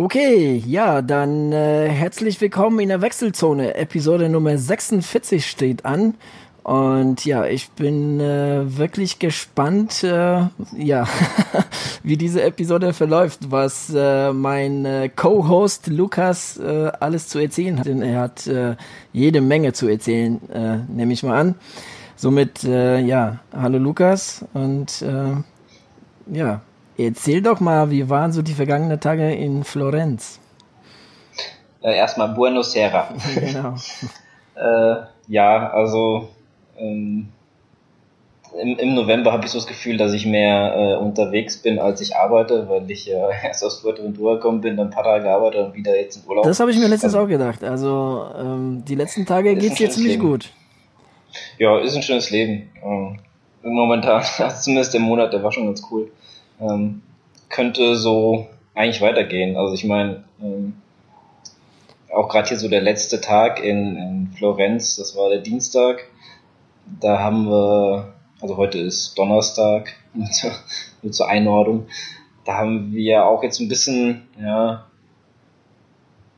Okay, ja, dann äh, herzlich willkommen in der Wechselzone. Episode Nummer 46 steht an. Und ja, ich bin äh, wirklich gespannt, äh, ja, wie diese Episode verläuft, was äh, mein äh, Co-Host Lukas äh, alles zu erzählen hat. Denn er hat äh, jede Menge zu erzählen, äh, nehme ich mal an. Somit, äh, ja, hallo Lukas und äh, ja, Erzähl doch mal, wie waren so die vergangenen Tage in Florenz? Äh, erstmal Buenos Aires. genau. äh, ja, also ähm, im, im, November habe ich so das Gefühl, dass ich mehr äh, unterwegs bin, als ich arbeite, weil ich äh, erst aus Fuerteventura gekommen bin, dann ein paar Tage gearbeitet und wieder jetzt in Urlaub. Das habe ich mir letztens also, auch gedacht. Also ähm, die letzten Tage geht es jetzt ziemlich Leben. gut. Ja, ist ein schönes Leben. Ähm, momentan, also zumindest der Monat, der war schon ganz cool ähm, könnte so eigentlich weitergehen. Also ich meine, ähm, auch gerade hier so der letzte Tag in, in Florenz, das war der Dienstag, da haben wir, also heute ist Donnerstag, nur zur, nur zur Einordnung, da haben wir auch jetzt ein bisschen, ja,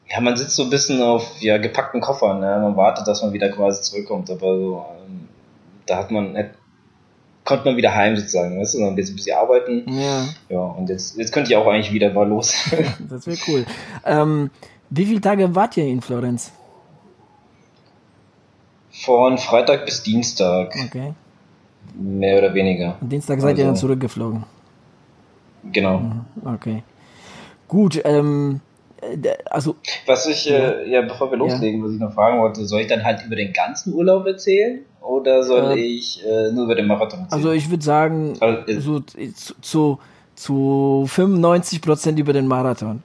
ja, man sitzt so ein bisschen auf ja, gepackten Koffern, ne? man wartet, dass man wieder quasi zurückkommt, aber so, ähm, da hat man, konnte man wieder heim sozusagen, weißt du, dann ein bisschen, ein bisschen arbeiten. Ja. Ja, und jetzt, jetzt könnte ich auch eigentlich wieder mal los. das wäre cool. Ähm, wie viele Tage wart ihr in Florenz? Von Freitag bis Dienstag. Okay. Mehr oder weniger. Und Dienstag seid also, ihr dann also zurückgeflogen? Genau. Mhm, okay. Gut, ähm, äh, also. Was ich, ja, äh, ja bevor wir loslegen, ja. was ich noch fragen wollte, soll ich dann halt über den ganzen Urlaub erzählen? Oder soll äh, ich äh, nur über den Marathon erzählen? Also ich würde sagen, also, so zu, zu, zu 95 Prozent über den Marathon.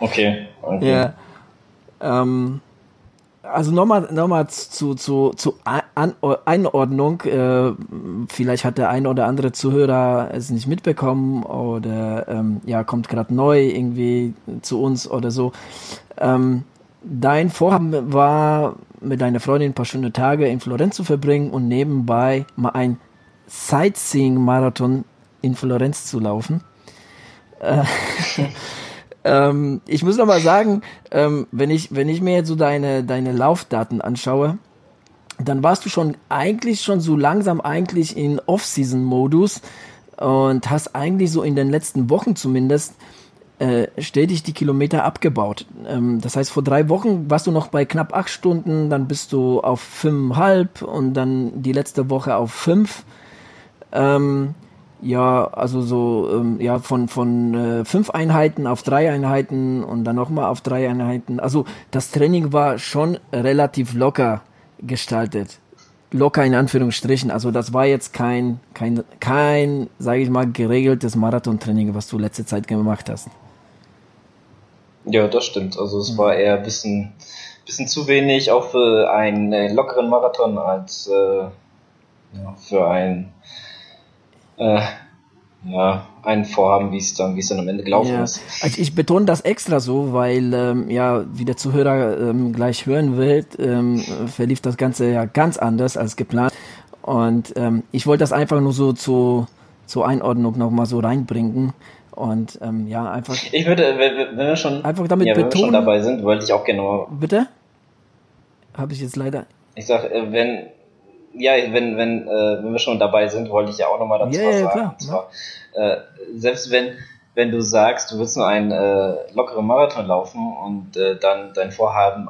Okay. okay. Ja. Ähm, also nochmal nochmal zu, zu, zu An Einordnung. Äh, vielleicht hat der ein oder andere Zuhörer es nicht mitbekommen oder ähm, ja, kommt gerade neu irgendwie zu uns oder so. Ähm, dein Vorhaben war, mit deiner Freundin ein paar schöne Tage in Florenz zu verbringen und nebenbei mal ein Sightseeing-Marathon in Florenz zu laufen. Äh, ähm, ich muss noch mal sagen, ähm, wenn ich wenn ich mir jetzt so deine deine Laufdaten anschaue, dann warst du schon eigentlich schon so langsam eigentlich in Off-Season-Modus und hast eigentlich so in den letzten Wochen zumindest äh, stetig die Kilometer abgebaut. Ähm, das heißt, vor drei Wochen warst du noch bei knapp acht Stunden, dann bist du auf fünfeinhalb und dann die letzte Woche auf fünf. Ähm, ja, also so, ähm, ja, von, von äh, fünf Einheiten auf drei Einheiten und dann nochmal auf drei Einheiten. Also das Training war schon relativ locker gestaltet. Locker in Anführungsstrichen. Also das war jetzt kein, kein, kein, sage ich mal, geregeltes Marathontraining, was du letzte Zeit gemacht hast. Ja, das stimmt. Also es war eher ein bisschen, bisschen zu wenig, auch für einen äh, lockeren Marathon als äh, ja, für ein äh, ja, ein Vorhaben, wie es dann, wie es dann am Ende gelaufen ja. ist. Also ich betone das extra so, weil ähm, ja, wie der Zuhörer ähm, gleich hören wird, ähm, verlief das Ganze ja ganz anders als geplant. Und ähm, ich wollte das einfach nur so zu, zur Einordnung nochmal so reinbringen. Und ähm, ja, einfach. Ich würde, wenn, wir schon, einfach damit ja, wenn betonen, wir schon dabei sind, wollte ich auch genau. Bitte? Habe ich jetzt leider. Ich sag, äh, wenn ja, wenn, wenn, äh, wenn wir schon dabei sind, wollte ich ja auch nochmal dazu ja, was ja, sagen. Klar, zwar, äh, selbst wenn, wenn du sagst, du willst nur einen äh, lockeren Marathon laufen und äh, dann dein Vorhaben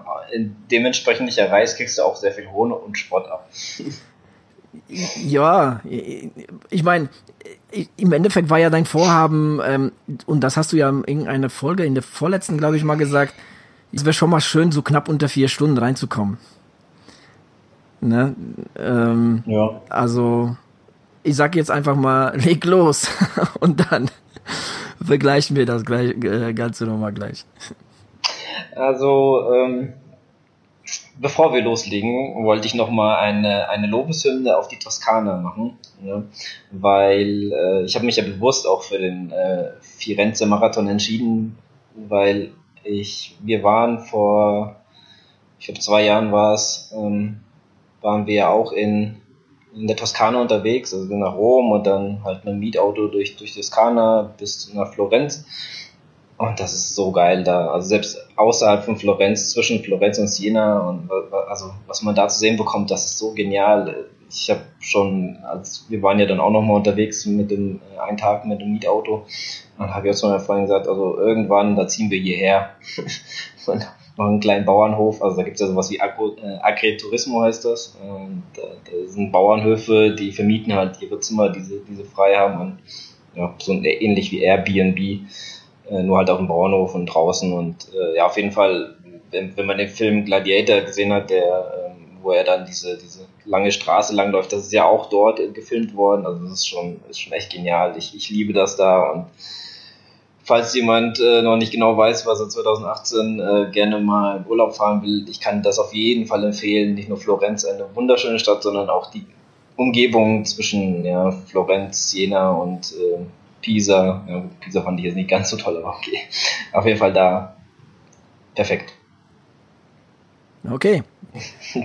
dementsprechend nicht erreichst, kriegst du auch sehr viel Hohn und Spott ab. Ja, ich meine, im Endeffekt war ja dein Vorhaben, ähm, und das hast du ja in irgendeiner Folge, in der vorletzten, glaube ich, mal gesagt, es wäre schon mal schön, so knapp unter vier Stunden reinzukommen. Ne? Ähm, ja. Also, ich sag jetzt einfach mal, leg los und dann vergleichen wir das gleich, äh, Ganze nochmal gleich. Also, ähm, bevor wir loslegen, wollte ich nochmal eine, eine Lobeshymne auf die Toskana machen, ne? weil äh, ich habe mich ja bewusst auch für den äh, Firenze Marathon entschieden, weil ich, wir waren vor, ich glaube zwei Jahren war es, ähm, waren wir ja auch in, in der Toskana unterwegs, also nach Rom und dann halt mit dem Mietauto durch, durch Toskana bis nach Florenz. Und das ist so geil da. Also selbst außerhalb von Florenz, zwischen Florenz und Siena und also was man da zu sehen bekommt, das ist so genial. Ich habe schon, als wir waren ja dann auch nochmal unterwegs mit dem äh, einen Tag mit dem Mietauto, und habe ich auch zu meiner Freundin gesagt, also irgendwann, da ziehen wir hierher. und noch einen kleinen Bauernhof, also da gibt es ja sowas wie Agro, äh, Agriturismo heißt das. Und, da, da sind Bauernhöfe, die vermieten halt ihre Zimmer, diese, diese frei haben und ja, so ähnlich wie Airbnb äh, nur halt auf dem Bauernhof und draußen. Und äh, ja, auf jeden Fall, wenn, wenn man den Film Gladiator gesehen hat, der, ähm, wo er dann diese, diese lange Straße langläuft, das ist ja auch dort gefilmt worden. Also das ist schon, ist schon echt genial. Ich, ich liebe das da und falls jemand äh, noch nicht genau weiß, was er 2018 äh, gerne mal in Urlaub fahren will, ich kann das auf jeden Fall empfehlen. Nicht nur Florenz, eine wunderschöne Stadt, sondern auch die Umgebung zwischen ja, Florenz, Jena und äh, Pisa. Ja, Pisa fand ich jetzt nicht ganz so toll, aber okay. Auf jeden Fall da perfekt. Okay.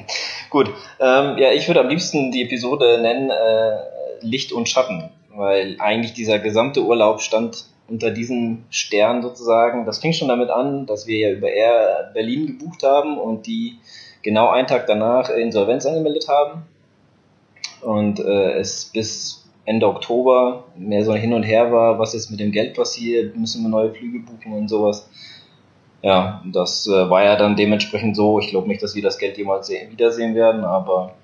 Gut. Ähm, ja, ich würde am liebsten die Episode nennen äh, Licht und Schatten, weil eigentlich dieser gesamte Urlaub stand unter diesen Stern sozusagen. Das fing schon damit an, dass wir ja über Air Berlin gebucht haben und die genau einen Tag danach Insolvenz angemeldet haben. Und äh, es bis Ende Oktober mehr so hin und her war, was jetzt mit dem Geld passiert, müssen wir neue Flüge buchen und sowas. Ja, das äh, war ja dann dementsprechend so. Ich glaube nicht, dass wir das Geld jemals wiedersehen werden, aber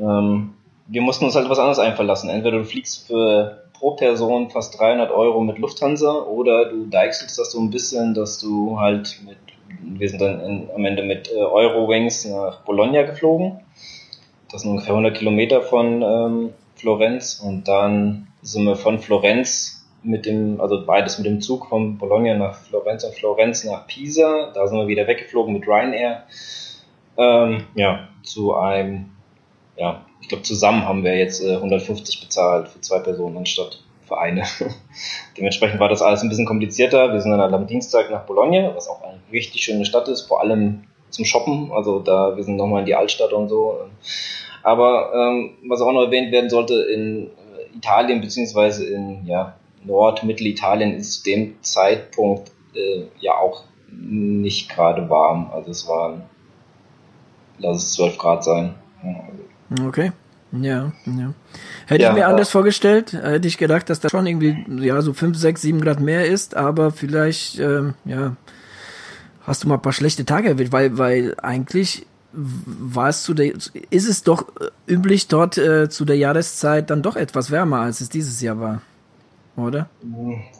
ähm, wir mussten uns halt was anderes einfallen lassen. Entweder du fliegst für pro Person fast 300 Euro mit Lufthansa oder du deichselst das so ein bisschen, dass du halt mit, wir sind dann in, am Ende mit äh, Eurowings nach Bologna geflogen. Das sind ungefähr 100 Kilometer von ähm, Florenz und dann sind wir von Florenz mit dem, also beides mit dem Zug von Bologna nach Florenz und Florenz nach Pisa. Da sind wir wieder weggeflogen mit Ryanair. Ähm, ja, zu einem, ja, ich glaube zusammen haben wir jetzt äh, 150 bezahlt für zwei Personen anstatt für eine. Dementsprechend war das alles ein bisschen komplizierter. Wir sind dann am Dienstag nach Bologna, was auch eine richtig schöne Stadt ist, vor allem zum Shoppen. Also da, wir sind nochmal in die Altstadt und so. Aber ähm, was auch noch erwähnt werden sollte, in äh, Italien beziehungsweise in ja, Nord-, Mittelitalien ist zu dem Zeitpunkt äh, ja auch nicht gerade warm. Also es waren, lass es 12 Grad sein. Okay. Ja, ja. Hätte ja, ich mir anders äh, vorgestellt, hätte ich gedacht, dass da schon irgendwie ja so 5, 6, 7 Grad mehr ist, aber vielleicht ähm, ja hast du mal ein paar schlechte Tage erwischt, weil weil eigentlich war es zu der, ist es doch äh, üblich dort äh, zu der Jahreszeit dann doch etwas wärmer, als es dieses Jahr war, oder?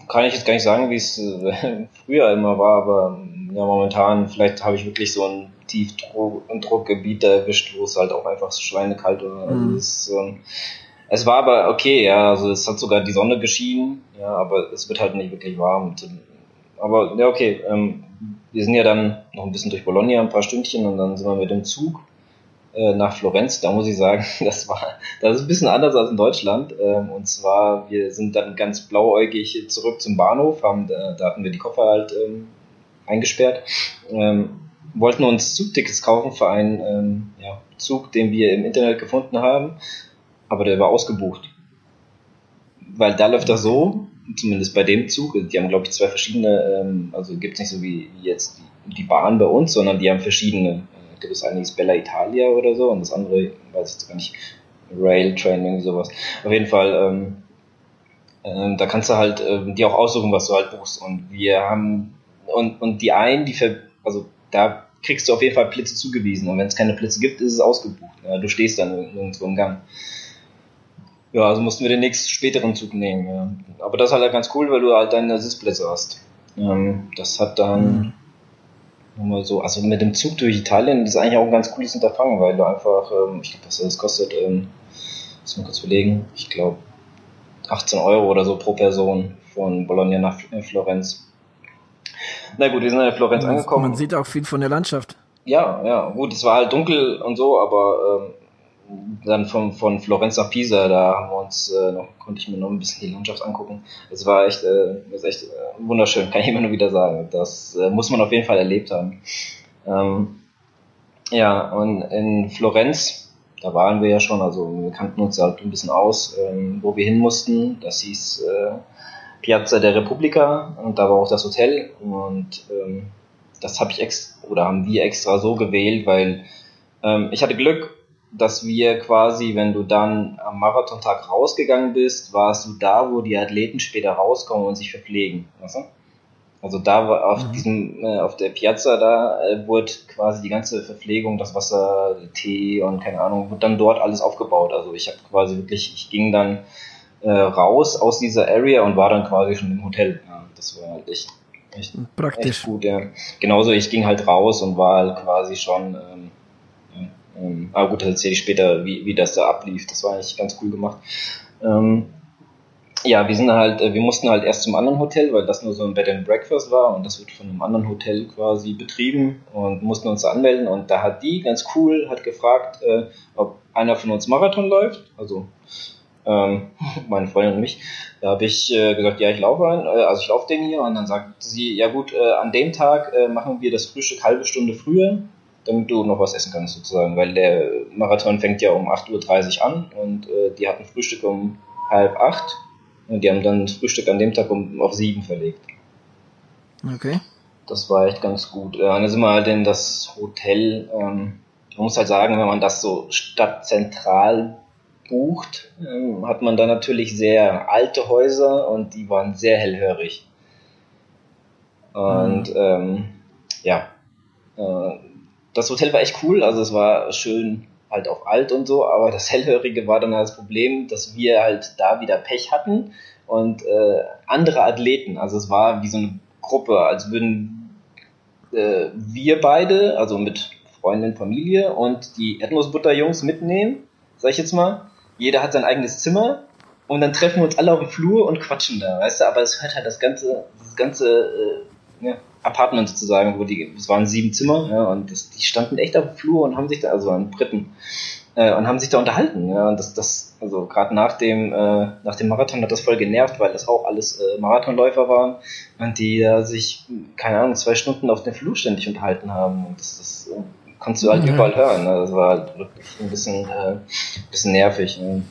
Kann ich jetzt gar nicht sagen, wie es äh, früher immer war, aber ja, momentan vielleicht habe ich wirklich so ein Tiefdruckgebiet erwischt, wo es halt auch einfach so schweinekalt war. Also mhm. es, ähm, es war aber okay, ja, also es hat sogar die Sonne geschienen, ja, aber es wird halt nicht wirklich warm. Aber ja, okay, ähm, wir sind ja dann noch ein bisschen durch Bologna, ein paar Stündchen und dann sind wir mit dem Zug äh, nach Florenz. Da muss ich sagen, das war, das ist ein bisschen anders als in Deutschland. Ähm, und zwar, wir sind dann ganz blauäugig zurück zum Bahnhof, haben, da, da hatten wir die Koffer halt ähm, eingesperrt, ähm, wollten uns Zugtickets kaufen für einen ähm, ja, Zug, den wir im Internet gefunden haben, aber der war ausgebucht. Weil da läuft das so, zumindest bei dem Zug, die haben glaube ich zwei verschiedene, ähm, also gibt es nicht so wie jetzt die, die, Bahn bei uns, sondern die haben verschiedene. Äh, gibt es eine ist Bella Italia oder so und das andere, weiß ich jetzt gar nicht, Rail Train, irgendwie sowas. Auf jeden Fall, ähm, äh, da kannst du halt äh, die auch aussuchen, was du halt buchst. Und wir haben, und, und die einen, die, ver, also da kriegst du auf jeden Fall Plätze zugewiesen. Und wenn es keine Plätze gibt, ist es ausgebucht. Ja, du stehst dann irgendwo im Gang. Ja, also mussten wir den nächsten späteren Zug nehmen. Ja. Aber das ist halt ganz cool, weil du halt deine Sitzplätze hast. Ähm, das hat dann mhm. mal so, also mit dem Zug durch Italien, das ist eigentlich auch ein ganz cooles Unterfangen, weil du einfach, ähm, ich glaube, was das kostet, ähm, muss mal kurz überlegen, ich glaube 18 Euro oder so pro Person von Bologna nach Florenz. Na gut, wir sind in Florenz angekommen. Man sieht auch viel von der Landschaft. Ja, ja, gut, es war halt dunkel und so, aber ähm, dann von, von Florenz nach Pisa, da haben wir uns äh, noch, konnte ich mir noch ein bisschen die Landschaft angucken. Es war echt, äh, ist echt äh, wunderschön, kann ich immer nur wieder sagen. Das äh, muss man auf jeden Fall erlebt haben. Ähm, ja, und in Florenz, da waren wir ja schon, also wir kannten uns halt ein bisschen aus, ähm, wo wir hin mussten. Das hieß äh, Piazza der Repubblica und da war auch das Hotel und ähm, das habe ich extra oder haben wir extra so gewählt, weil ähm, ich hatte Glück, dass wir quasi, wenn du dann am Marathontag rausgegangen bist, warst du da, wo die Athleten später rauskommen und sich verpflegen. Weißt du? Also da war auf mhm. diesem, äh, auf der Piazza da äh, wurde quasi die ganze Verpflegung, das Wasser, Tee und keine Ahnung, wurde dann dort alles aufgebaut. Also ich habe quasi wirklich, ich ging dann äh, raus aus dieser Area und war dann quasi schon im Hotel. Ja, das war halt echt, echt, Praktisch. echt gut, ja. Genauso, ich ging halt raus und war halt quasi schon, ähm, ähm, aber gut, das erzähle ich später, wie, wie das da ablief. Das war eigentlich ganz cool gemacht. Ähm, ja, wir sind halt, äh, wir mussten halt erst zum anderen Hotel, weil das nur so ein Bed and Breakfast war und das wird von einem anderen Hotel quasi betrieben und mussten uns anmelden und da hat die ganz cool, hat gefragt, äh, ob einer von uns Marathon läuft, also ähm, meine Freundin und mich. Da habe ich äh, gesagt, ja, ich laufe ein, äh, also ich laufe den hier und dann sagt sie, ja gut, äh, an dem Tag äh, machen wir das Frühstück halbe Stunde früher, damit du noch was essen kannst sozusagen, weil der Marathon fängt ja um 8.30 Uhr an und äh, die hatten Frühstück um halb acht und die haben dann das Frühstück an dem Tag um auf sieben verlegt. Okay. Das war echt ganz gut. Äh, dann sind wir halt in das Hotel, ähm, man muss halt sagen, wenn man das so stadtzentral bucht, ähm, hat man da natürlich sehr alte Häuser und die waren sehr hellhörig. Und mhm. ähm, ja, äh, das Hotel war echt cool, also es war schön halt auf alt und so, aber das Hellhörige war dann das Problem, dass wir halt da wieder Pech hatten und äh, andere Athleten, also es war wie so eine Gruppe, als würden äh, wir beide, also mit Freundin, Familie und die Erdnussbutter-Jungs mitnehmen, sag ich jetzt mal, jeder hat sein eigenes Zimmer und dann treffen wir uns alle auf dem Flur und quatschen da, weißt du, aber es hört halt das ganze, das ganze äh, ja, Apartment sozusagen, wo die, es waren sieben Zimmer, ja, und das, die standen echt auf dem Flur und haben sich da, also an Briten, äh, und haben sich da unterhalten, ja, und das, das, also gerade nach dem, äh, nach dem Marathon hat das voll genervt, weil das auch alles äh, Marathonläufer waren und die äh, sich, keine Ahnung, zwei Stunden auf dem Flur ständig unterhalten haben und das, das äh, konntest du halt ja. überall hören. Ne? Das war halt wirklich ein bisschen, äh, bisschen nervig. Ne?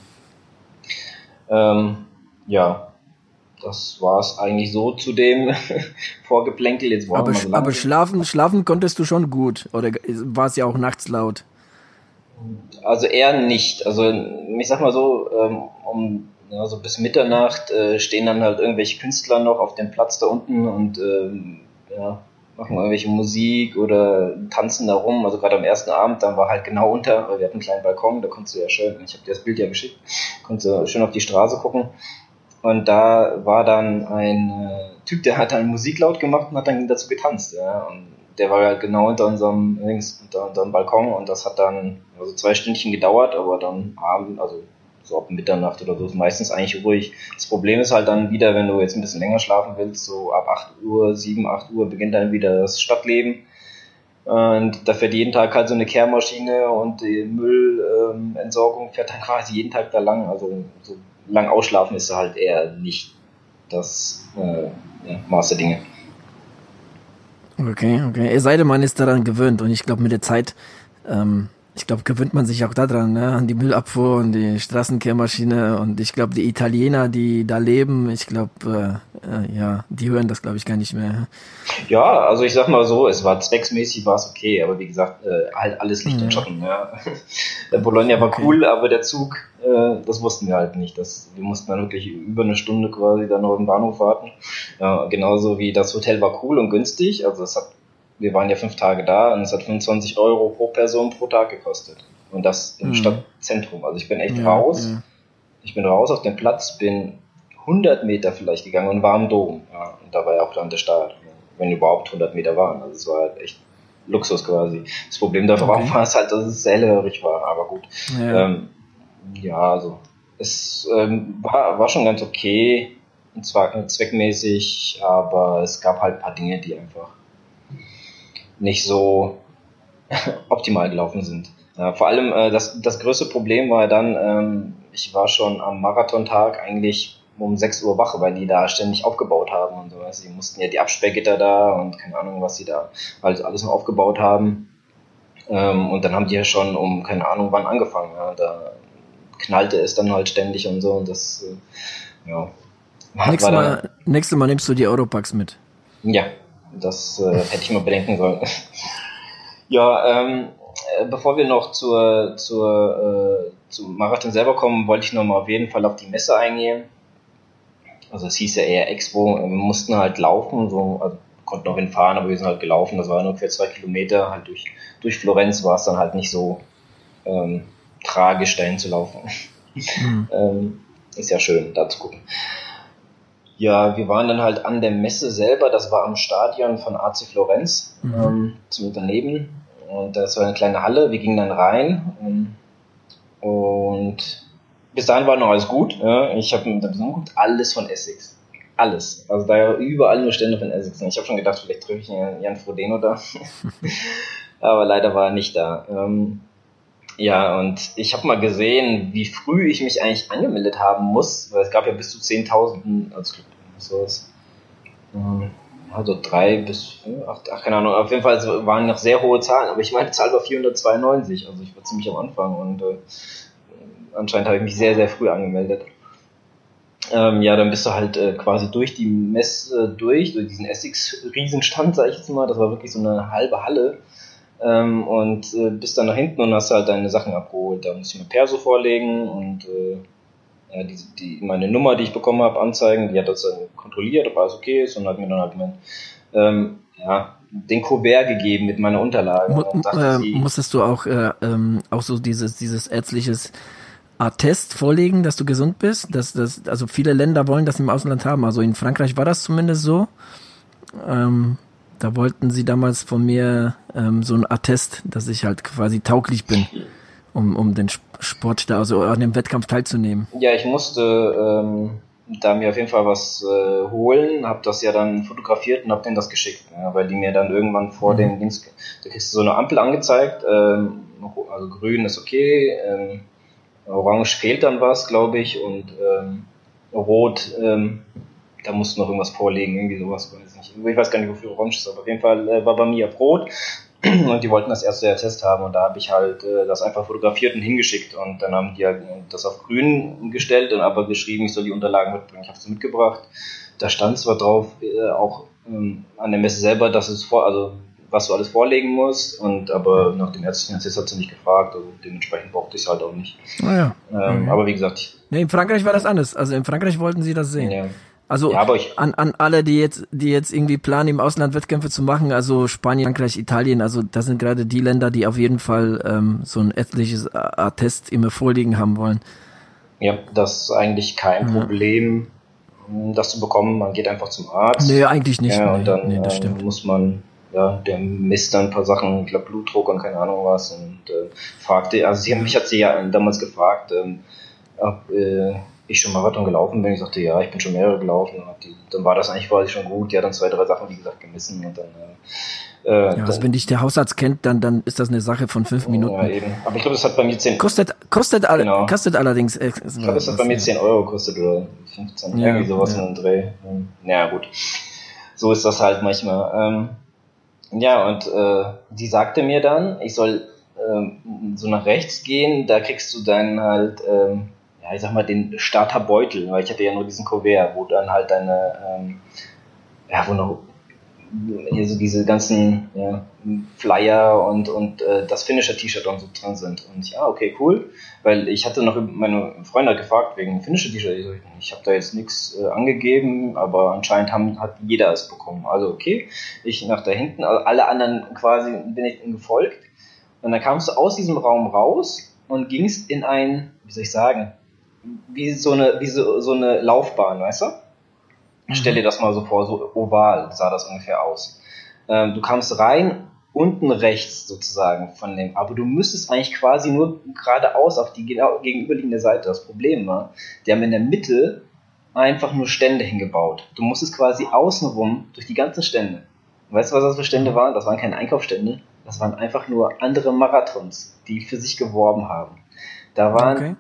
Ähm, ja, das war es eigentlich so zu dem Vorgeplänkel. Jetzt aber, so aber schlafen, schlafen konntest du schon gut oder war es ja auch nachts laut? Also eher nicht. Also ich sag mal so, ähm, um ja, so bis Mitternacht äh, stehen dann halt irgendwelche Künstler noch auf dem Platz da unten und ähm, ja, machen irgendwelche Musik oder tanzen da rum. Also gerade am ersten Abend, dann war halt genau unter, weil wir hatten einen kleinen Balkon, da konntest du ja schön, ich habe dir das Bild ja geschickt, konntest du schön auf die Straße gucken. Und da war dann ein äh, Typ, der hat dann Musik laut gemacht und hat dann dazu getanzt. Ja. Und der war halt genau unter unserem, links, unter unserem Balkon und das hat dann also zwei Stündchen gedauert, aber dann abend, also so ab Mitternacht oder so ist meistens eigentlich ruhig. Das Problem ist halt dann wieder, wenn du jetzt ein bisschen länger schlafen willst, so ab 8 Uhr, 7, 8 Uhr beginnt dann wieder das Stadtleben. Und da fährt jeden Tag halt so eine Kehrmaschine und die Müllentsorgung fährt dann quasi jeden Tag da lang. Also so lang ausschlafen ist halt eher nicht das äh, ja, Maß der Dinge. Okay, okay. Es sei denn, man ist daran gewöhnt und ich glaube, mit der Zeit ähm, ich glaube, gewöhnt man sich auch daran, ne? an die Müllabfuhr und die Straßenkehrmaschine. Und ich glaube, die Italiener, die da leben, ich glaube, äh, äh, ja, die hören das, glaube ich, gar nicht mehr. Ja, also ich sag mal so, es war zwecksmäßig, war es okay, aber wie gesagt, äh, halt alles Licht ja. und Schatten. Ja. Bologna war okay. cool, aber der Zug, äh, das wussten wir halt nicht. Das, wir mussten dann wirklich über eine Stunde quasi dann noch im Bahnhof warten. Ja, genauso wie das Hotel war cool und günstig, also es hat wir waren ja fünf Tage da und es hat 25 Euro pro Person pro Tag gekostet. Und das im mhm. Stadtzentrum. Also ich bin echt ja, raus. Ja. Ich bin raus auf den Platz, bin 100 Meter vielleicht gegangen und war im Dom. Ja, und da war ja auch dann der Start. Wenn überhaupt 100 Meter waren. Also es war halt echt Luxus quasi. Das Problem davon okay. war es halt, dass es sehr hellhörig war. Aber gut. Ja, ähm, ja also es ähm, war, war schon ganz okay. Und zwar zweckmäßig, aber es gab halt ein paar Dinge, die einfach nicht so optimal gelaufen sind. Ja, vor allem äh, das, das größte Problem war dann, ähm, ich war schon am Marathontag eigentlich um 6 Uhr wach, weil die da ständig aufgebaut haben und so. Sie mussten ja die Absperrgitter da und keine Ahnung, was sie da halt alles noch aufgebaut haben. Ähm, und dann haben die ja schon um keine Ahnung wann angefangen. Ja. Da knallte es dann halt ständig und so und das, äh, ja, Nächstes Mal, nächstes Mal nimmst du die Europacks mit. Ja, das äh, hätte ich mal bedenken sollen. ja, ähm, äh, bevor wir noch zur, zur, äh, zum Marathon selber kommen, wollte ich nochmal auf jeden Fall auf die Messe eingehen. Also es hieß ja eher Expo, wir mussten halt laufen, so, also konnten auch hinfahren, aber wir sind halt gelaufen, das war nur ungefähr zwei Kilometer, halt durch, durch Florenz war es dann halt nicht so ähm, tragisch dahin zu laufen. Mhm. ähm, ist ja schön, da zu gucken. Ja, wir waren dann halt an der Messe selber, das war am Stadion von AC Florenz, mhm. ähm, zum daneben. Und das war eine kleine Halle, wir gingen dann rein. Ähm, und bis dahin war noch alles gut. Ja. Ich habe mir dann geguckt, alles von Essex. Alles. Also da überall nur Stände von Essex. Ich habe schon gedacht, vielleicht treffe ich Jan Frodeno da. Aber leider war er nicht da. Ähm, ja, und ich habe mal gesehen, wie früh ich mich eigentlich angemeldet haben muss, weil es gab ja bis zu 10.000, also sowas. Ähm, also drei bis, acht, ach, keine Ahnung, auf jeden Fall waren noch sehr hohe Zahlen, aber ich meine, die Zahl war 492, also ich war ziemlich am Anfang und äh, anscheinend habe ich mich sehr, sehr früh angemeldet. Ähm, ja, dann bist du halt äh, quasi durch die Messe durch, durch diesen Essex-Riesenstand, sag ich jetzt mal, das war wirklich so eine halbe Halle ähm, und äh, bist dann nach hinten und hast halt deine Sachen abgeholt. Da musst du mir Perso vorlegen und äh, ja, die, die, meine Nummer, die ich bekommen habe, anzeigen. Die hat das dann kontrolliert, ob alles okay ist und hat mir dann halt mein, ähm, ja, den Kuvert gegeben mit meiner Unterlagen. Mu äh, sie, musstest du auch, äh, ähm, auch so dieses, dieses ärztliches Attest vorlegen, dass du gesund bist? Dass, dass, also viele Länder wollen das im Ausland haben. Also in Frankreich war das zumindest so. Ähm, da wollten sie damals von mir ähm, so ein Attest, dass ich halt quasi tauglich bin, um, um den Sport da, also an dem Wettkampf teilzunehmen. Ja, ich musste ähm, da mir auf jeden Fall was äh, holen, habe das ja dann fotografiert und habe denen das geschickt, ja, weil die mir dann irgendwann vor mhm. dem Dings, da kriegst du so eine Ampel angezeigt, ähm, also grün ist okay, ähm, orange fehlt dann was, glaube ich, und ähm, rot ähm, da musste noch irgendwas vorlegen, irgendwie sowas, weiß nicht. Ich weiß gar nicht, wofür Orange ist, aber auf jeden Fall äh, war bei mir Brot und die wollten das erste der Test haben und da habe ich halt äh, das einfach fotografiert und hingeschickt und dann haben die halt das auf grün gestellt und aber geschrieben, ich soll die Unterlagen mitbringen. Ich habe sie mitgebracht. Da stand zwar drauf, äh, auch ähm, an der Messe selber, dass es vor, also was du alles vorlegen musst, und aber nach dem ärztlichen Test hat sie nicht gefragt, also dementsprechend brauchte ich es halt auch nicht. Ah ja. Ähm, mhm. Aber wie gesagt. Nee, in Frankreich war das anders. Also in Frankreich wollten sie das sehen. Ja. Also ja, an, an alle, die jetzt, die jetzt irgendwie planen, im Ausland Wettkämpfe zu machen, also Spanien, Frankreich, Italien, also das sind gerade die Länder, die auf jeden Fall ähm, so ein etliches Attest immer vorliegen haben wollen. Ja, das ist eigentlich kein ja. Problem, das zu bekommen. Man geht einfach zum Arzt. Nee, eigentlich nicht. Ja, und dann nee, das ähm, muss man, ja, der misst dann ein paar Sachen, ich glaube Blutdruck und keine Ahnung was und äh, fragte, also sie, mich hat sie ja damals gefragt, ähm, ob, äh, ich schon Marathon gelaufen bin. Ich sagte, ja, ich bin schon mehrere gelaufen. Die, dann war das eigentlich quasi schon gut. Ja, dann zwei, drei Sachen, wie gesagt, gemessen und dann. Äh, äh ja, dann, also wenn dich der Hausarzt kennt, dann, dann ist das eine Sache von fünf Minuten. Ja, eben. Aber ich glaube, das hat bei mir 10 Kostet, kostet, all, genau. kostet allerdings. Äh, ich glaube, das hat bei mir 10 Euro gekostet oder 15, ja, irgendwie sowas ja. in den Dreh. Ja, gut. So ist das halt manchmal. Ähm, ja, und äh, die sagte mir dann, ich soll ähm, so nach rechts gehen, da kriegst du dann halt. Ähm, ja, ich sag mal, den Starterbeutel, weil ich hatte ja nur diesen Kuvert, wo dann halt deine, ähm, ja, wo noch hier so diese ganzen ja, Flyer und, und äh, das Finisher-T-Shirt und so drin sind. Und ja, okay, cool. Weil ich hatte noch meine Freunde gefragt wegen Finisher-T-Shirt. Ich, so, ich habe da jetzt nichts äh, angegeben, aber anscheinend haben, hat jeder es bekommen. Also okay, ich nach da hinten, also alle anderen quasi bin ich gefolgt. Und dann kamst du aus diesem Raum raus und gingst in ein, wie soll ich sagen, wie so eine, wie so, so eine Laufbahn, weißt du? Mhm. Stell dir das mal so vor, so oval sah das ungefähr aus. Ähm, du kamst rein, unten rechts sozusagen von dem, aber du müsstest eigentlich quasi nur geradeaus auf die genau gegenüberliegende Seite. Das Problem war, die haben in der Mitte einfach nur Stände hingebaut. Du musstest quasi außenrum durch die ganzen Stände. Weißt du, was das für Stände waren? Das waren keine Einkaufsstände. Das waren einfach nur andere Marathons, die für sich geworben haben. Da waren okay.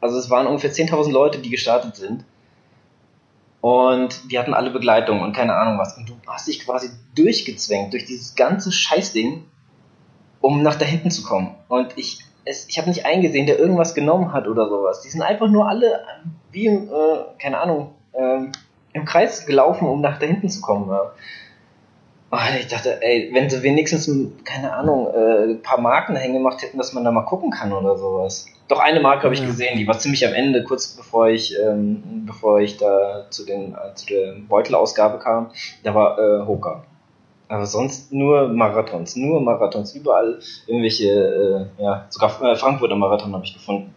Also es waren ungefähr 10.000 Leute, die gestartet sind. Und die hatten alle Begleitung und keine Ahnung was. Und du hast dich quasi durchgezwängt durch dieses ganze Scheißding, um nach da hinten zu kommen. Und ich, ich habe nicht eingesehen, der irgendwas genommen hat oder sowas. Die sind einfach nur alle wie, äh, keine Ahnung, ähm, im Kreis gelaufen, um nach da hinten zu kommen. Ja. Und ich dachte, ey, wenn sie wenigstens, keine Ahnung, äh, ein paar Marken hängen gemacht hätten, dass man da mal gucken kann oder sowas. Doch eine Marke habe ich gesehen, die war ziemlich am Ende, kurz bevor ich, ähm, bevor ich da zu, den, äh, zu der Beutelausgabe kam. Da war äh, Hoka. Aber sonst nur Marathons, nur Marathons, überall irgendwelche, äh, ja, sogar äh, Frankfurter Marathon habe ich gefunden.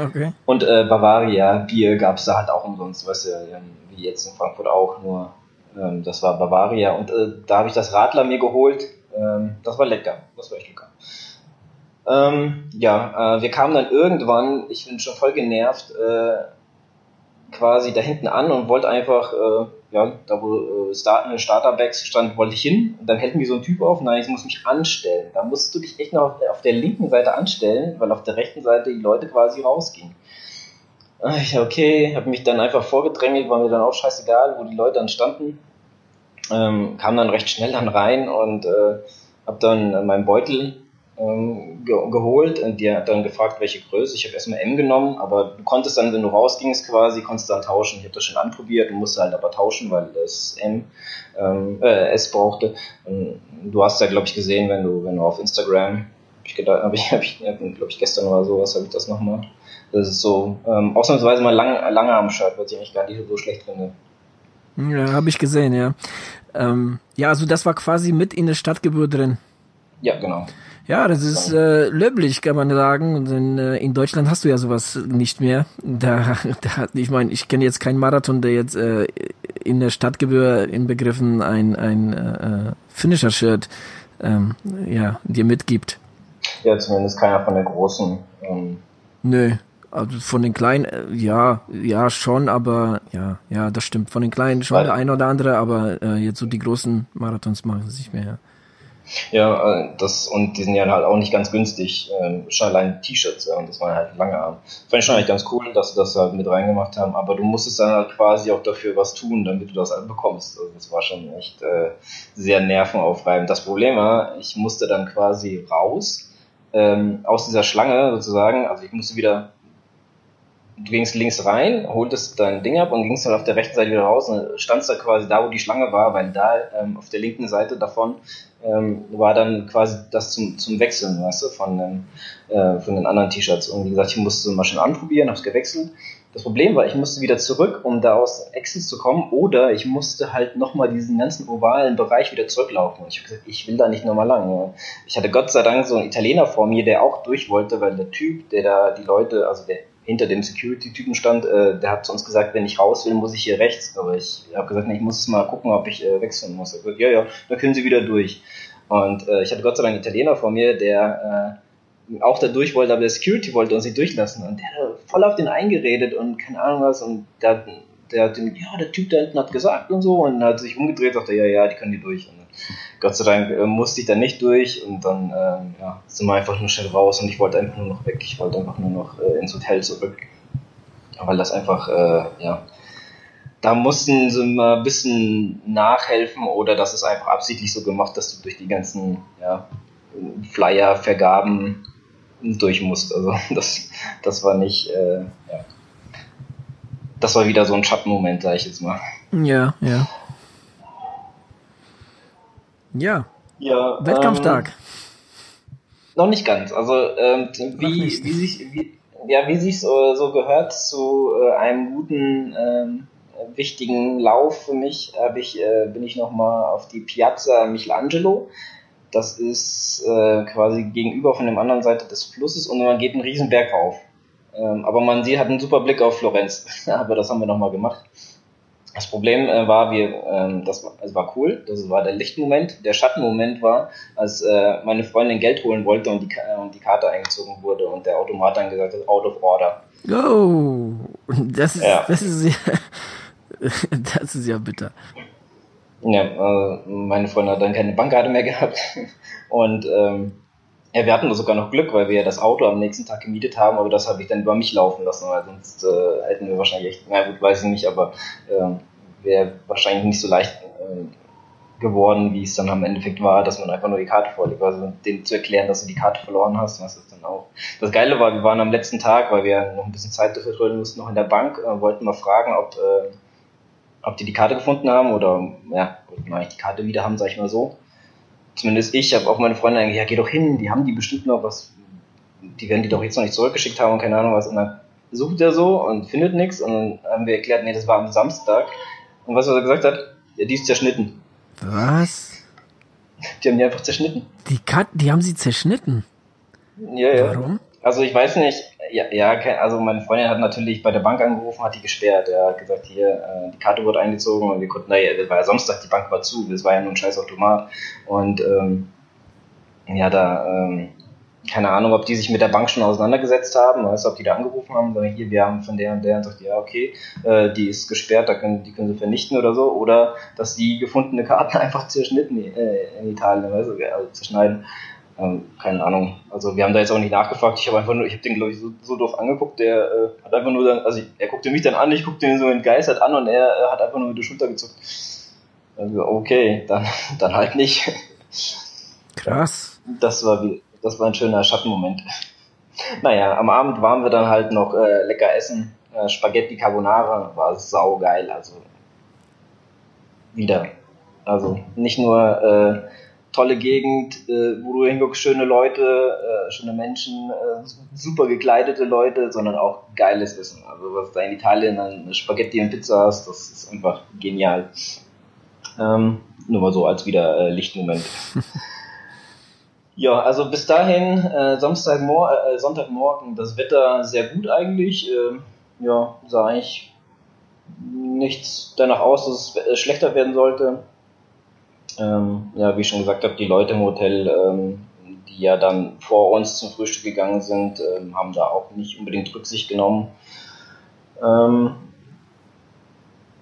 Okay. Und äh, Bavaria Bier gab es da halt auch umsonst, weißt du, wie jetzt in Frankfurt auch, nur ähm, das war Bavaria. Und äh, da habe ich das Radler mir geholt. Ähm, das war lecker, das war echt lecker. Ähm, ja, äh, wir kamen dann irgendwann, ich bin schon voll genervt, äh, quasi da hinten an und wollte einfach, äh, ja, da wo äh, Start, Starterbacks stand, wollte ich hin und dann hält mich so ein Typ auf, nein, ich muss mich anstellen. Da musst du dich echt noch auf, auf der linken Seite anstellen, weil auf der rechten Seite die Leute quasi rausgingen. Ah, ich, okay, habe mich dann einfach vorgedrängelt, war mir dann auch scheißegal, wo die Leute dann standen. Ähm, kam dann recht schnell dann rein und äh, habe dann meinen Beutel ähm, ge geholt und die hat dann gefragt, welche Größe. Ich habe erstmal M genommen, aber du konntest dann, wenn du rausgingst quasi, konntest dann tauschen. Ich habe das schon anprobiert, du musst halt aber tauschen, weil das M ähm, äh, S brauchte. Und du hast ja, glaube ich, gesehen, wenn du, wenn du auf Instagram, ich gedacht, habe ich, hab ich glaube ich, gestern oder sowas, habe ich das nochmal. Das ist so ähm, ausnahmsweise mal lang, lange am Shirt, was ich eigentlich gar nicht so schlecht finde. Ja, habe ich gesehen, ja. Ähm, ja, also das war quasi mit in der Stadtgebühr drin. Ja, genau. Ja, das ist äh, löblich, kann man sagen. Denn äh, in Deutschland hast du ja sowas nicht mehr. Da, da ich meine, ich kenne jetzt keinen Marathon, der jetzt äh, in der Stadtgebühr inbegriffen ein ein äh, Finisher-Shirt ähm, ja dir mitgibt. Ja, zumindest keiner von den großen. Ähm. Nö, also von den Kleinen, äh, ja, ja schon, aber ja, ja, das stimmt. Von den Kleinen schon Weil, der eine oder andere, aber äh, jetzt so die großen Marathons machen sie nicht mehr. Ja. Ja, äh, das, und die sind ja halt auch nicht ganz günstig. Ähm, schon allein T-Shirts, ja, und das waren halt lange Arme. Fand ich schon eigentlich ganz cool, dass sie das halt mit reingemacht haben, aber du musstest dann halt quasi auch dafür was tun, damit du das halt bekommst. Also das war schon echt äh, sehr nervenaufreibend. Das Problem war, ich musste dann quasi raus ähm, aus dieser Schlange sozusagen, also ich musste wieder du gingst links rein, holtest dein Ding ab und gingst dann auf der rechten Seite wieder raus und standst da quasi da, wo die Schlange war, weil da ähm, auf der linken Seite davon ähm, war dann quasi das zum, zum Wechseln, weißt du, von, ähm, äh, von den anderen T-Shirts. Und wie gesagt, ich musste mal schon anprobieren, hab's gewechselt. Das Problem war, ich musste wieder zurück, um da aus Exit zu kommen, oder ich musste halt nochmal diesen ganzen ovalen Bereich wieder zurücklaufen. Und ich habe gesagt, ich will da nicht nochmal lang. Ja. Ich hatte Gott sei Dank so einen Italiener vor mir, der auch durch wollte, weil der Typ, der da die Leute, also der hinter dem Security-Typen stand, äh, der hat sonst gesagt, wenn ich raus will, muss ich hier rechts. Aber ich habe gesagt, nee, ich muss mal gucken, ob ich äh, wechseln muss. Er gesagt, ja, ja, da können Sie wieder durch. Und äh, ich hatte Gott sei Dank einen Italiener vor mir, der äh, auch da durch wollte, aber der Security wollte uns nicht durchlassen. Und der hat voll auf den eingeredet und keine Ahnung was. Und der, der hat dem, ja, der Typ da hinten hat gesagt und so. Und hat sich umgedreht, sagte, ja, ja, die können die durch. Und Gott sei Dank äh, musste ich da nicht durch und dann ähm, ja, sind wir einfach nur schnell raus und ich wollte einfach nur noch weg. Ich wollte einfach nur noch äh, ins Hotel zurück weil das einfach, äh, ja, da mussten sie mal ein bisschen nachhelfen oder das ist einfach absichtlich so gemacht, dass du durch die ganzen ja, Flyer-Vergaben durch musst. Also das, das war nicht, äh, ja. das war wieder so ein Schattenmoment, sag ich jetzt mal. Ja, ja. Ja. ja Wettkampftag. Ähm, noch nicht ganz. Also ähm, wie, wie sich, wie, ja, wie sich so, so gehört zu äh, einem guten, ähm, wichtigen Lauf für mich, ich, äh, bin ich nochmal auf die Piazza Michelangelo. Das ist äh, quasi gegenüber von der anderen Seite des Flusses und man geht einen riesen Berg rauf. Ähm, aber man sieht, hat einen super Blick auf Florenz. aber das haben wir nochmal gemacht. Das Problem äh, war, wir, ähm, das war, also war cool, das war der Lichtmoment. Der Schattenmoment war, als äh, meine Freundin Geld holen wollte und die, äh, und die Karte eingezogen wurde und der Automat dann gesagt hat, out of order. Oh, das ist, ja. das ist ja, das ist ja bitter. Ja, äh, meine Freundin hat dann keine Bankkarte mehr gehabt und ähm, ja, wir hatten sogar noch Glück, weil wir ja das Auto am nächsten Tag gemietet haben, aber das habe ich dann über mich laufen lassen, weil sonst äh, hätten wir wahrscheinlich echt, na gut, weiß ich nicht, aber äh, wäre wahrscheinlich nicht so leicht äh, geworden, wie es dann am Endeffekt war, dass man einfach nur die Karte vorlegt. Also denen zu erklären, dass du die Karte verloren hast, was ist dann auch. Das Geile war, wir waren am letzten Tag, weil wir noch ein bisschen Zeit dafür mussten, noch in der Bank, äh, wollten mal fragen, ob, äh, ob die die Karte gefunden haben oder, ja, wollten eigentlich die Karte wieder haben, sag ich mal so. Zumindest ich habe auch meine Freunde eigentlich, ja, geh doch hin, die haben die bestimmt noch was, die werden die doch jetzt noch nicht zurückgeschickt haben und keine Ahnung was. Und dann sucht er so und findet nichts und dann haben wir erklärt, nee, das war am Samstag. Und was er gesagt hat, ja, die ist zerschnitten. Was? Die haben die einfach zerschnitten. Die Kat die haben sie zerschnitten. Ja, ja. Warum? Also ich weiß nicht, ja, ja, also meine Freundin hat natürlich bei der Bank angerufen, hat die gesperrt. Er hat gesagt, hier, äh, die Karte wurde eingezogen und wir konnten, naja, das war ja Samstag, die Bank war zu, das war ja nur ein scheiß Automat. Und ähm, ja, da, ähm, keine Ahnung, ob die sich mit der Bank schon auseinandergesetzt haben, weißt du, ob die da angerufen haben, sagen, hier, wir haben von der und der und sagt, ja, okay, äh, die ist gesperrt, da können, die können sie vernichten oder so, oder dass die gefundene Karten einfach zerschnitten äh, in Italien, weißt du, also zerschneiden. Ähm, keine Ahnung. Also wir haben da jetzt auch nicht nachgefragt. Ich habe einfach nur, ich habe den glaube ich so, so doof angeguckt. Der äh, hat einfach nur dann, also er guckte mich dann an, ich guckte ihn so entgeistert an und er äh, hat einfach nur mit der Schulter gezuckt. Also okay, dann dann halt nicht. Krass. Das war wie, das war ein schöner Schattenmoment. Naja, am Abend waren wir dann halt noch äh, lecker essen. Äh, Spaghetti Carbonara war saugeil. Also wieder. Also nicht nur äh, tolle Gegend, äh, wo du hinguckst, schöne Leute, äh, schöne Menschen, äh, super gekleidete Leute, sondern auch geiles Essen. Also was da in Italien an Spaghetti und Pizza hast, das ist einfach genial. Ähm, nur mal so als wieder äh, Lichtmoment. Ja, also bis dahin, äh, Samstagmor äh, Sonntagmorgen, das Wetter sehr gut eigentlich. Äh, ja, sah eigentlich nichts danach aus, dass es äh, schlechter werden sollte. Ähm, ja, wie ich schon gesagt habe, die Leute im Hotel, ähm, die ja dann vor uns zum Frühstück gegangen sind, ähm, haben da auch nicht unbedingt Rücksicht genommen. Ähm,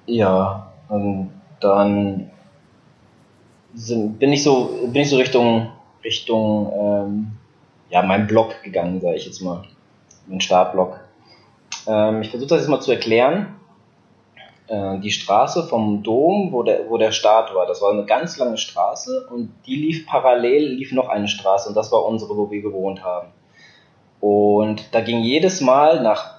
ja, und dann sind, bin ich so bin ich so Richtung Richtung ähm, ja mein Block gegangen, sage ich jetzt mal, mein Startblock. Ähm, ich versuche das jetzt mal zu erklären. Äh, die Straße vom Dom, wo der wo der Start war, das war eine ganz lange Straße und die lief parallel lief noch eine Straße und das war unsere, wo wir gewohnt haben. Und da ging jedes Mal nach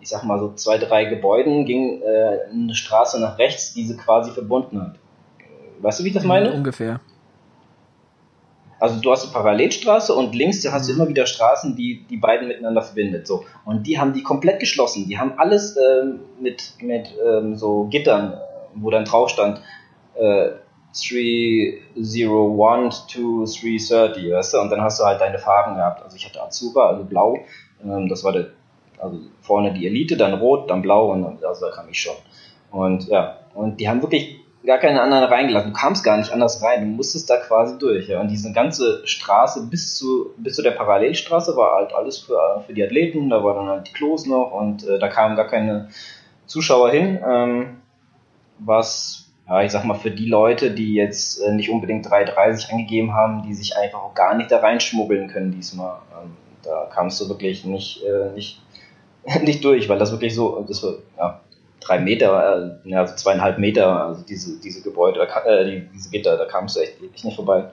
ich sag mal so zwei drei Gebäuden ging äh, eine Straße nach rechts, die sie quasi verbunden hat. Weißt du, wie ich das meine? Ungefähr. Also du hast eine Parallelstraße und links da hast du immer wieder Straßen, die die beiden miteinander verbindet. So. Und die haben die komplett geschlossen. Die haben alles ähm, mit, mit ähm, so Gittern, wo dann drauf stand äh, 301 to 330, weißt du? Und dann hast du halt deine Farben gehabt. Also ich hatte Azuba, also blau. Ähm, das war der, also vorne die Elite, dann rot, dann blau und dann, also da kam ich schon. Und ja, und die haben wirklich gar keine anderen reingelassen. Du kamst gar nicht anders rein. Du musstest da quasi durch. Ja. Und diese ganze Straße bis zu, bis zu der Parallelstraße war halt alles für, für die Athleten. Da waren dann halt die Klos noch und äh, da kamen gar keine Zuschauer hin. Ähm, was, ja, ich sag mal, für die Leute, die jetzt äh, nicht unbedingt 3,30 angegeben haben, die sich einfach auch gar nicht da reinschmuggeln können diesmal. Ähm, da kamst du wirklich nicht, äh, nicht, nicht durch, weil das wirklich so, das war, ja, drei Meter, äh, ja, also zweieinhalb Meter, also diese, diese Gebäude, äh, die, diese Gitter, da kamst du echt, echt nicht vorbei.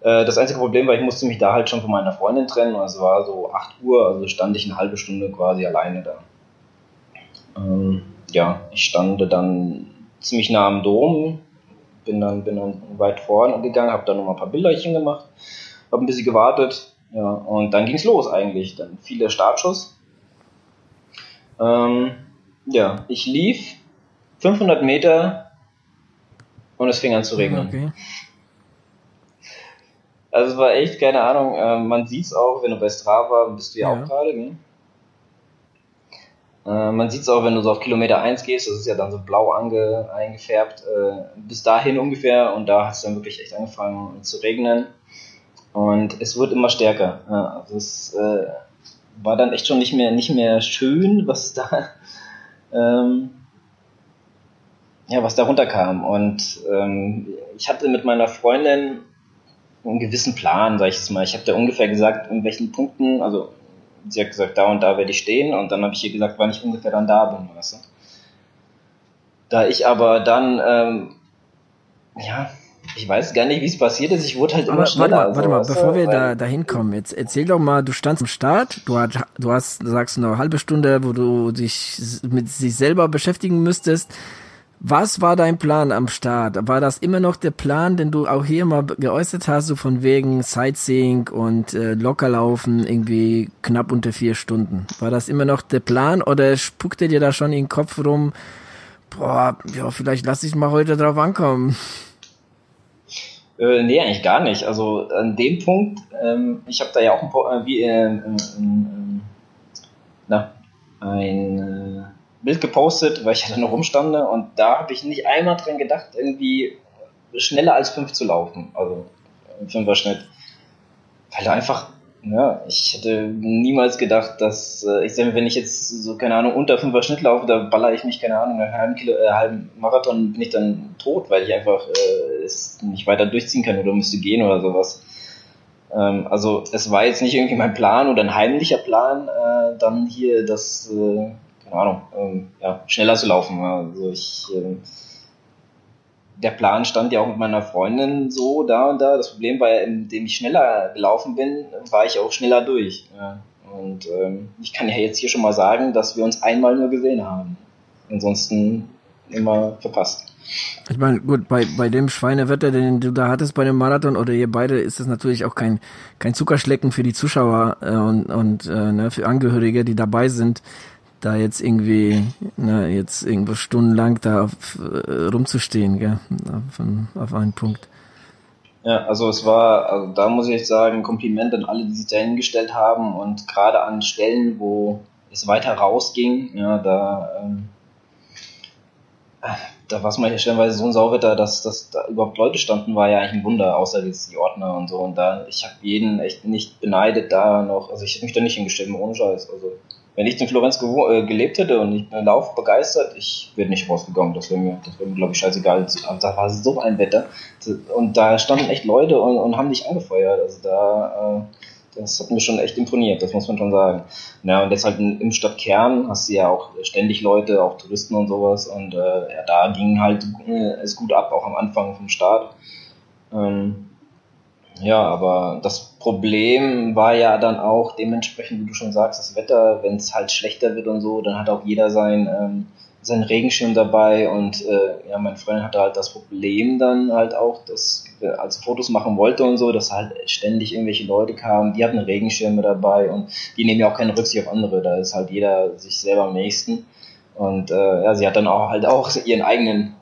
Äh, das einzige Problem war, ich musste mich da halt schon von meiner Freundin trennen, und es war so 8 Uhr, also stand ich eine halbe Stunde quasi alleine da. Ähm, ja, ich stand dann ziemlich nah am Dom, bin dann, bin dann weit vorne gegangen, habe dann noch mal ein paar Bilderchen gemacht, habe ein bisschen gewartet, ja, und dann ging's los eigentlich. Dann fiel der Startschuss. Ähm, ja, ich lief 500 Meter und es fing an zu regnen. Okay. Also es war echt, keine Ahnung, äh, man sieht's auch, wenn du bei Strava bist du ja, Ja. auch gerade, ne? Äh, man sieht's auch, wenn du so auf Kilometer 1 gehst, das ist ja dann so blau ange, eingefärbt, äh, bis dahin ungefähr und da hat es dann wirklich echt angefangen zu regnen und es wird immer stärker. Ja, also es äh, war dann echt schon nicht mehr, nicht mehr schön, was da, ähm, ja, was da runterkam und ähm, ich hatte mit meiner Freundin einen gewissen Plan, sag ich jetzt mal. Ich habe da ungefähr gesagt, in welchen Punkten, also sie hat gesagt, da und da werde ich stehen und dann habe ich ihr gesagt, wann ich ungefähr dann da bin, weißt du. Da ich aber dann, ähm, ja, ich weiß gar nicht, wie es passiert ist. Ich wurde halt immer Aber schneller. warte mal, warte mal, so, bevor wir da dahin kommen, jetzt erzähl doch mal, du standst am Start, du hast, du hast, du sagst eine halbe Stunde, wo du dich mit sich selber beschäftigen müsstest. Was war dein Plan am Start? War das immer noch der Plan, den du auch hier mal geäußert hast, so von wegen Sightseeing und äh, lockerlaufen, irgendwie knapp unter vier Stunden? War das immer noch der Plan oder spuckte dir da schon in den Kopf rum, boah, ja, vielleicht lass ich mal heute drauf ankommen? Äh, nee, eigentlich gar nicht. Also an dem Punkt, ähm, ich habe da ja auch ein, Po- äh, wie, äh, äh, äh, na, ein äh, Bild gepostet, weil ich ja da noch rumstande und da habe ich nicht einmal dran gedacht, irgendwie schneller als fünf zu laufen. Also im Fünfer-Schnitt. Weil einfach, ja, ich hätte niemals gedacht, dass, äh, ich sage, wenn ich jetzt so, keine Ahnung, unter fünfer Schnitt laufe, da baller ich mich, keine Ahnung, einen halben, Kilo, äh, halben Marathon bin ich dann tot, weil ich einfach äh, es nicht weiter durchziehen kann oder müsste gehen oder sowas. Ähm, also es war jetzt nicht irgendwie mein Plan oder ein heimlicher Plan, äh, dann hier das, äh, keine Ahnung, ähm, ja, schneller zu laufen. Also ich, ähm, der Plan stand ja auch mit meiner Freundin so da und da. Das Problem war ja, indem ich schneller gelaufen bin, war ich auch schneller durch. Ja. Und ähm, ich kann ja jetzt hier schon mal sagen, dass wir uns einmal nur gesehen haben. Ansonsten immer verpasst. Ich meine, gut, bei, bei dem Schweinewetter, den du da hattest bei dem Marathon oder ihr beide, ist das natürlich auch kein, kein Zuckerschlecken für die Zuschauer äh, und, und äh, ne, für Angehörige, die dabei sind, da jetzt irgendwie, ne, jetzt irgendwo stundenlang da auf, äh, rumzustehen, gell, auf, einen- auf einen Punkt. Ja, also es war, also da muss ich echt sagen, Kompliment an alle, die sich da hingestellt haben und gerade an Stellen, wo es weiter rausging, ja, da, ähm, äh, da war es mal stellenweise so ein Sauwetter, dass, dass da überhaupt Leute standen, war ja eigentlich ein Wunder, außer jetzt die Ordner und so. Und da, ich habe jeden echt nicht beneidet da noch, also ich hätte mich da nicht hingestellt, ohne Scheiß. Also wenn ich in Florenz äh, gelebt hätte und ich bin Lauf begeistert, ich wäre nicht rausgegangen. Das wäre mir, wäre mir, glaube ich, scheißegal. Aber da war so ein Wetter. Und da standen echt Leute und, und haben dich angefeuert. Also da, äh, das hat mir schon echt imponiert, das muss man schon sagen. Ja, und jetzt halt im Stadtkern hast du ja auch ständig Leute, auch Touristen und sowas. Und äh, ja, da ging halt äh, es gut ab, auch am Anfang vom Start. Ähm, ja, aber das Problem war ja dann auch dementsprechend, wie du schon sagst, das Wetter, wenn es halt schlechter wird und so, dann hat auch jeder sein, ähm, seinen Regenschirm dabei. Und äh, ja, mein Freund hatte halt das Problem dann halt auch, dass als Fotos machen wollte und so, dass halt ständig irgendwelche Leute kamen, die hatten Regenschirme dabei und die nehmen ja auch keine Rücksicht auf andere, da ist halt jeder sich selber am nächsten. Und äh, ja, sie hat dann auch halt auch ihren eigenen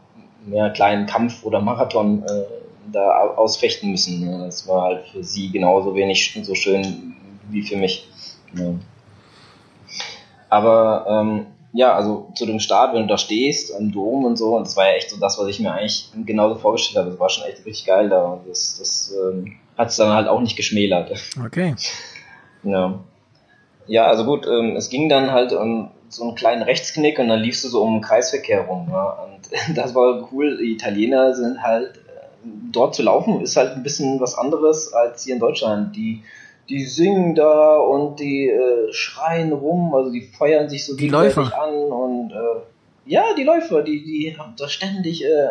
ja, kleinen Kampf oder Marathon äh, da au- ausfechten müssen. Das war halt für sie genauso wenig so schön wie für mich. Ja. Aber ähm, ja, also zu dem Start, wenn du da stehst, im Dom und so, und das war ja echt so das, was ich mir eigentlich genauso vorgestellt habe. Das war schon echt richtig geil da. Und das, das ähm, hat es dann halt auch nicht geschmälert. Okay. Ja. Ja, also gut, ähm, es ging dann halt um so einen kleinen Rechtsknick und dann liefst du so um den Kreisverkehr rum. Ja? Und das war cool. Die Italiener sind halt, dort zu laufen ist halt ein bisschen was anderes als hier in Deutschland. Die, die singen da und die äh, schreien rum, also die feuern sich so Die Läufer. an und äh, ja, die Läufer, die, die haben da ständig äh,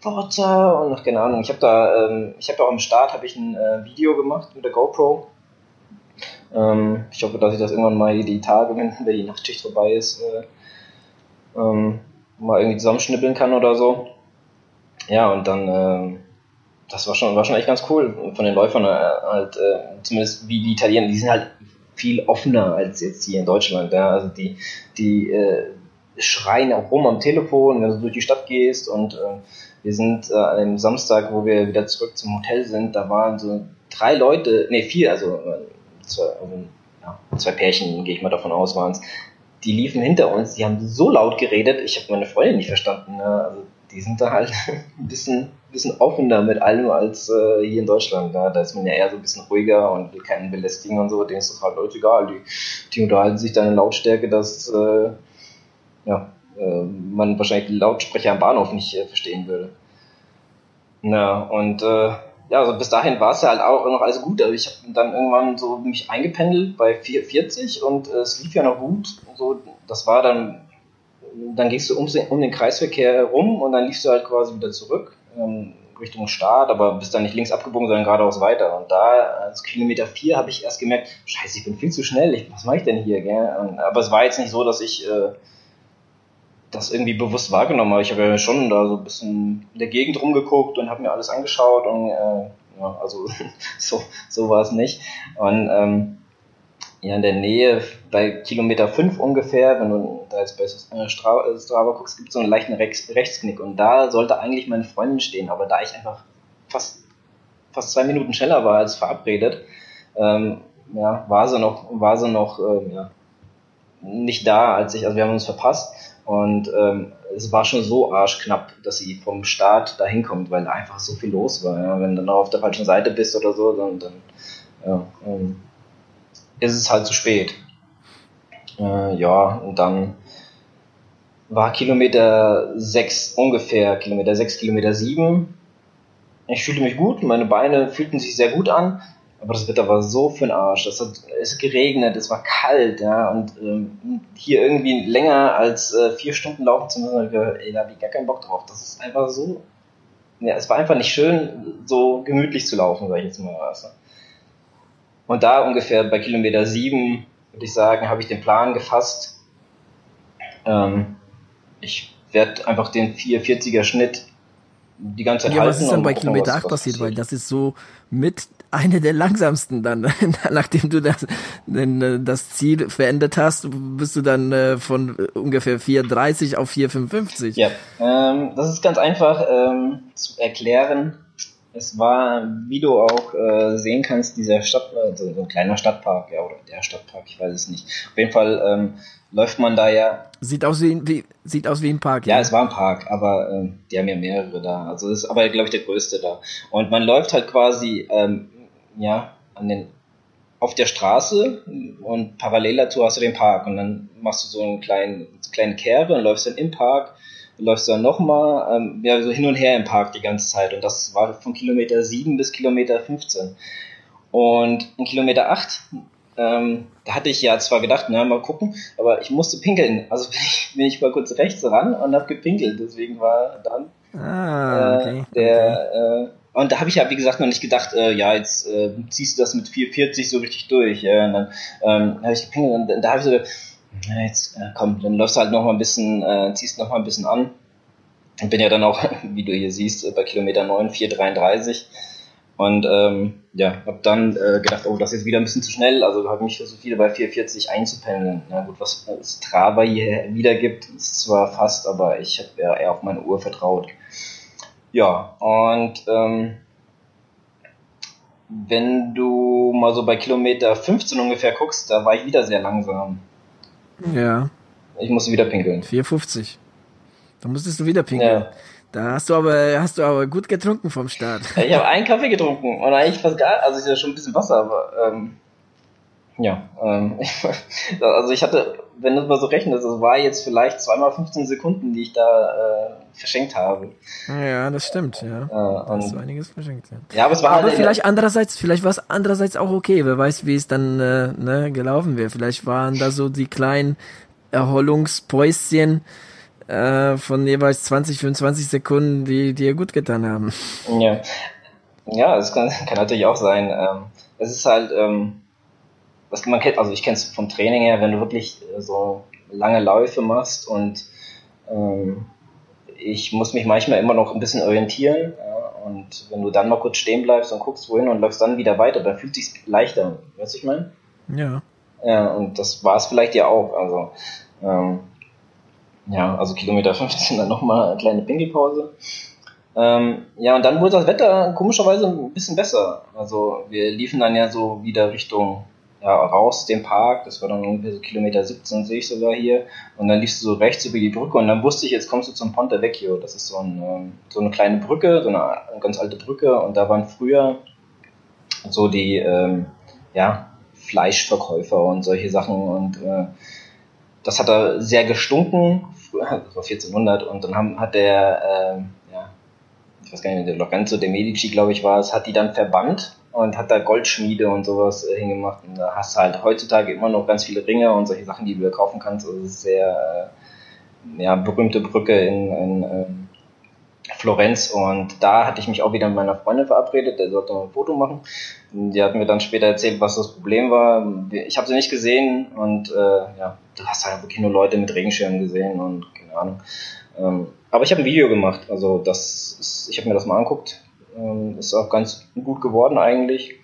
Forza und ach, keine Ahnung. Ich habe da, ähm, ich habe auch am Start habe ich ein äh, Video gemacht mit der GoPro. Ähm, ich hoffe, dass ich das irgendwann mal die Tage, wenn, wenn die Nachtschicht vorbei ist, äh, ähm, mal irgendwie zusammenschnippeln kann oder so. Ja, und dann, ähm, das war schon, war schon echt ganz cool von den Läufern äh, halt, äh, zumindest wie die Italiener, die sind halt viel offener als jetzt hier in Deutschland. Ja? Also die, die äh, schreien auch rum am Telefon, wenn du durch die Stadt gehst und äh, wir sind äh, dem Samstag, wo wir wieder zurück zum Hotel sind, da waren so drei Leute, nee, vier, also äh, zwei, also, ja, zwei Pärchen, gehe ich mal davon aus, waren es. Die liefen hinter uns, die haben so laut geredet, ich habe meine Freundin nicht verstanden. Ne? Also die sind da halt ein bisschen, bisschen offener mit allem als äh, hier in Deutschland. Ne? Da ist man ja eher so ein bisschen ruhiger und will keinen belästigen und so. Denen ist das halt Leute egal. Die, die unterhalten sich dann in Lautstärke, dass äh, ja, äh, man wahrscheinlich Lautsprecher am Bahnhof nicht äh, verstehen würde. Na, und äh, ja, also bis dahin war es ja halt auch noch alles gut. Also ich habe dann irgendwann so mich eingependelt bei 440 und äh, es lief ja noch gut. So, das war dann, dann gehst du um, um den Kreisverkehr rum und dann liefst du halt quasi wieder zurück. Ähm, Richtung Start, aber bist dann nicht links abgebogen, sondern geradeaus weiter. Und da, also Kilometer 4, habe ich erst gemerkt, scheiße, ich bin viel zu schnell, ich, was mache ich denn hier? Gell? Und, aber es war jetzt nicht so, dass ich äh, das irgendwie bewusst wahrgenommen habe. Ich habe ja schon da so ein bisschen in der Gegend rumgeguckt und habe mir alles angeschaut und äh, ja, also so, so war es nicht. Und ähm, ja, in der Nähe, bei Kilometer 5 ungefähr, wenn du da jetzt bei äh, Strava, guckst, gibt es so einen leichten Rechts Rechtsknick. Und da sollte eigentlich meine Freundin stehen, aber da ich einfach fast, fast zwei Minuten schneller war als verabredet, ähm, ja, war sie noch, war sie noch ähm, ja, nicht da, als ich, also wir haben uns verpasst. Und ähm, es war schon so arschknapp, dass sie vom Start da hinkommt, weil da einfach so viel los war. Ja. Wenn du dann auf der falschen Seite bist oder so, dann, dann ja, ähm, ist es halt zu spät. Äh, ja, und dann war Kilometer 6 ungefähr, Kilometer 6, Kilometer 7. Ich fühlte mich gut, meine Beine fühlten sich sehr gut an, aber das Wetter war so für den Arsch. Es hat, es geregnet, es war kalt, ja, und ähm, hier irgendwie länger als äh, vier Stunden laufen zu müssen, ey, da habe ich gar keinen Bock drauf. Das ist einfach so, ja, es war einfach nicht schön, so gemütlich zu laufen, sag ich jetzt mal. Also. Und da ungefähr bei Kilometer 7, würde ich sagen, habe ich den Plan gefasst. Ähm, ich werde einfach den 440er Schnitt die ganze Zeit ja, halten. was ist dann bei Kilometer was, 8 was passiert? Weil das ist so mit einer der langsamsten dann, nachdem du das, denn, äh, das Ziel verändert hast, bist du dann äh, von ungefähr 4,30 auf 4,55. Ja, ähm, das ist ganz einfach ähm, zu erklären. Es war, wie du auch äh, sehen kannst, dieser Stadt, also so ein kleiner Stadtpark, ja, oder der Stadtpark, ich weiß es nicht. Auf jeden Fall ähm, läuft man da ja. Sieht aus wie, wie sieht aus wie ein Park. Ja, ja. es war ein Park, aber ähm, die haben ja mehrere da. Also das ist aber, glaube ich, der größte da. Und man läuft halt quasi, ähm, ja, an den auf der Straße und parallel dazu hast du den Park und dann machst du so einen kleinen, kleinen Kehre und läufst dann im Park läufst du dann nochmal ähm, ja, so hin und her im Park die ganze Zeit. Und das war von Kilometer 7 bis Kilometer 15. Und in Kilometer 8, ähm, da hatte ich ja zwar gedacht, na, mal gucken, aber ich musste pinkeln. Also bin ich, bin ich mal kurz rechts ran und habe gepinkelt. Deswegen war dann ah, okay. äh, der. Okay. Äh, und da habe ich ja, wie gesagt, noch nicht gedacht, äh, ja, jetzt äh, ziehst du das mit 440 so richtig durch. Äh, und dann ähm, habe ich gepinkelt und da habe ich so ja, jetzt äh, komm, dann läufst du halt noch mal ein bisschen, äh, ziehst noch mal ein bisschen an. Und bin ja dann auch, wie du hier siehst, bei Kilometer 9, 4,33. Und ähm, ja, hab dann äh, gedacht, oh, das ist jetzt wieder ein bisschen zu schnell. Also habe mich versucht, wieder bei 4,40 einzupendeln. Na gut, was Strava hier wiedergibt, ist zwar fast, aber ich habe ja eher auf meine Uhr vertraut. Ja, und ähm, wenn du mal so bei Kilometer 15 ungefähr guckst, da war ich wieder sehr langsam. Ja. Ich musste wieder pinkeln. 4,50. Da musstest du wieder pinkeln. Ja. Da hast du aber, hast du aber gut getrunken vom Start. Ich habe einen Kaffee getrunken und eigentlich fast gar, also ich ja schon ein bisschen Wasser, aber ähm, ja, ähm, also ich hatte, wenn du mal so rechnest, das war jetzt vielleicht zweimal 15 Sekunden, die ich da äh, verschenkt habe. Ja, das stimmt, ja. Äh, da hast du einiges verschenkt, ja. ja aber es war aber halt vielleicht andererseits, vielleicht war es andererseits auch okay. Wer weiß, wie es dann äh, ne, gelaufen wäre. Vielleicht waren da so die kleinen Erholungspäuschen äh, von jeweils 20, 25 Sekunden, die dir gut getan haben. Ja, ja, das kann, kann natürlich auch sein. Ähm, es ist halt ähm, was man kennt, also ich kenne es vom Training her, wenn du wirklich äh, so lange Läufe machst und ähm, ich muss mich manchmal immer noch ein bisschen orientieren ja, und wenn du dann mal kurz stehen bleibst und guckst wohin und läufst dann wieder weiter, dann fühlt sich leichter. Weißt du, ich meine? Ja. Ja, und das war es vielleicht ja auch. Also ähm, ja, also Kilometer 15 dann nochmal eine kleine Pinkelpause. Ähm, ja, und dann wurde das Wetter komischerweise ein bisschen besser. Also wir liefen dann ja so wieder Richtung ja, raus dem Park, das war dann ungefähr so Kilometer 17, sehe ich sogar hier, und dann liefst du so rechts über die Brücke und dann wusste ich, jetzt kommst du zum Ponte Vecchio, das ist so, ein, ähm, so eine kleine Brücke, so eine, ganz alte Brücke. Und da waren früher so die, ähm, ja, Fleischverkäufer und solche Sachen. Und äh, das hat da sehr gestunken, früher, das war 1400 und dann haben, hat der, äh, ja, ich weiß gar nicht, der Lorenzo de Medici, glaube ich, war es, hat die dann verbannt und hat da Goldschmiede und sowas äh, hingemacht. Und da hast du halt heutzutage immer noch ganz viele Ringe und solche Sachen, die du kaufen kannst. Also sehr äh, ja, berühmte Brücke in, in, ähm, Florenz und da hatte ich mich auch wieder mit meiner Freundin verabredet, der sollte ein Foto machen. Die hat mir dann später erzählt, was das Problem war. Ich habe sie nicht gesehen und äh, ja, du hast halt wirklich nur Leute mit Regenschirmen gesehen und keine Ahnung. Ähm, aber ich habe ein Video gemacht, also das ist, ich habe mir das mal anguckt. Ähm, ist auch ganz gut geworden eigentlich.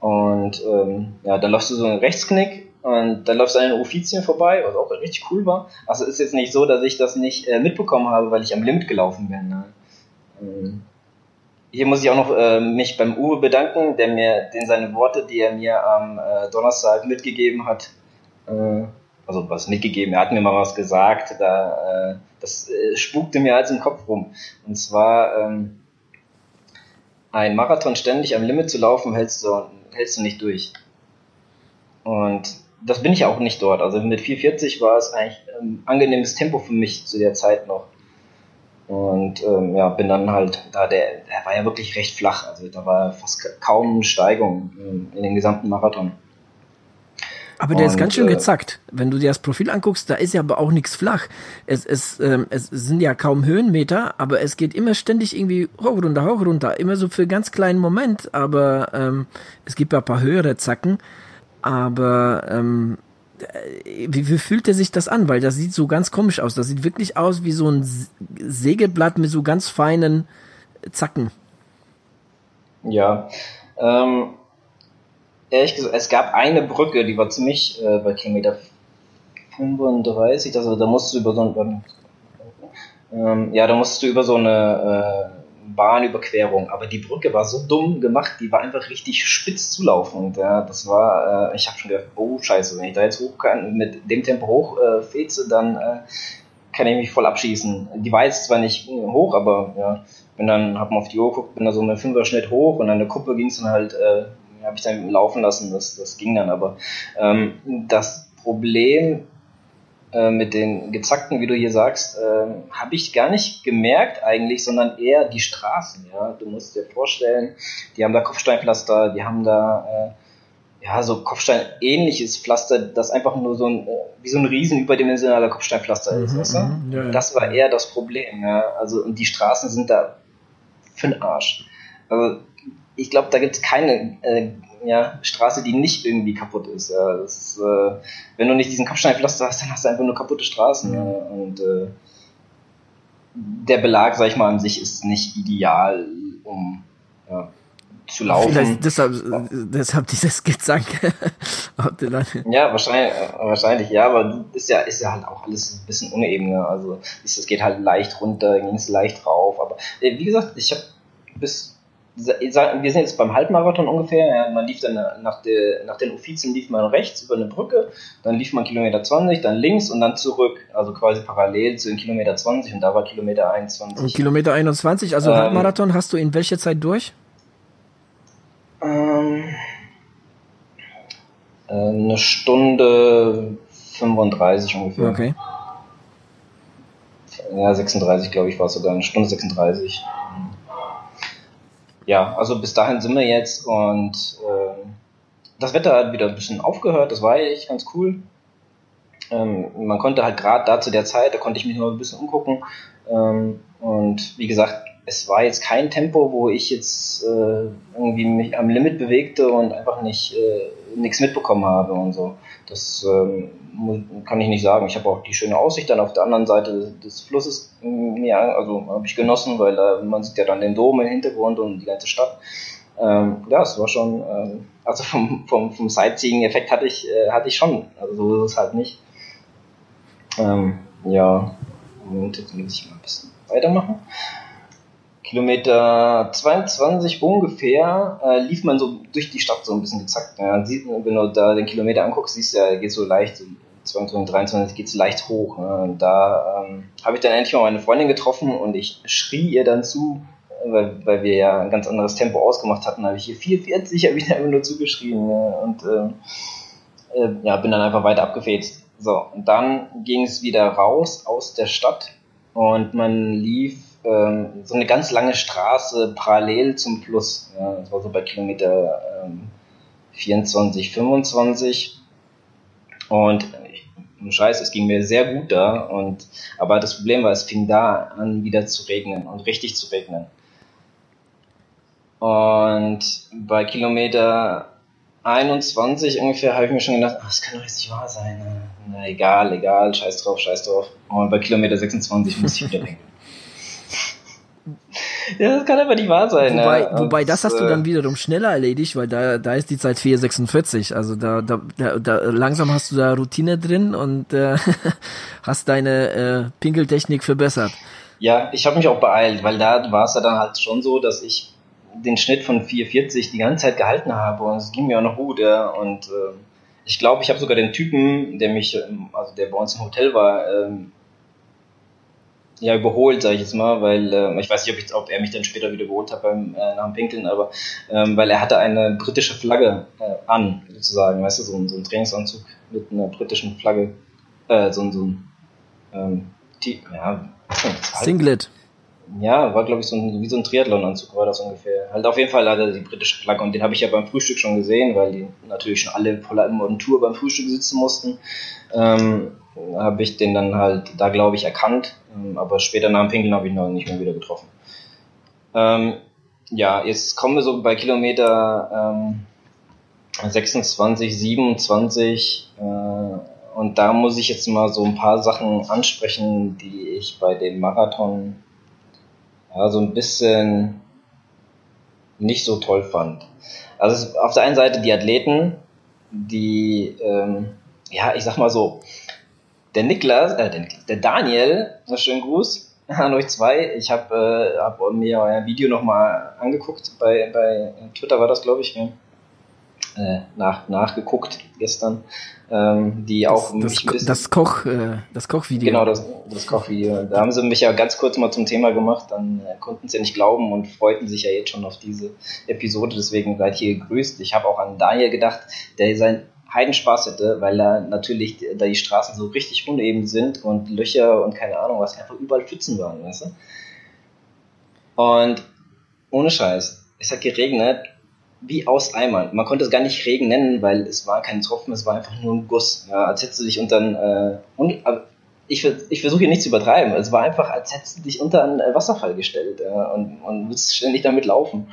Und ähm, ja, dann läufst du so einen Rechtsknick und dann läufst du an den Uffizien vorbei, was auch richtig cool war. Also ist jetzt nicht so, dass ich das nicht äh, mitbekommen habe, weil ich am Limit gelaufen bin. Ne? Ähm, hier muss ich auch noch äh, mich beim Uwe bedanken, der mir den seine Worte, die er mir am äh, Donnerstag mitgegeben hat, äh, also was mitgegeben, er hat mir mal was gesagt, da äh, das äh, spukte mir als im Kopf rum. Und zwar ähm, ein Marathon ständig am Limit zu laufen, hältst du, hältst du nicht durch. Und das bin ich auch nicht dort. Also mit 440 war es eigentlich ein angenehmes Tempo für mich zu der Zeit noch. Und ähm, ja, bin dann halt, da der, der war ja wirklich recht flach, also da war fast kaum Steigung ähm, in den gesamten Marathon. Aber der und, ist ganz schön äh, gezackt. Wenn du dir das Profil anguckst, da ist ja aber auch nichts flach. Es, es, ähm, es sind ja kaum Höhenmeter, aber es geht immer ständig irgendwie hoch, runter, hoch, runter. Immer so für einen ganz kleinen Moment, aber ähm, es gibt ja ein paar höhere Zacken. Aber ähm, wie, wie fühlt er sich das an? Weil das sieht so ganz komisch aus. Das sieht wirklich aus wie so ein Sägeblatt mit so ganz feinen Zacken. Ja. Ähm, ehrlich gesagt, es gab eine Brücke, die war ziemlich äh, bei Kilometer 35, also da musst du über so ein, ähm, ja, da musst du über so eine äh, Bahnüberquerung, aber die Brücke war so dumm gemacht, die war einfach richtig spitz zulaufend. Ja, das war, äh, ich habe schon gedacht, oh Scheiße, wenn ich da jetzt hoch kann, mit dem Tempo hoch äh, feze, dann äh, kann ich mich voll abschießen. Die war jetzt zwar nicht hoch, aber ja, bin dann, hab mal auf die Uhr geguckt, bin da so mit Fünfer Schnitt hoch und an der Kuppe ging es dann halt, äh, habe ich dann laufen lassen, das, das ging dann aber. Ähm, das Problem äh, mit den gezackten, wie du hier sagst, äh, habe ich gar nicht gemerkt eigentlich, sondern eher die Straßen. Ja, du musst dir vorstellen, die haben da Kopfsteinpflaster, die haben da äh, ja so Kopfstein-ähnliches Pflaster, das einfach nur so ein äh, wie so ein riesen überdimensionaler Kopfsteinpflaster ist. Mhm, weißt du? Mhm, ja, ja. Das war eher das Problem. Ja, also und die Straßen sind da für den Arsch. Also ich glaube, da gibt es keine äh, ja, Straße, die nicht irgendwie kaputt ist. Ja. Das, äh, wenn du nicht diesen Kopfsteinpflaster hast, dann hast du einfach nur kaputte Straßen. Ja. Und äh, der Belag, sag ich mal, an sich ist nicht ideal, um ja, zu laufen. Vielleicht deshalb, deshalb dieses Gezanke. ja, wahrscheinlich, wahrscheinlich, ja, aber ist ja, ist ja halt auch alles ein bisschen uneben. Ne? Also es geht halt leicht runter, ging es leicht rauf. Aber äh, wie gesagt, ich habe bis wir sind jetzt beim Halbmarathon ungefähr, ja, man lief dann nach, der, nach den Uffizien lief man rechts über eine Brücke, dann lief man Kilometer 20, dann links und dann zurück, also quasi parallel zu den Kilometer 20 und da war Kilometer 21. Und Kilometer 21, also ähm, Halbmarathon hast du in welcher Zeit durch? Ähm, äh, eine Stunde 35 ungefähr. Okay. Ja, 36 glaube ich war es sogar, eine Stunde 36 ja, also bis dahin sind wir jetzt und äh, das Wetter hat wieder ein bisschen aufgehört, das war echt ganz cool. Ähm, man konnte halt gerade da zu der Zeit, da konnte ich mich noch ein bisschen umgucken. Ähm, und wie gesagt, es war jetzt kein Tempo, wo ich jetzt äh, irgendwie mich am Limit bewegte und einfach nicht äh, nichts mitbekommen habe und so. Das ähm, kann ich nicht sagen. Ich habe auch die schöne Aussicht dann auf der anderen Seite des Flusses mir, also habe ich genossen, weil äh, man sieht ja dann den Dom im Hintergrund und die ganze Stadt. Ähm, ja, es war schon, äh, also vom, vom, vom Sightseeing-Effekt hatte ich, äh, hatte ich schon. Also so ist es halt nicht. Ähm, ja, und jetzt muss ich mal ein bisschen weitermachen. Kilometer 22 ungefähr äh, lief man so durch die Stadt so ein bisschen gezackt. Ja, sieht, wenn du da den Kilometer anguckst, siehst du ja, geht so leicht, so 22, 23 geht es leicht hoch. Ne? Da ähm, habe ich dann endlich mal meine Freundin getroffen und ich schrie ihr dann zu, weil, weil wir ja ein ganz anderes Tempo ausgemacht hatten, habe ich hier 440, habe ich einfach nur zugeschrien ja, und äh, äh, ja, bin dann einfach weiter abgefetzt. So, und dann ging es wieder raus aus der Stadt und man lief ähm, so eine ganz lange Straße parallel zum Fluss. Ja, das war so bei Kilometer ähm, 24, 25. Und Scheiß, es ging mir sehr gut da. Und, aber das Problem war, es fing da an, wieder zu regnen und richtig zu regnen. Und bei Kilometer 21 ungefähr habe ich mir schon gedacht, ach, das kann doch jetzt nicht wahr sein. Na, egal, egal, scheiß drauf, scheiß drauf. Und bei Kilometer 26 muss ich wieder denken. Ja, das kann aber nicht wahr sein. Wobei, ne? wobei das hast du dann wiederum schneller erledigt, weil da, da ist die Zeit 4,46. Also da, da, da, da langsam hast du da Routine drin und äh, hast deine äh, Pinkeltechnik verbessert. Ja, ich habe mich auch beeilt, weil da war es ja dann halt schon so, dass ich den Schnitt von 4,40 die ganze Zeit gehalten habe und es ging mir auch noch gut. Ja. Und äh, ich glaube, ich habe sogar den Typen, der mich, also der bei uns im Hotel war, ähm, ja, überholt, sage ich jetzt mal, weil äh, ich weiß nicht, ob, ich, ob er mich dann später wieder überholt hat beim äh, nach dem Pinkeln, aber ähm, weil er hatte eine britische Flagge äh, an, sozusagen, weißt du, so, ein, so ein Trainingsanzug mit einer britischen Flagge, äh, so, so ein ähm, die, ja, Singlet. Ja, war glaube ich so ein, wie so ein Triathlon-Anzug war das ungefähr. Halt auf jeden Fall hatte er die britische Flagge und den habe ich ja beim Frühstück schon gesehen, weil die natürlich schon alle voller Montur beim Frühstück sitzen mussten. Ähm, habe ich den dann halt da glaube ich erkannt, ähm, aber später nach dem Pinkeln habe ich ihn noch nicht mehr wieder getroffen. Ähm, ja, jetzt kommen wir so bei Kilometer ähm, 26, 27 äh, und da muss ich jetzt mal so ein paar Sachen ansprechen, die ich bei dem Marathon ja, so ein bisschen nicht so toll fand. Also auf der einen Seite die Athleten, die, ähm, ja, ich sag mal so, der Niklas, äh, der, der Daniel, so schönen Gruß an euch zwei. Ich habe äh, hab mir euer Video nochmal angeguckt, bei, bei Twitter war das, glaube ich, äh, nach, nachgeguckt gestern ähm, die auch das, mich ein bisschen, das Koch, äh, das Kochvideo. Genau, das, das Kochvideo. Da haben sie mich ja ganz kurz mal zum Thema gemacht, dann äh, konnten sie ja nicht glauben und freuten sich ja jetzt schon auf diese Episode, deswegen seid hier gegrüßt. Ich habe auch an Daniel gedacht, der sein Heidenspaß hätte, weil da natürlich da die Straßen so richtig uneben sind und Löcher und keine Ahnung was, einfach überall Pfützen waren, weißt du? Und ohne Scheiß, es hat geregnet wie aus Eimern. Man konnte es gar nicht Regen nennen, weil es war kein Tropfen, es war einfach nur ein Guss. Ja, als hättest du dich unter äh, und, ich, ich versuche hier nicht zu übertreiben, es war einfach, als hättest du dich unter einen äh, Wasserfall gestellt ja, und, und würdest ständig damit laufen.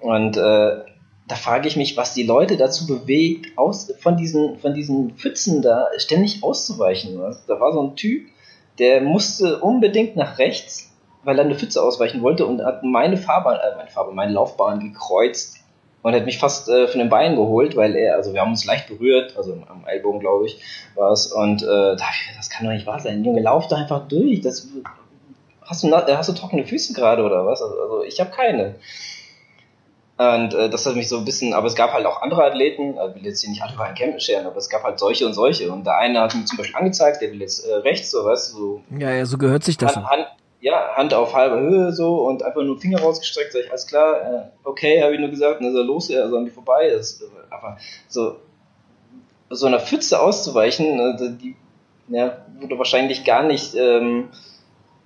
Und äh, da frage ich mich, was die Leute dazu bewegt, aus, von, diesen, von diesen Pfützen da ständig auszuweichen. Was? Da war so ein Typ, der musste unbedingt nach rechts, weil er eine Pfütze ausweichen wollte und hat meine Fahrbahn, äh, meine Fahrbahn, meine Laufbahn gekreuzt und hat mich fast äh, von den Beinen geholt, weil er, also wir haben uns leicht berührt, also am Ellbogen, glaube ich, war es. Und äh, da ich, das kann doch nicht wahr sein. Junge, lauf da einfach durch. Das, hast, du, hast du trockene Füße gerade oder was? Also, also ich habe keine. Und äh, das hat mich so ein bisschen, aber es gab halt auch andere Athleten, also ich will jetzt hier nicht alle über einen Camp scheren, aber es gab halt solche und solche. Und der eine hat mir zum Beispiel angezeigt, der will jetzt äh, rechts, so weißt du, so. Ja, ja, so gehört sich das. Hand, Hand, ja, Hand auf halber Höhe so und einfach nur Finger rausgestreckt, sag ich, alles klar, äh, okay, habe ich nur gesagt, und dann ist er los, er ist an mir vorbei. Das, aber so, so einer Pfütze auszuweichen, äh, die, ja, du wahrscheinlich gar nicht ähm,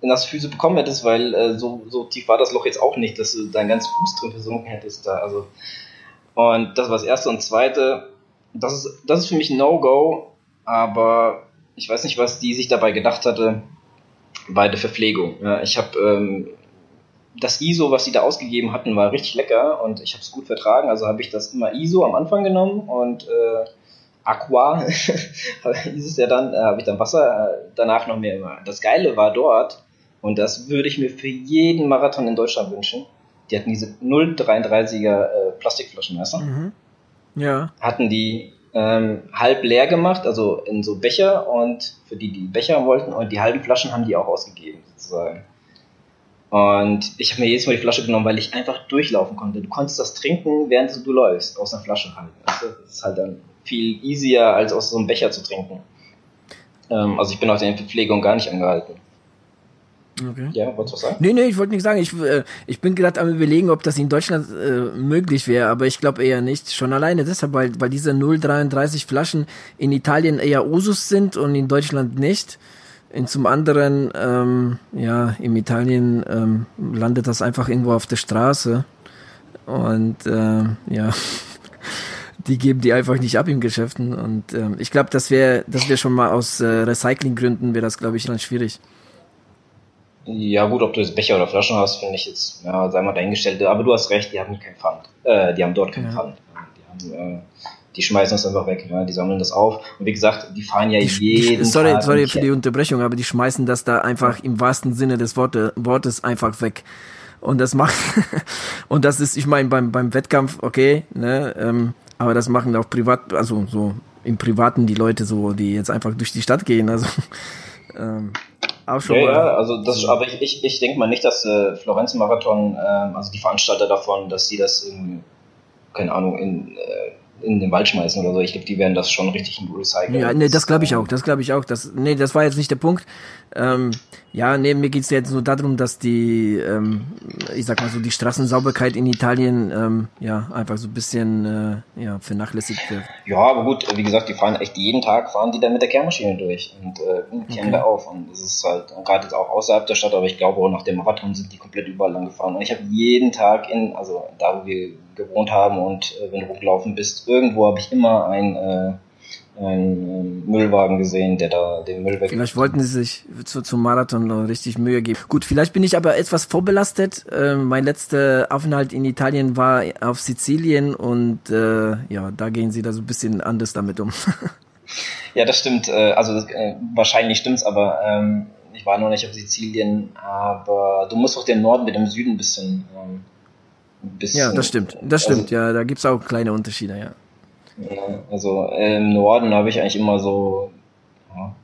in das Füße bekommen hättest, weil äh, so, so tief war das Loch jetzt auch nicht, dass du deinen ganzen Fuß drin versunken hättest da. Also, und das war das erste und zweite, das ist, das ist für mich ein No-Go, aber ich weiß nicht, was die sich dabei gedacht hatte bei der Verpflegung. Ja, ich habe ähm, das ISO, was sie da ausgegeben hatten, war richtig lecker und ich habe es gut vertragen. Also habe ich das immer ISO am Anfang genommen und äh, Aqua hieß es ja dann, äh, habe ich dann Wasser, äh, danach noch mehr immer. Das Geile war dort, und das würde ich mir für jeden Marathon in Deutschland wünschen, die hatten diese 0,33er äh, Plastikflaschen, weißt du? Mhm. Ja. Hatten die ähm, halb leer gemacht, also in so Becher und für die, die Becher wollten und die halben Flaschen haben die auch ausgegeben, sozusagen. Und ich habe mir jedes Mal die Flasche genommen, weil ich einfach durchlaufen konnte. Du konntest das trinken, während du läufst, aus einer Flasche halt. Das ist halt dann viel easier, als aus so einem Becher zu trinken. Ähm, also ich bin auch in der Verpflegung gar nicht angehalten. Okay. Ja, wolltest du was sagen? Nee, nee, ich wollte nichts sagen. Ich, äh, ich bin gerade am überlegen, ob das in Deutschland äh, möglich wäre, aber ich glaube eher nicht. Schon alleine deshalb, weil, weil diese 0,33 Flaschen in Italien eher Usus sind und in Deutschland nicht. Und zum anderen, ähm, ja, in Italien ähm, landet das einfach irgendwo auf der Straße. Und äh, ja. die geben die einfach nicht ab im Geschäften. Und ähm, ich glaube, das wäre das wäre schon mal aus äh, Recyclinggründen, wäre das, glaube ich, dann schwierig. Ja gut, ob du jetzt Becher oder Flaschen hast, finde ich jetzt, ja, sei mal dahingestellt. Aber du hast recht, die haben kein Pfand. Äh, die haben dort kein ja. Pfand. Die, haben, äh, die schmeißen das einfach weg, ja, die sammeln das auf. Und wie gesagt, die fahren ja die, jeden Sorry, Tag sorry für die Unterbrechung, aber die schmeißen das da einfach im wahrsten Sinne des Worte, Wortes einfach weg. Und das macht, und das ist, ich meine, beim, beim Wettkampf, okay, ne, ähm, aber das machen auch privat, also so im Privaten die Leute so, die jetzt einfach durch die Stadt gehen, also ähm, auch schon ja, mal. Ja, also das, so. aber ich, ich, ich denke mal nicht, dass äh, Florenz Marathon, äh, also die Veranstalter davon, dass sie das in, keine Ahnung, in äh, in den Wald schmeißen oder so. Ich glaube, die werden das schon richtig recyceln. Ja, nee, das glaube ich auch. Das glaube ich auch. Das, nee, das war jetzt nicht der Punkt. Ähm, ja, nee, mir geht's jetzt nur darum, dass die, ähm, ich sag mal so, die Straßensauberkeit in Italien ähm, ja einfach so ein bisschen äh, ja, vernachlässigt wird. Ja, aber gut, wie gesagt, die fahren echt jeden Tag, fahren die da mit der Kehrmaschine durch und äh, kehren okay. da auf. Und das ist halt, gerade jetzt auch außerhalb der Stadt, aber ich glaube auch nach dem Marathon sind die komplett überall lang gefahren. Und ich habe jeden Tag in, also da wo wir gewohnt haben und äh, wenn du rumgelaufen bist, irgendwo habe ich immer ein, äh, einen äh, Müllwagen gesehen, der da den Müll weg. Vielleicht wollten sie sich zu, zum Marathon richtig Mühe geben. Gut, vielleicht bin ich aber etwas vorbelastet. Äh, mein letzter Aufenthalt in Italien war auf Sizilien und äh, ja, da gehen sie da so ein bisschen anders damit um. ja, das stimmt. Äh, also das, äh, wahrscheinlich stimmt's, aber ähm, ich war noch nicht auf Sizilien, aber du musst auch den Norden mit dem Süden ein bisschen ähm, bisschen, ja, das stimmt. Das stimmt, also, ja. Da gibt es auch kleine Unterschiede, ja. also äh, im Norden habe ich eigentlich immer so, ja,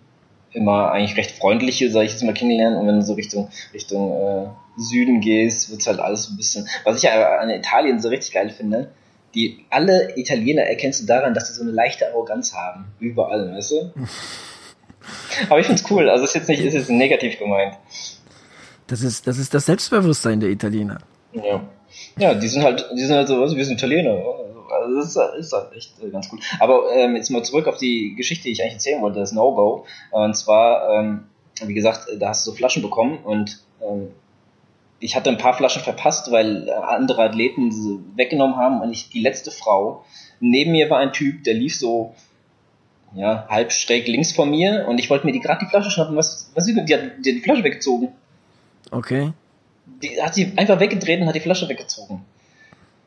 immer eigentlich recht freundliche, sage ich jetzt mal, kennengelernt. Und wenn du so Richtung, Richtung äh, Süden gehst, wird es halt alles so ein bisschen. Was ich ja an Italien so richtig geil finde, die alle Italiener erkennst du daran, dass sie so eine leichte Arroganz haben. Überall, weißt du? Aber ich find's cool. Also ist jetzt nicht, ist jetzt negativ gemeint. Das ist, das ist das Selbstbewusstsein der Italiener. Ja. Ja, die sind halt, die sind halt so, was, wir sind Italiener. Also das ist, ist halt echt äh, ganz cool. Aber ähm, jetzt mal zurück auf die Geschichte, die ich eigentlich erzählen wollte, das No-Go. Und zwar, ähm, wie gesagt, da hast du so Flaschen bekommen und ähm, ich hatte ein paar Flaschen verpasst, weil andere Athleten sie weggenommen haben und ich die letzte Frau. Neben mir war ein Typ, der lief so ja, halb schräg links von mir und ich wollte mir die gerade die Flasche schnappen. Was, was die, die hat die, die Flasche weggezogen. Okay die hat sie einfach weggedreht und hat die Flasche weggezogen.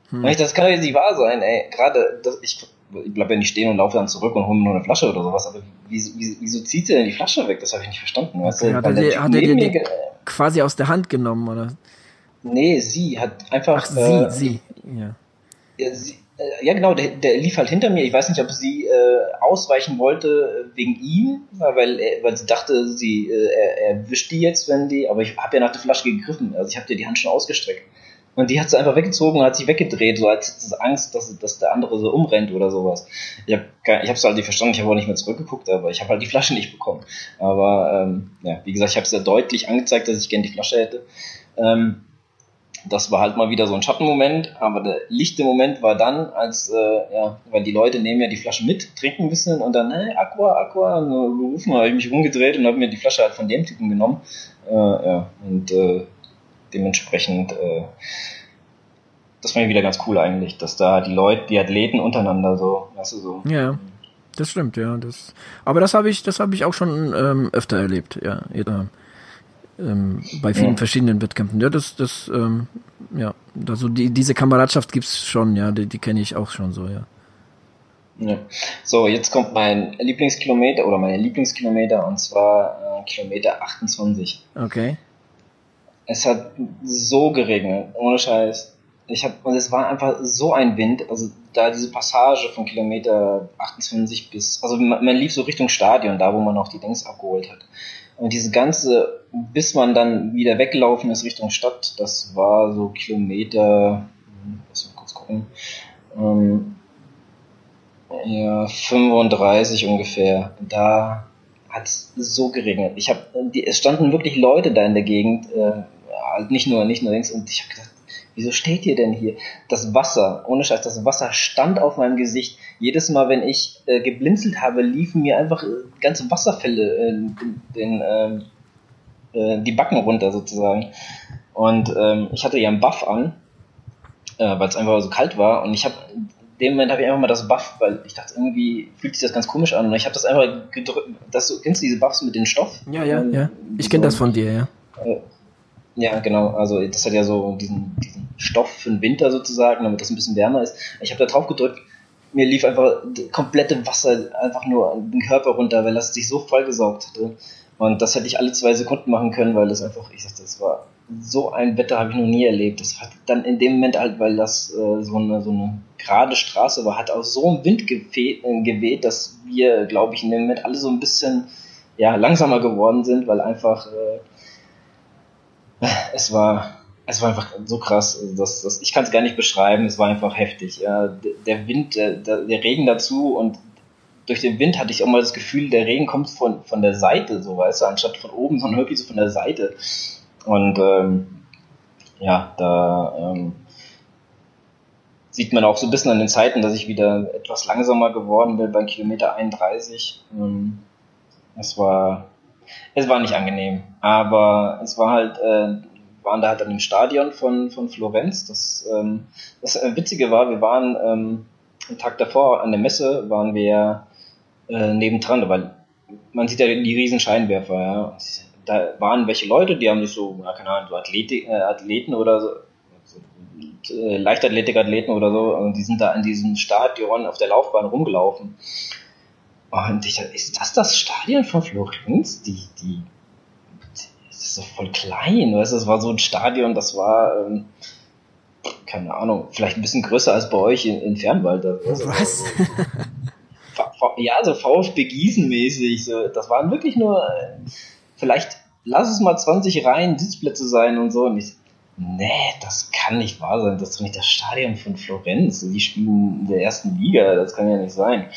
Hm. Ich, das kann jetzt nicht wahr sein, ey. Gerade, ich, ich bleib ja nicht stehen und laufe dann zurück und hole mir nur eine Flasche oder sowas, aber wieso, wieso, wieso zieht sie denn die Flasche weg? Das habe ich nicht verstanden. Weißt okay, hat er, die, hat er dir die quasi aus der Hand genommen, oder? Nee, sie hat einfach. Ach, sie, äh, sie, ja. ja sie, ja, genau, der, der lief halt hinter mir. Ich weiß nicht, ob sie äh, ausweichen wollte wegen ihm, weil, er, weil sie dachte, sie äh, er, er wischt die jetzt, wenn die. Aber ich habe ja nach der Flasche gegriffen. Also ich habe dir die Hand schon ausgestreckt. Und die hat sie einfach weggezogen und hat sich weggedreht, so als Angst, dass, dass der andere so umrennt oder sowas. Ich habe ich hab's halt nicht verstanden, ich habe auch nicht mehr zurückgeguckt, aber ich habe halt die Flasche nicht bekommen. Aber ähm, ja, wie gesagt, ich habe es ja deutlich angezeigt, dass ich gerne die Flasche hätte. Ähm, das war halt mal wieder so ein Schattenmoment, aber der lichte Moment war dann, als, äh, ja, weil die Leute nehmen ja die Flasche mit, trinken ein bisschen und dann, hey, Aqua, Aqua, gerufen, habe ich mich rumgedreht und habe mir die Flasche halt von dem Typen genommen. Äh, ja, und äh, dementsprechend, äh, das fand ich wieder ganz cool eigentlich, dass da die Leute, die Athleten untereinander so, weißt du, so. Ja. Das stimmt, ja. Das, aber das habe ich, das habe ich auch schon ähm, öfter erlebt, ja. ja ähm, bei vielen ja. verschiedenen Wettkämpfen. Ja, das, das, ähm, ja, also die, diese Kameradschaft gibt's schon, ja, die, die kenne ich auch schon so, ja. ja. So, jetzt kommt mein Lieblingskilometer oder meine Lieblingskilometer und zwar äh, Kilometer 28. Okay. Es hat so geregnet, ohne Scheiß. Ich hab, und es war einfach so ein Wind, also da diese Passage von Kilometer 28 bis, also man, man lief so Richtung Stadion, da wo man noch die Dings abgeholt hat. Und diese ganze, bis man dann wieder weggelaufen ist Richtung Stadt, das war so Kilometer, lass mal kurz gucken, ähm, ja, 35 ungefähr. Da hat es so geregnet. Ich habe, es standen wirklich Leute da in der Gegend, äh, halt nicht nur, nicht nur links, und ich habe gesagt, wieso steht ihr denn hier? Das Wasser, ohne Scheiß, das Wasser stand auf meinem Gesicht. Jedes Mal, wenn ich äh, geblinzelt habe, liefen mir einfach äh, ganze Wasserfälle äh, den, ähm, äh, die Backen runter sozusagen. Und ähm, ich hatte ja einen Buff an, äh, weil es einfach so kalt war. Und ich habe dem Moment habe ich einfach mal das Buff, weil ich dachte, irgendwie fühlt sich das ganz komisch an. Und ich habe das einfach gedrückt. Das, kennst du diese Buffs mit dem Stoff? Ja, ja, ähm, ja. Ich so, kenne das von dir, ja. Äh, ja, genau. Also das hat ja so diesen, diesen Stoff für den Winter sozusagen, damit das ein bisschen wärmer ist. Ich habe da drauf gedrückt, mir lief einfach komplette Wasser einfach nur den Körper runter, weil das sich so vollgesaugt hatte. Und das hätte ich alle zwei Sekunden machen können, weil das einfach, ich sagte, das war so ein Wetter habe ich noch nie erlebt. Das hat dann in dem Moment halt, weil das äh, so, eine, so eine gerade Straße war, hat auch so ein Wind geweht, äh, geweht dass wir, glaube ich, in dem Moment alle so ein bisschen ja, langsamer geworden sind, weil einfach äh, es war es war einfach so krass, dass, dass ich kann es gar nicht beschreiben, es war einfach heftig. Ja, der Wind, der, der Regen dazu und durch den Wind hatte ich auch mal das Gefühl, der Regen kommt von, von der Seite, so weißt du, anstatt von oben, sondern wirklich so von der Seite. Und ähm, ja, da ähm, sieht man auch so ein bisschen an den Zeiten, dass ich wieder etwas langsamer geworden bin beim Kilometer 31. Ähm, es war es war nicht angenehm, aber es war halt äh, waren da halt an dem Stadion von von Florenz. Das ähm, das äh, Witzige war, wir waren ähm, einen Tag davor an der Messe waren wir äh, nebendran, weil man sieht ja die riesen Scheinwerfer, ja da waren welche Leute, die haben sich so, ja, keine Ahnung, so Athletik, äh, Athleten oder so, so äh, Leichtathletik-Athleten oder so, die sind da in diesem Stadion auf der Laufbahn rumgelaufen. Und ich dachte, ist das das Stadion von Florenz? Die, die, ist doch voll klein, weißt du, das war so ein Stadion, das war, ähm, keine Ahnung, vielleicht ein bisschen größer als bei euch in, in Fernwald. Was? ja, so VfB Gießen mäßig, so, das waren wirklich nur, vielleicht lass es mal 20 Reihen Sitzplätze sein und so. Und ich, nee, das kann nicht wahr sein. Das ist doch nicht das Stadion von Florenz. Die spielen in der ersten Liga. Das kann ja nicht sein.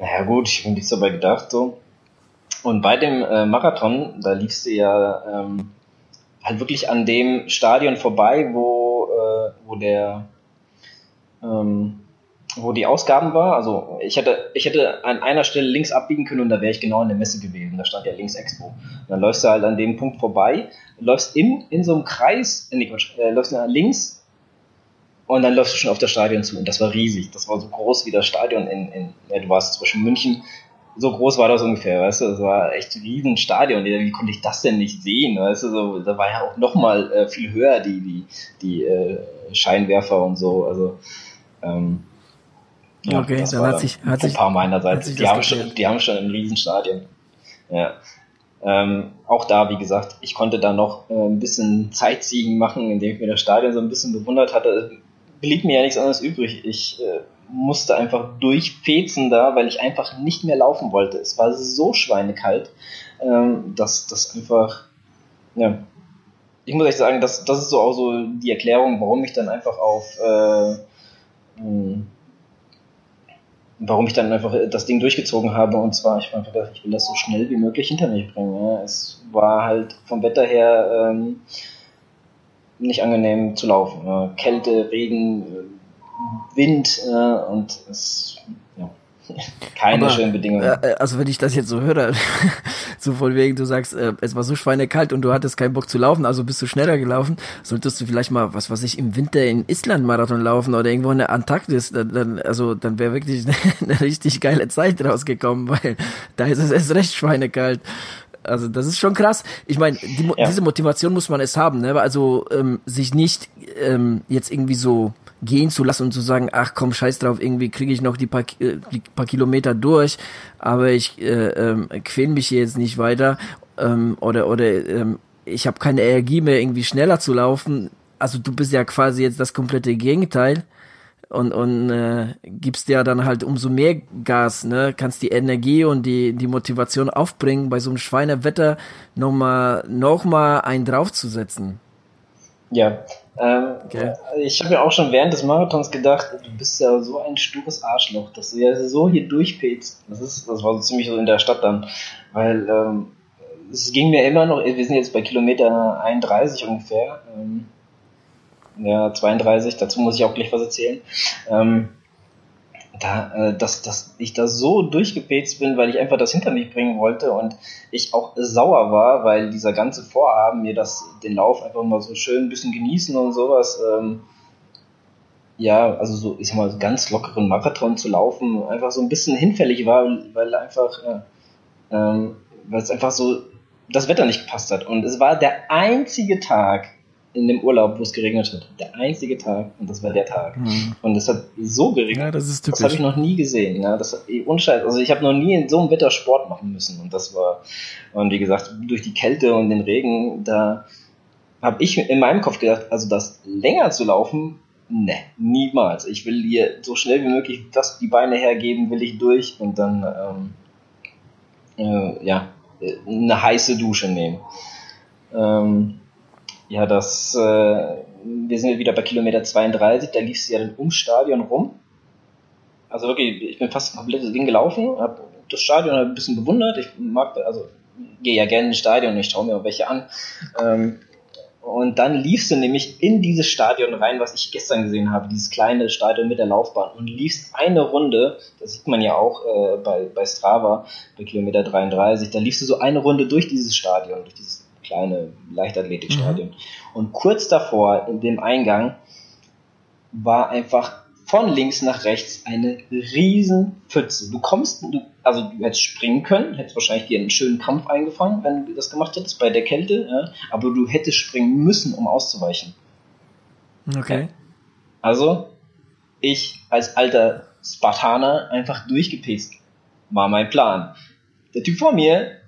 Naja, gut, ich habe nichts dabei gedacht, so. Und bei dem äh, Marathon, da liefst du ja ähm, halt wirklich an dem Stadion vorbei, wo, äh, wo der, ähm, wo die Ausgaben war. Also ich hätte, ich hätte an einer Stelle links abbiegen können und da wäre ich genau in der Messe gewesen. Da stand ja links Expo. Und dann läufst du halt an dem Punkt vorbei, läufst in, in so einem Kreis, äh, nee, Quatsch, äh, läufst nach links und dann läufst du schon auf das Stadion zu. Und das war riesig. Das war so groß wie das Stadion in, in ja, du warst zwischen München. So groß war das ungefähr, weißt du, das war echt ein riesen Stadion. Wie konnte ich das denn nicht sehen, weißt du, so, da war ja auch nochmal äh, viel höher die, die, die äh, Scheinwerfer und so, also, ähm, ja, okay, das dann war hat sich, hat ein paar meinerseits. Die haben, schon, die haben schon ein Riesenstadion. Ja. Ähm, auch da, wie gesagt, ich konnte da noch äh, ein bisschen Zeitziehen machen, indem ich mir das Stadion so ein bisschen bewundert hatte. Blieb mir ja nichts anderes übrig. Ich äh, musste einfach durchfezen da, weil ich einfach nicht mehr laufen wollte. Es war so schweinekalt, ähm, dass das einfach, ja. Ich muss echt sagen, das, das ist so auch so die Erklärung, warum ich dann einfach auf äh, hm, warum ich dann einfach das Ding durchgezogen habe. Und zwar, ich, einfach, ich will das so schnell wie möglich hinter mich bringen. Ja. Es war halt vom Wetter her ähm, nicht angenehm zu laufen. Ja. Kälte, Regen, Wind äh, und es keine Aber, schönen Bedingungen. Äh, also wenn ich das jetzt so höre, so von wegen, du sagst, äh, es war so schweinekalt und du hattest keinen Bock zu laufen, also bist du schneller gelaufen, solltest du vielleicht mal, was weiß ich, im Winter in Island Marathon laufen oder irgendwo in der Antarktis, dann, dann, also dann wäre wirklich eine, eine richtig geile Zeit rausgekommen, weil da ist es erst recht schweinekalt. Also das ist schon krass. Ich meine, die, ja. diese Motivation muss man es haben, ne? Also ähm, sich nicht ähm, jetzt irgendwie so gehen zu lassen und zu sagen, ach komm, scheiß drauf, irgendwie kriege ich noch die paar, äh, die paar Kilometer durch, aber ich äh, ähm, quäl mich hier jetzt nicht weiter ähm, oder oder ähm, ich habe keine Energie mehr, irgendwie schneller zu laufen. Also du bist ja quasi jetzt das komplette Gegenteil und und äh, gibst ja dann halt umso mehr Gas, ne? Kannst die Energie und die die Motivation aufbringen, bei so einem Schweinewetter nochmal noch mal einen draufzusetzen. Ja, ähm, okay. Ich habe ja auch schon während des Marathons gedacht, du bist ja so ein stures Arschloch, dass du ja so hier durchpetzt. Das ist, das war so ziemlich so in der Stadt dann, weil ähm, es ging mir immer noch. Wir sind jetzt bei Kilometer 31 ungefähr, ähm, ja 32. Dazu muss ich auch gleich was erzählen. Ähm, da, äh, dass, dass ich da so durchgepetzt bin, weil ich einfach das hinter mich bringen wollte und ich auch sauer war, weil dieser ganze Vorhaben, mir das, den Lauf einfach mal so schön ein bisschen genießen und sowas, ähm, ja, also so, ich sag mal, ganz lockeren Marathon zu laufen, einfach so ein bisschen hinfällig war, weil einfach, äh, ähm, weil es einfach so das Wetter nicht gepasst hat. Und es war der einzige Tag in dem Urlaub, wo es geregnet hat. Der einzige Tag und das war der Tag. Mhm. Und es hat so geregnet. Ja, das ist typisch. Das habe ich noch nie gesehen. Ja, das unscheiß. Also ich habe noch nie in so einem Wetter Sport machen müssen. Und das war, und wie gesagt, durch die Kälte und den Regen, da habe ich in meinem Kopf gedacht, also das länger zu laufen, ne, niemals. Ich will hier so schnell wie möglich das die Beine hergeben, will ich durch und dann ähm, äh, ja eine heiße Dusche nehmen. Ähm, ja, das, äh, wir sind wieder bei Kilometer 32, da lief es ja dann ums Stadion rum. Also wirklich, ich bin fast ein komplettes Ding gelaufen, habe das Stadion ein bisschen bewundert. Ich mag, also gehe ja gerne ins Stadion ich schaue mir auch welche an. Ähm, und dann liefst du nämlich in dieses Stadion rein, was ich gestern gesehen habe, dieses kleine Stadion mit der Laufbahn und liefst eine Runde, das sieht man ja auch äh, bei, bei Strava, bei Kilometer 33, da liefst du so eine Runde durch dieses Stadion, durch dieses kleine Leichtathletikstadion. Mhm. Und kurz davor, in dem Eingang, war einfach von links nach rechts eine riesen Pfütze. Du kommst, du, also du hättest springen können, hättest wahrscheinlich dir einen schönen Kampf eingefangen, wenn du das gemacht hättest bei der Kälte, ja, aber du hättest springen müssen, um auszuweichen. Okay. Also, ich als alter Spartaner einfach durchgepest. War mein Plan. Der Typ vor mir,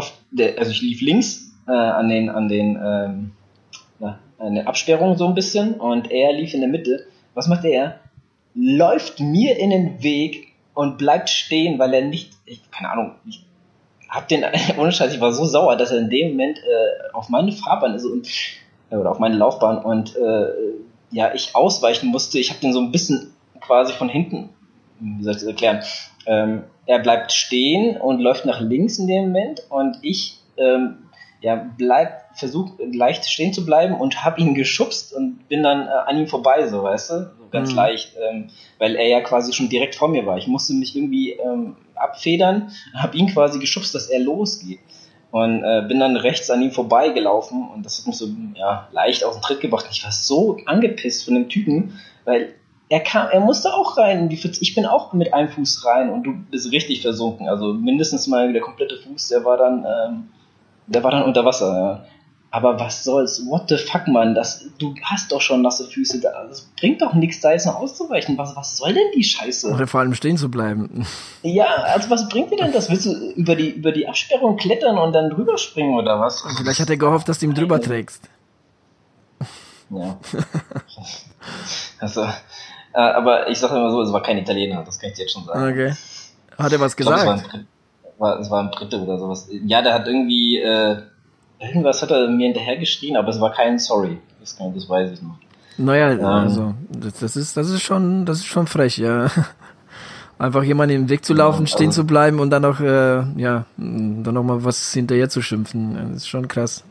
auf der, also ich lief links äh, an den, an den, ähm, na, an der Absperrung so ein bisschen und er lief in der Mitte was macht er? Läuft mir in den Weg und bleibt stehen, weil er nicht, ich, keine Ahnung, ich hab den, ohne Scheiß, ich war so sauer, dass er in dem Moment äh, auf meine Fahrbahn ist und, oder auf meine Laufbahn und äh, ja, ich ausweichen musste. Ich habe den so ein bisschen quasi von hinten, wie soll ich das erklären? Ähm, er bleibt stehen und läuft nach links in dem Moment und ich ähm, ja, bleib, versucht leicht stehen zu bleiben und hab ihn geschubst und bin dann äh, an ihm vorbei, so weißt du, so ganz mhm. leicht, ähm, weil er ja quasi schon direkt vor mir war. Ich musste mich irgendwie ähm, abfedern, hab ihn quasi geschubst, dass er losgeht und äh, bin dann rechts an ihm vorbeigelaufen und das hat mich so ja, leicht aus dem Tritt gebracht. Ich war so angepisst von dem Typen, weil er kam, er musste auch rein. Die Ich bin auch mit einem Fuß rein und du bist richtig versunken. Also mindestens mal der komplette Fuß, der war dann ähm, der war dann unter Wasser, ja. Aber was soll's? What the fuck, Mann? Das, du hast doch schon nasse Füße. Das bringt doch nichts, da jetzt noch auszuweichen. Was, was soll denn die Scheiße? Oder vor allem stehen zu bleiben. Ja, also was bringt dir denn das? Willst du über die, über die Absperrung klettern und dann drüber springen oder was? Und vielleicht hat er gehofft, dass du ihm drüber trägst. Ja. also, aber ich sag immer so, es war kein Italiener, das kann ich dir jetzt schon sagen. Okay. Hat er was gesagt? Glaub, war, es war ein Dritte oder sowas. Ja, der hat irgendwie, äh, irgendwas hat er mir hinterher geschrien, aber es war kein Sorry. Das, kann, das weiß ich noch. Naja, ähm, also, das, das ist, das ist schon, das ist schon frech, ja. Einfach jemanden im Weg zu laufen, ja, stehen also, zu bleiben und dann noch, äh, ja, dann noch mal was hinterher zu schimpfen. Das ist schon krass.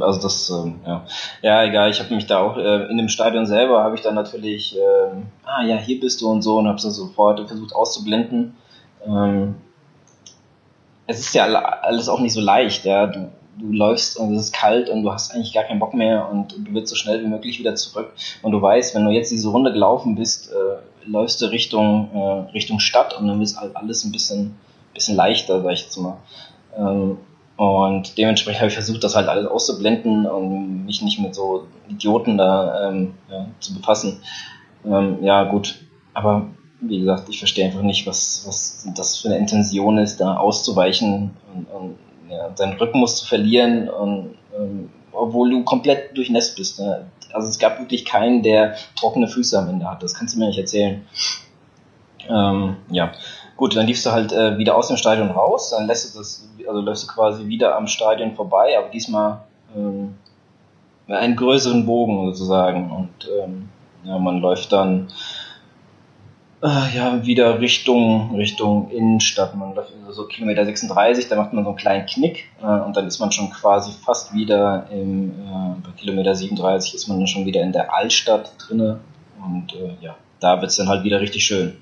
Also das, ähm, ja. Ja, egal, ich habe mich da auch, äh, in dem Stadion selber habe ich dann natürlich, äh, ah ja, hier bist du und so und habe das sofort versucht auszublenden. Ähm, es ist ja alles auch nicht so leicht, ja. Du, du läufst und es ist kalt und du hast eigentlich gar keinen Bock mehr und du willst so schnell wie möglich wieder zurück. Und du weißt, wenn du jetzt diese Runde gelaufen bist, äh, läufst du Richtung, äh, Richtung Stadt und dann ist halt alles ein bisschen, bisschen leichter, sag ich jetzt mal. Ähm, und dementsprechend habe ich versucht, das halt alles auszublenden und mich nicht mit so Idioten da ähm, ja, zu befassen. Ähm, ja, gut. Aber wie gesagt, ich verstehe einfach nicht, was, was das für eine Intention ist, da auszuweichen und, und ja, seinen Rhythmus zu verlieren, und, und, obwohl du komplett durchnässt bist. Ne? Also es gab wirklich keinen, der trockene Füße am Ende hat. Das kannst du mir nicht erzählen. Ähm, ja, gut, dann liefst du halt äh, wieder aus dem Stadion raus, dann lässt du das, also läufst du quasi wieder am Stadion vorbei, aber diesmal ähm, einen größeren Bogen sozusagen. Und ähm, ja, man läuft dann äh, ja, wieder Richtung, Richtung Innenstadt. Man läuft so Kilometer 36, da macht man so einen kleinen Knick äh, und dann ist man schon quasi fast wieder im, äh, bei Kilometer 37 ist man dann schon wieder in der Altstadt drinne und äh, ja, da wird's dann halt wieder richtig schön.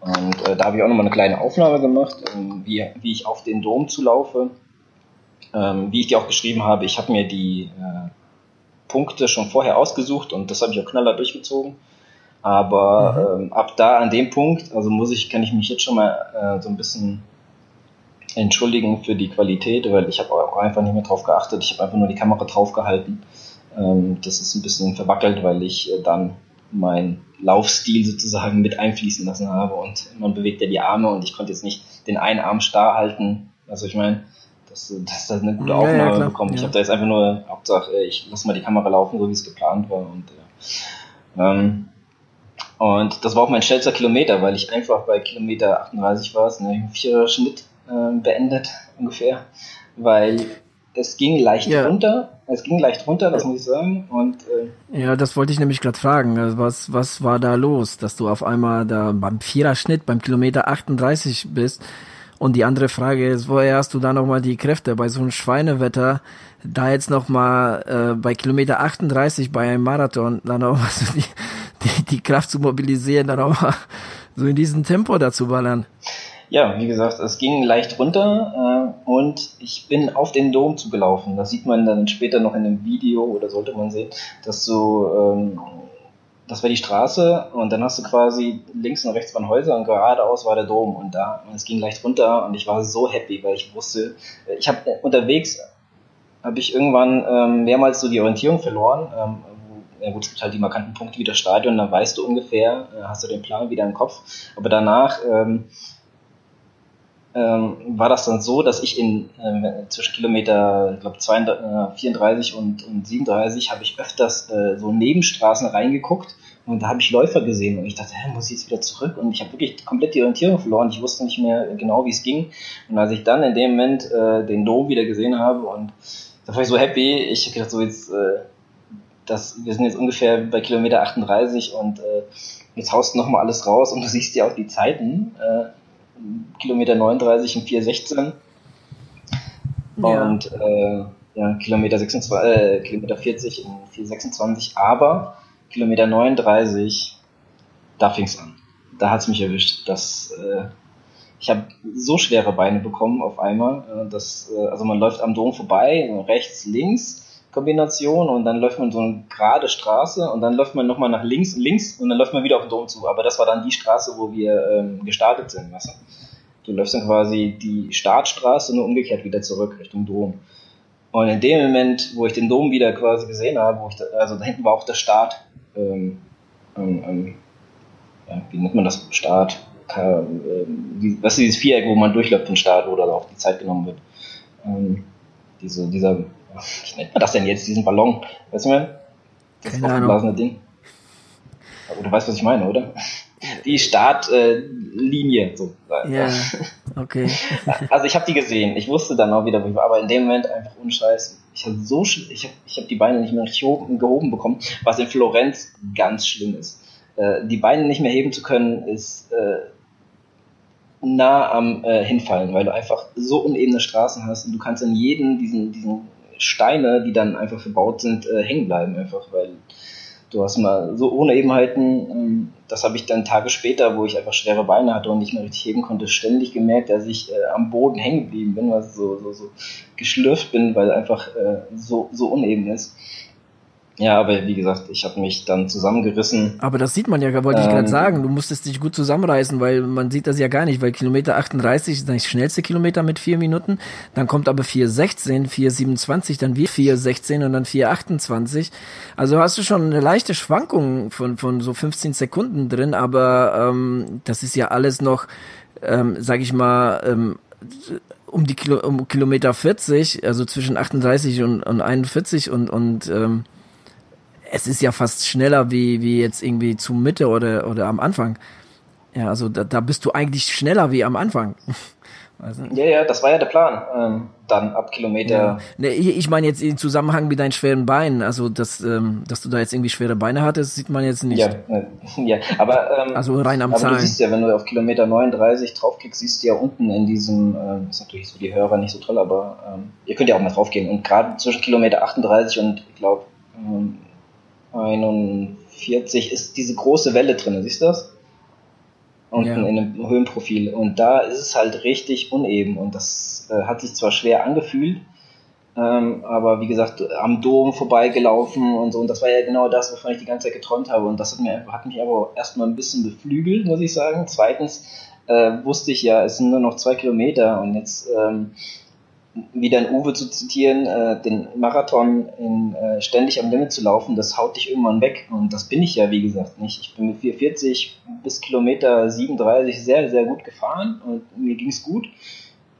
Und äh, da habe ich auch nochmal eine kleine Aufnahme gemacht, ähm, wie, wie ich auf den Dom zulaufe. Ähm, wie ich dir auch geschrieben habe, ich habe mir die äh, Punkte schon vorher ausgesucht und das habe ich auch knaller durchgezogen. Aber mhm. ähm, ab da an dem Punkt, also muss ich, kann ich mich jetzt schon mal äh, so ein bisschen entschuldigen für die Qualität, weil ich habe auch einfach nicht mehr drauf geachtet. Ich habe einfach nur die Kamera drauf gehalten. Ähm, das ist ein bisschen verwackelt, weil ich äh, dann meinen Laufstil sozusagen mit einfließen lassen habe und man bewegt ja die Arme und ich konnte jetzt nicht den einen Arm starr halten. Also ich meine, dass, dass das eine gute Aufnahme ja, ja, bekommt. Ja. Ich habe da jetzt einfach nur, Hauptsache, äh, ich lasse mal die Kamera laufen, so wie es geplant war. Und, ja. ähm, und das war auch mein schnellster Kilometer, weil ich einfach bei Kilometer 38 war, es, ne, vierer Schnitt äh, beendet ungefähr, weil es ging leicht ja. runter. Es ging leicht runter, das muss ich sagen. Und äh, ja, das wollte ich nämlich gerade fragen. Also was was war da los, dass du auf einmal da beim Viererschnitt beim Kilometer 38 bist? Und die andere Frage ist, woher hast du da nochmal die Kräfte bei so einem Schweinewetter, da jetzt nochmal äh, bei Kilometer 38 bei einem Marathon dann auch so die, die, die Kraft zu mobilisieren, dann auch mal so in diesem Tempo dazu ballern? ja, wie gesagt, es ging leicht runter äh, und ich bin auf den Dom zugelaufen. Das sieht man dann später noch in einem Video oder sollte man sehen, dass du, ähm, das war die Straße und dann hast du quasi links und rechts waren Häuser und geradeaus war der Dom und da, und es ging leicht runter und ich war so happy, weil ich wusste, ich habe unterwegs, habe ich irgendwann ähm, mehrmals so die Orientierung verloren, ähm, ja gut, es gibt halt die markanten Punkte wie das Stadion, dann weißt du ungefähr, äh, hast du den Plan wieder im Kopf. Aber danach ähm, ähm, war das dann so, dass ich in äh, zwischen Kilometer, ich glaube 34 und, und 37 habe ich öfters äh, so Nebenstraßen reingeguckt und da habe ich Läufer gesehen und ich dachte, hä, muss ich jetzt wieder zurück? Und ich habe wirklich komplett die Orientierung verloren. Ich wusste nicht mehr genau, wie es ging. Und als ich dann in dem Moment äh, den Dom wieder gesehen habe und da war ich so happy, ich habe gedacht, so jetzt, äh, das, wir sind jetzt ungefähr bei Kilometer 38 und äh, jetzt haust du nochmal alles raus und du siehst ja auch die Zeiten. Äh, Kilometer 39 in 416 ja. und äh, ja, Kilometer, 26, äh, Kilometer 40 in 426, aber Kilometer 39, da fing es an. Da hat es mich erwischt. dass äh, ich habe so schwere Beine bekommen auf einmal, äh, dass, äh, also man läuft am Dom vorbei, rechts, links, Kombination und dann läuft man so eine gerade Straße und dann läuft man nochmal nach links und links und dann läuft man wieder auf den Dom zu. Aber das war dann die Straße, wo wir ähm, gestartet sind. Weißt du? du läufst dann quasi die Startstraße nur umgekehrt wieder zurück Richtung Dom. Und in dem Moment, wo ich den Dom wieder quasi gesehen habe, wo ich da, also da hinten war auch der Start, ähm, ähm, ja, wie nennt man das? Start, äh, wie, was ist dieses Viereck, wo man durchläuft den Start, wo da auch die Zeit genommen wird. Ähm, diese, dieser wie nennt man das denn jetzt, diesen Ballon? Weißt du mal? Das Keine aufgeblasene Ding. Aber du weißt, was ich meine, oder? Die Startlinie. Äh, so. Ja, okay. also ich habe die gesehen. Ich wusste dann auch wieder, wo ich war. Aber in dem Moment einfach unscheiß. Ich habe so, ich habe ich hab die Beine nicht mehr richtig gehoben bekommen, was in Florenz ganz schlimm ist. Äh, die Beine nicht mehr heben zu können, ist äh, nah am äh, Hinfallen, weil du einfach so unebene Straßen hast und du kannst in jedem diesen, diesen Steine, die dann einfach verbaut sind, äh, hängen bleiben einfach, weil du hast mal so ohne Ebenheiten, ähm, das habe ich dann Tage später, wo ich einfach schwere Beine hatte und nicht mehr richtig heben konnte, ständig gemerkt, dass ich äh, am Boden hängen geblieben bin, weil so, so, so geschlürft bin, weil einfach äh, so, so uneben ist. Ja, aber wie gesagt, ich habe mich dann zusammengerissen. Aber das sieht man ja, wollte ich ähm, gerade sagen. Du musstest dich gut zusammenreißen, weil man sieht das ja gar nicht, weil Kilometer 38 ist das schnellste Kilometer mit vier Minuten. Dann kommt aber 416, 427, dann wieder 416 und dann 428. Also hast du schon eine leichte Schwankung von, von so 15 Sekunden drin, aber ähm, das ist ja alles noch, ähm, sag ich mal, ähm, um die Kilo, um Kilometer 40, also zwischen 38 und, und 41 und, und ähm, es ist ja fast schneller wie, wie jetzt irgendwie zu Mitte oder, oder am Anfang. Ja, also da, da bist du eigentlich schneller wie am Anfang. Also, ja, ja, das war ja der Plan. Ähm, dann ab Kilometer. Ja. Ne, ich meine jetzt im Zusammenhang mit deinen schweren Beinen. Also, dass, ähm, dass du da jetzt irgendwie schwere Beine hattest, sieht man jetzt nicht. Ja, ja. aber. Ähm, also rein am aber Zahlen. du siehst ja, wenn du auf Kilometer 39 draufklickst, siehst du ja unten in diesem, äh, ist natürlich für die Hörer nicht so toll, aber ähm, ihr könnt ja auch mal draufgehen. Und gerade zwischen Kilometer 38 und, ich glaube, ähm, 41 ist diese große Welle drin, siehst du das? Unten ja. in einem Höhenprofil. Und da ist es halt richtig uneben und das äh, hat sich zwar schwer angefühlt, Ähm, aber wie gesagt, am Dom vorbeigelaufen und so. Und das war ja genau das, wovon ich die ganze Zeit geträumt habe. Und das hat, mir, hat mich aber erstmal ein bisschen beflügelt, muss ich sagen. Zweitens äh, wusste ich ja, es sind nur noch zwei Kilometer und jetzt ähm, wieder ein Uwe zu zitieren, äh, den Marathon in, äh, ständig am Limit zu laufen, das haut dich irgendwann weg. Und das bin ich ja, wie gesagt, nicht. Ich bin mit 440 bis Kilometer 37 sehr, sehr gut gefahren und mir ging es gut.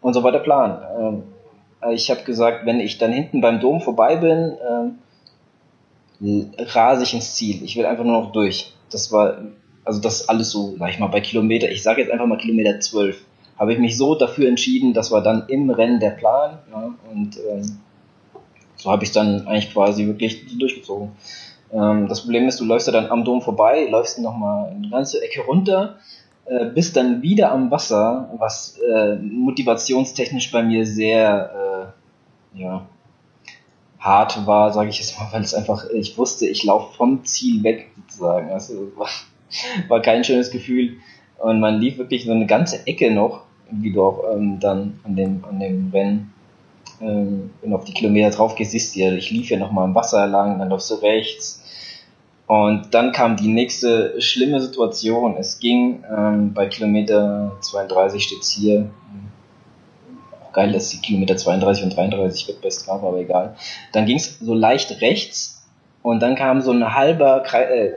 Und so war der Plan. Ähm, ich habe gesagt, wenn ich dann hinten beim Dom vorbei bin, ähm, rase ich ins Ziel. Ich will einfach nur noch durch. Das war, also das alles so, sag ich mal, bei Kilometer, ich sage jetzt einfach mal Kilometer 12 habe ich mich so dafür entschieden, das war dann im Rennen der Plan. Ja, und ähm, so habe ich dann eigentlich quasi wirklich durchgezogen. Ähm, das Problem ist, du läufst ja dann am Dom vorbei, läufst nochmal eine ganze Ecke runter, äh, bist dann wieder am Wasser, was äh, motivationstechnisch bei mir sehr äh, ja, hart war, sage ich jetzt mal, weil es einfach, ich wusste, ich laufe vom Ziel weg sozusagen. Also war, war kein schönes Gefühl. Und man lief wirklich so eine ganze Ecke noch wie du auch ähm, dann an dem, an dem Rennen, ähm, wenn du auf die Kilometer drauf gehst, siehst du ja, ich lief ja nochmal im Wasser lang, dann läufst du rechts. Und dann kam die nächste schlimme Situation. Es ging ähm, bei Kilometer 32 steht's hier. Geil, dass die Kilometer 32 und 33 wird bei Strava, aber egal. Dann ging's so leicht rechts und dann kam so ein halber Kreis, äh,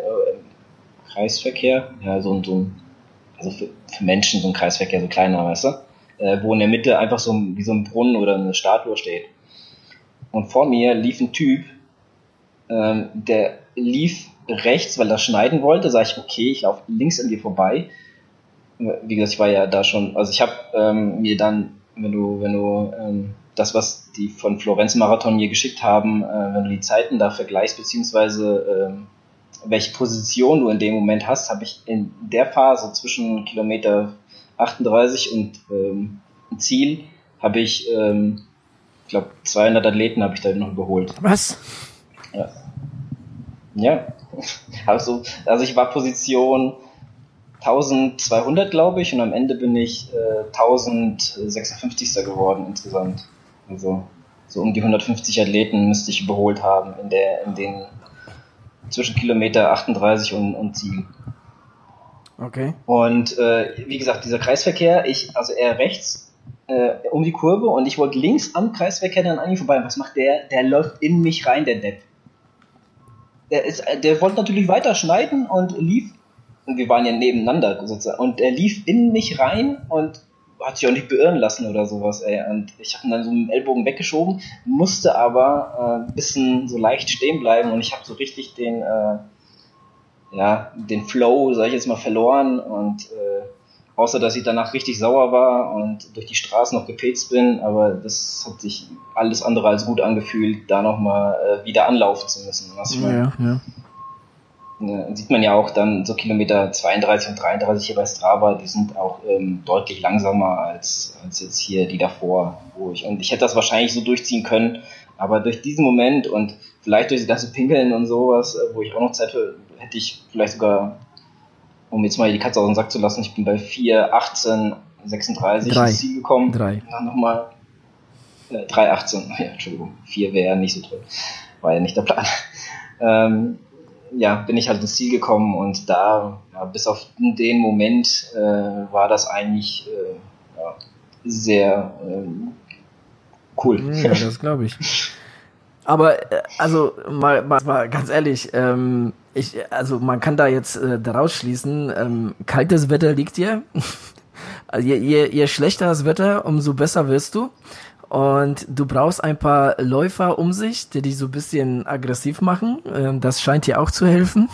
Kreisverkehr, ja, so, so ein also für, Menschen so ein Kreisverkehr so kleiner, weißt du? Äh, wo in der Mitte einfach so wie so ein Brunnen oder eine Statue steht. Und vor mir lief ein Typ, ähm, der lief rechts, weil er schneiden wollte. Sag ich, okay, ich laufe links an dir vorbei. Wie gesagt, ich war ja da schon, also ich habe ähm, mir dann, wenn du, wenn du ähm, das, was die von Florenz Marathon mir geschickt haben, äh, wenn du die Zeiten da vergleichst, beziehungsweise ähm, welche Position du in dem Moment hast, habe ich in der Phase zwischen Kilometer 38 und ähm, Ziel habe ich, ähm, ich glaube, 200 Athleten habe ich da noch überholt. Was? Ja. Ja. Also, also ich war Position 1200, glaube ich, und am Ende bin ich äh, 1056. geworden insgesamt. Also so um die 150 Athleten müsste ich überholt haben in der in den zwischen Kilometer 38 und, und Ziel. Okay. Und äh, wie gesagt, dieser Kreisverkehr, ich, also er rechts äh, um die Kurve und ich wollte links am Kreisverkehr dann an ihm vorbei. Was macht der? Der läuft in mich rein, der Depp. Der, ist, der wollte natürlich weiter schneiden und lief, und wir waren ja nebeneinander sozusagen, und er lief in mich rein und hat sich auch nicht beirren lassen oder sowas, ey. Und ich habe ihn dann so mit dem Ellbogen weggeschoben, musste aber äh, ein bisschen so leicht stehen bleiben und ich habe so richtig den, äh, ja, den Flow, sag ich jetzt mal, verloren und äh, außer dass ich danach richtig sauer war und durch die Straßen noch gepetzt bin, aber das hat sich alles andere als gut angefühlt, da nochmal äh, wieder anlaufen zu müssen. Was ja, ja. Ne, sieht man ja auch dann so Kilometer 32 und 33 hier bei Strava, die sind auch ähm, deutlich langsamer als, als jetzt hier die davor. Wo ich, und ich hätte das wahrscheinlich so durchziehen können, aber durch diesen Moment und vielleicht durch das ganze Pinkeln und sowas, äh, wo ich auch noch Zeit für, hätte ich vielleicht sogar, um jetzt mal die Katze aus dem Sack zu lassen, ich bin bei 4, 18, 36 Drei. ins Ziel gekommen. Drei. Dann nochmal äh, 3, 18, ja, Entschuldigung, 4 wäre nicht so toll. War ja nicht der Plan. Ähm, ja, bin ich halt ins Ziel gekommen und da, ja, bis auf den Moment, äh, war das eigentlich äh, ja, sehr ähm, cool. Ja, das glaube ich. Aber äh, also mal, mal, mal ganz ehrlich, ähm, ich, also man kann da jetzt äh, daraus schließen, ähm, kaltes Wetter liegt dir. Also je, je, je schlechter das Wetter, umso besser wirst du. Und du brauchst ein paar Läufer um sich, die dich so ein bisschen aggressiv machen. Ähm, das scheint dir auch zu helfen.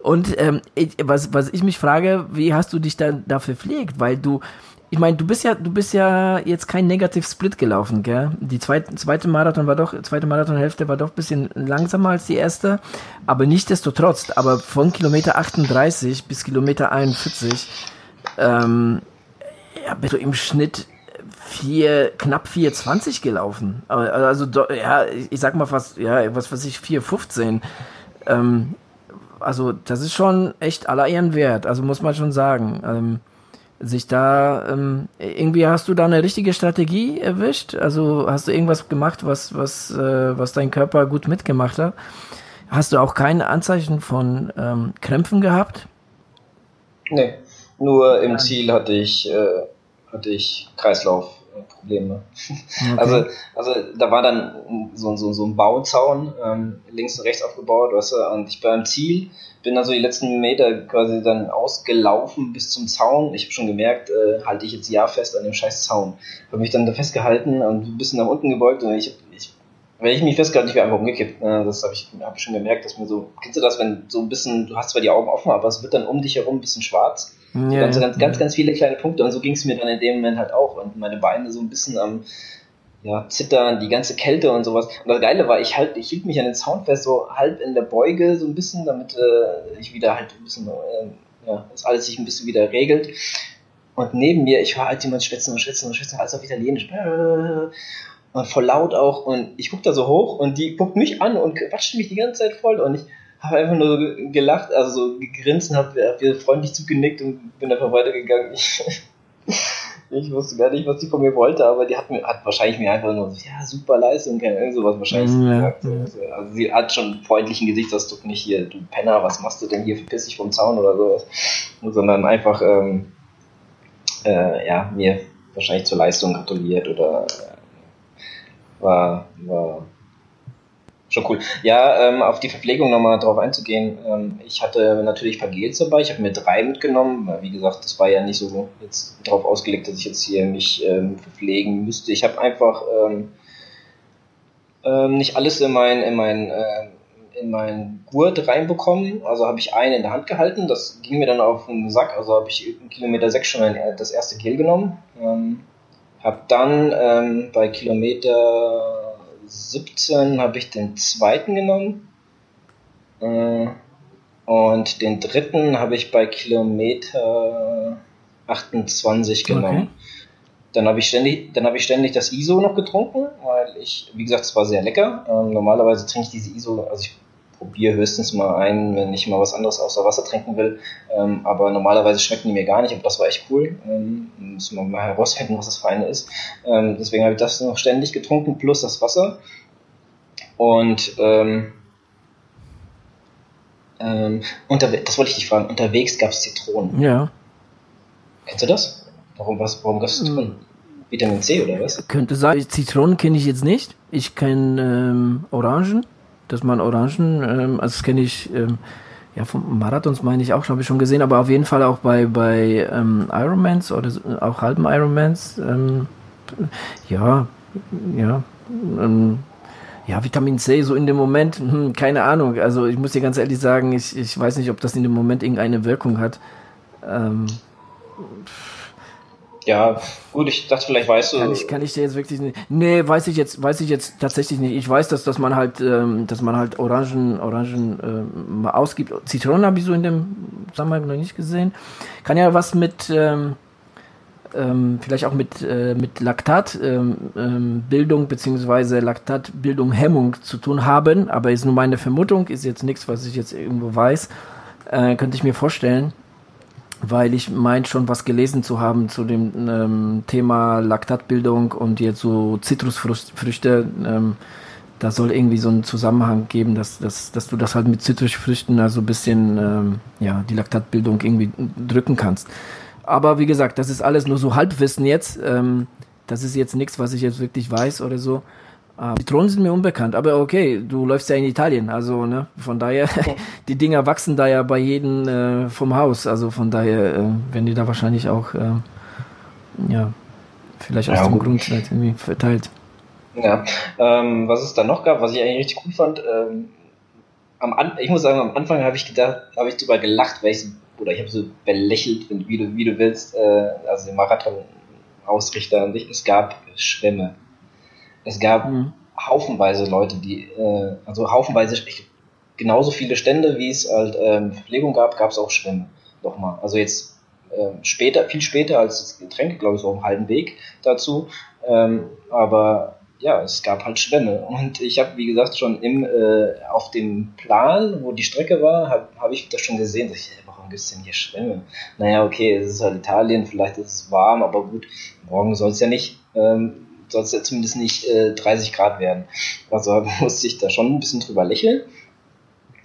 Und ähm, ich, was, was ich mich frage, wie hast du dich da, da verpflegt? Weil du, ich meine, du bist ja, du bist ja jetzt kein Negativ Split gelaufen, gell? Die zweite, zweite Marathon war doch, zweite Marathonhälfte war doch ein bisschen langsamer als die erste, aber nichtsdestotrotz, aber von Kilometer 38 bis Kilometer 41, ähm, ja, bist du im Schnitt vier, knapp 4,20 gelaufen. Aber, Also, ja, ich sag mal fast, ja, was weiß ich, 4,15. Ähm, also, das ist schon echt aller Ehren wert. Also, muss man schon sagen. Ähm, sich da ähm, irgendwie hast du da eine richtige Strategie erwischt? Also hast du irgendwas gemacht, was was äh, was dein Körper gut mitgemacht hat? Hast du auch keine Anzeichen von ähm, Krämpfen gehabt? Nee, nur im Ziel hatte ich äh, hatte ich Kreislauf Probleme. Okay. Also, also da war dann so, so, so ein Bauzaun ähm, links und rechts aufgebaut, weißt du, und ich war am Ziel, bin also die letzten Meter quasi dann ausgelaufen bis zum Zaun. Ich habe schon gemerkt, äh, halte ich jetzt ja fest an dem scheiß Zaun. Habe mich dann da festgehalten und ein bisschen nach unten gebeugt und ich, ich wenn ich mich festgehalten, ich wäre einfach umgekippt. Ne? Das habe ich, hab ich schon gemerkt, dass mir so, kennst du das, wenn so ein bisschen, du hast zwar die Augen offen, aber es wird dann um dich herum ein bisschen schwarz. Ja, ganz, ganz, ganz, ganz viele kleine Punkte und so ging es mir dann in dem Moment halt auch und meine Beine so ein bisschen am ja, Zittern, die ganze Kälte und sowas. Und das Geile war, ich halt, ich hielt mich an den Sound fest, so halb in der Beuge so ein bisschen, damit äh, ich wieder halt ein bisschen, äh, ja, das alles sich ein bisschen wieder regelt. Und neben mir, ich höre halt jemand schwitzen und schwitzen und schwitzen, alles auf Italienisch. Und voll laut auch. Und ich guck da so hoch und die guckt mich an und quatscht mich die ganze Zeit voll. Und ich habe einfach nur gelacht, also so gegrinst und habe hab freundlich zugenickt und bin einfach weitergegangen. Ich, ich wusste gar nicht, was sie von mir wollte, aber die hat, mir, hat wahrscheinlich mir einfach nur so, ja, super Leistung, keine irgend sowas wahrscheinlich ja, gesagt. Ja. Also sie hat schon einen freundlichen Gesichtsausdruck, nicht hier, du Penner, was machst du denn hier, verpiss dich vom Zaun oder sowas, sondern einfach, ähm, äh, ja, mir wahrscheinlich zur Leistung gratuliert oder äh, war, war schon cool. Ja, ähm, auf die Verpflegung nochmal drauf einzugehen. Ähm, ich hatte natürlich Vergels dabei. Ich habe mir drei mitgenommen. Weil, wie gesagt, das war ja nicht so jetzt darauf ausgelegt, dass ich jetzt hier mich ähm, verpflegen müsste. Ich habe einfach ähm, ähm, nicht alles in mein, in mein, äh, in meinen Gurt reinbekommen. Also habe ich einen in der Hand gehalten. Das ging mir dann auf den Sack. Also habe ich Kilometer 6 schon ein, das erste Gel genommen. Ähm, habe dann ähm, bei Kilometer 17 habe ich den zweiten genommen. Äh, und den dritten habe ich bei Kilometer 28 genommen. Okay. Dann habe ich ständig, dann habe ich ständig das ISO noch getrunken, weil ich, wie gesagt, es war sehr lecker. Ähm, normalerweise trinke ich diese ISO, also ich probiere höchstens mal ein, wenn ich mal was anderes außer Wasser trinken will. Ähm, aber normalerweise schmecken die mir gar nicht, aber das war echt cool. Ähm, muss man mal herausfinden, was das für eine ist. Ähm, deswegen habe ich das noch ständig getrunken, plus das Wasser. Und ähm, ähm, das wollte ich dich fragen, unterwegs gab es Zitronen. Ja. Kennst du das? Warum, was, warum gab es Zitronen? Hm. Vitamin C oder was? Könnte sein. Zitronen kenne ich jetzt nicht. Ich kenne ähm, Orangen dass man Orangen, ähm, also das kenne ich, ähm, ja, vom Marathons meine ich auch, habe ich schon gesehen, aber auf jeden Fall auch bei, bei ähm, Ironmans oder auch halben Ironmans, ähm, ja, ja, ähm, ja, Vitamin C, so in dem Moment, hm, keine Ahnung. Also ich muss dir ganz ehrlich sagen, ich, ich weiß nicht, ob das in dem Moment irgendeine Wirkung hat. Ähm, ja, gut, ich dachte, vielleicht weißt du. Kann ich, kann ich dir jetzt wirklich nicht. Nee, weiß ich jetzt, weiß ich jetzt tatsächlich nicht. Ich weiß, dass, dass man halt, ähm, dass man halt Orangen, Orangen ähm, mal ausgibt. Zitronen habe ich so in dem Zusammenhang noch nicht gesehen. Kann ja was mit, ähm, ähm, vielleicht auch mit, äh, mit Laktatbildung ähm, ähm, beziehungsweise Laktatbildung Hemmung zu tun haben, aber ist nur meine Vermutung, ist jetzt nichts, was ich jetzt irgendwo weiß. Äh, könnte ich mir vorstellen weil ich meint schon was gelesen zu haben zu dem ähm, Thema Laktatbildung und jetzt so Zitrusfrüchte. Ähm, da soll irgendwie so ein Zusammenhang geben, dass, dass, dass du das halt mit Zitrusfrüchten also ein bisschen ähm, ja, die Laktatbildung irgendwie drücken kannst. Aber wie gesagt, das ist alles nur so Halbwissen jetzt. Ähm, das ist jetzt nichts, was ich jetzt wirklich weiß oder so. Ah, Zitronen sind mir unbekannt, aber okay, du läufst ja in Italien, also ne, von daher, die Dinger wachsen da ja bei jedem äh, vom Haus, also von daher äh, werden die da wahrscheinlich auch, äh, ja, vielleicht aus ja, dem Grund halt irgendwie verteilt. Ja, ähm, was es da noch gab, was ich eigentlich richtig cool fand, ähm, am An ich muss sagen, am Anfang habe ich gedacht, habe ich drüber gelacht, weil ich oder ich habe so belächelt, wie du, wie du willst, äh, also den Marathon-Ausrichter an sich, es gab Schwämme es gab mhm. haufenweise Leute, die, äh, also haufenweise, genauso viele Stände, wie es halt ähm, Verpflegung gab, gab es auch Schwimmen. Nochmal. Also jetzt äh, später, viel später als das Getränk, glaube ich, so einen halben Weg dazu. Ähm, aber ja, es gab halt Schwämme. Und ich habe, wie gesagt, schon im, äh, auf dem Plan, wo die Strecke war, habe hab ich das schon gesehen. Ich, warum gibt es denn hier Schwämme? Naja, okay, es ist halt Italien, vielleicht ist es warm, aber gut, morgen soll es ja nicht, ähm, soll es ja zumindest nicht äh, 30 Grad werden. Also musste ich da schon ein bisschen drüber lächeln.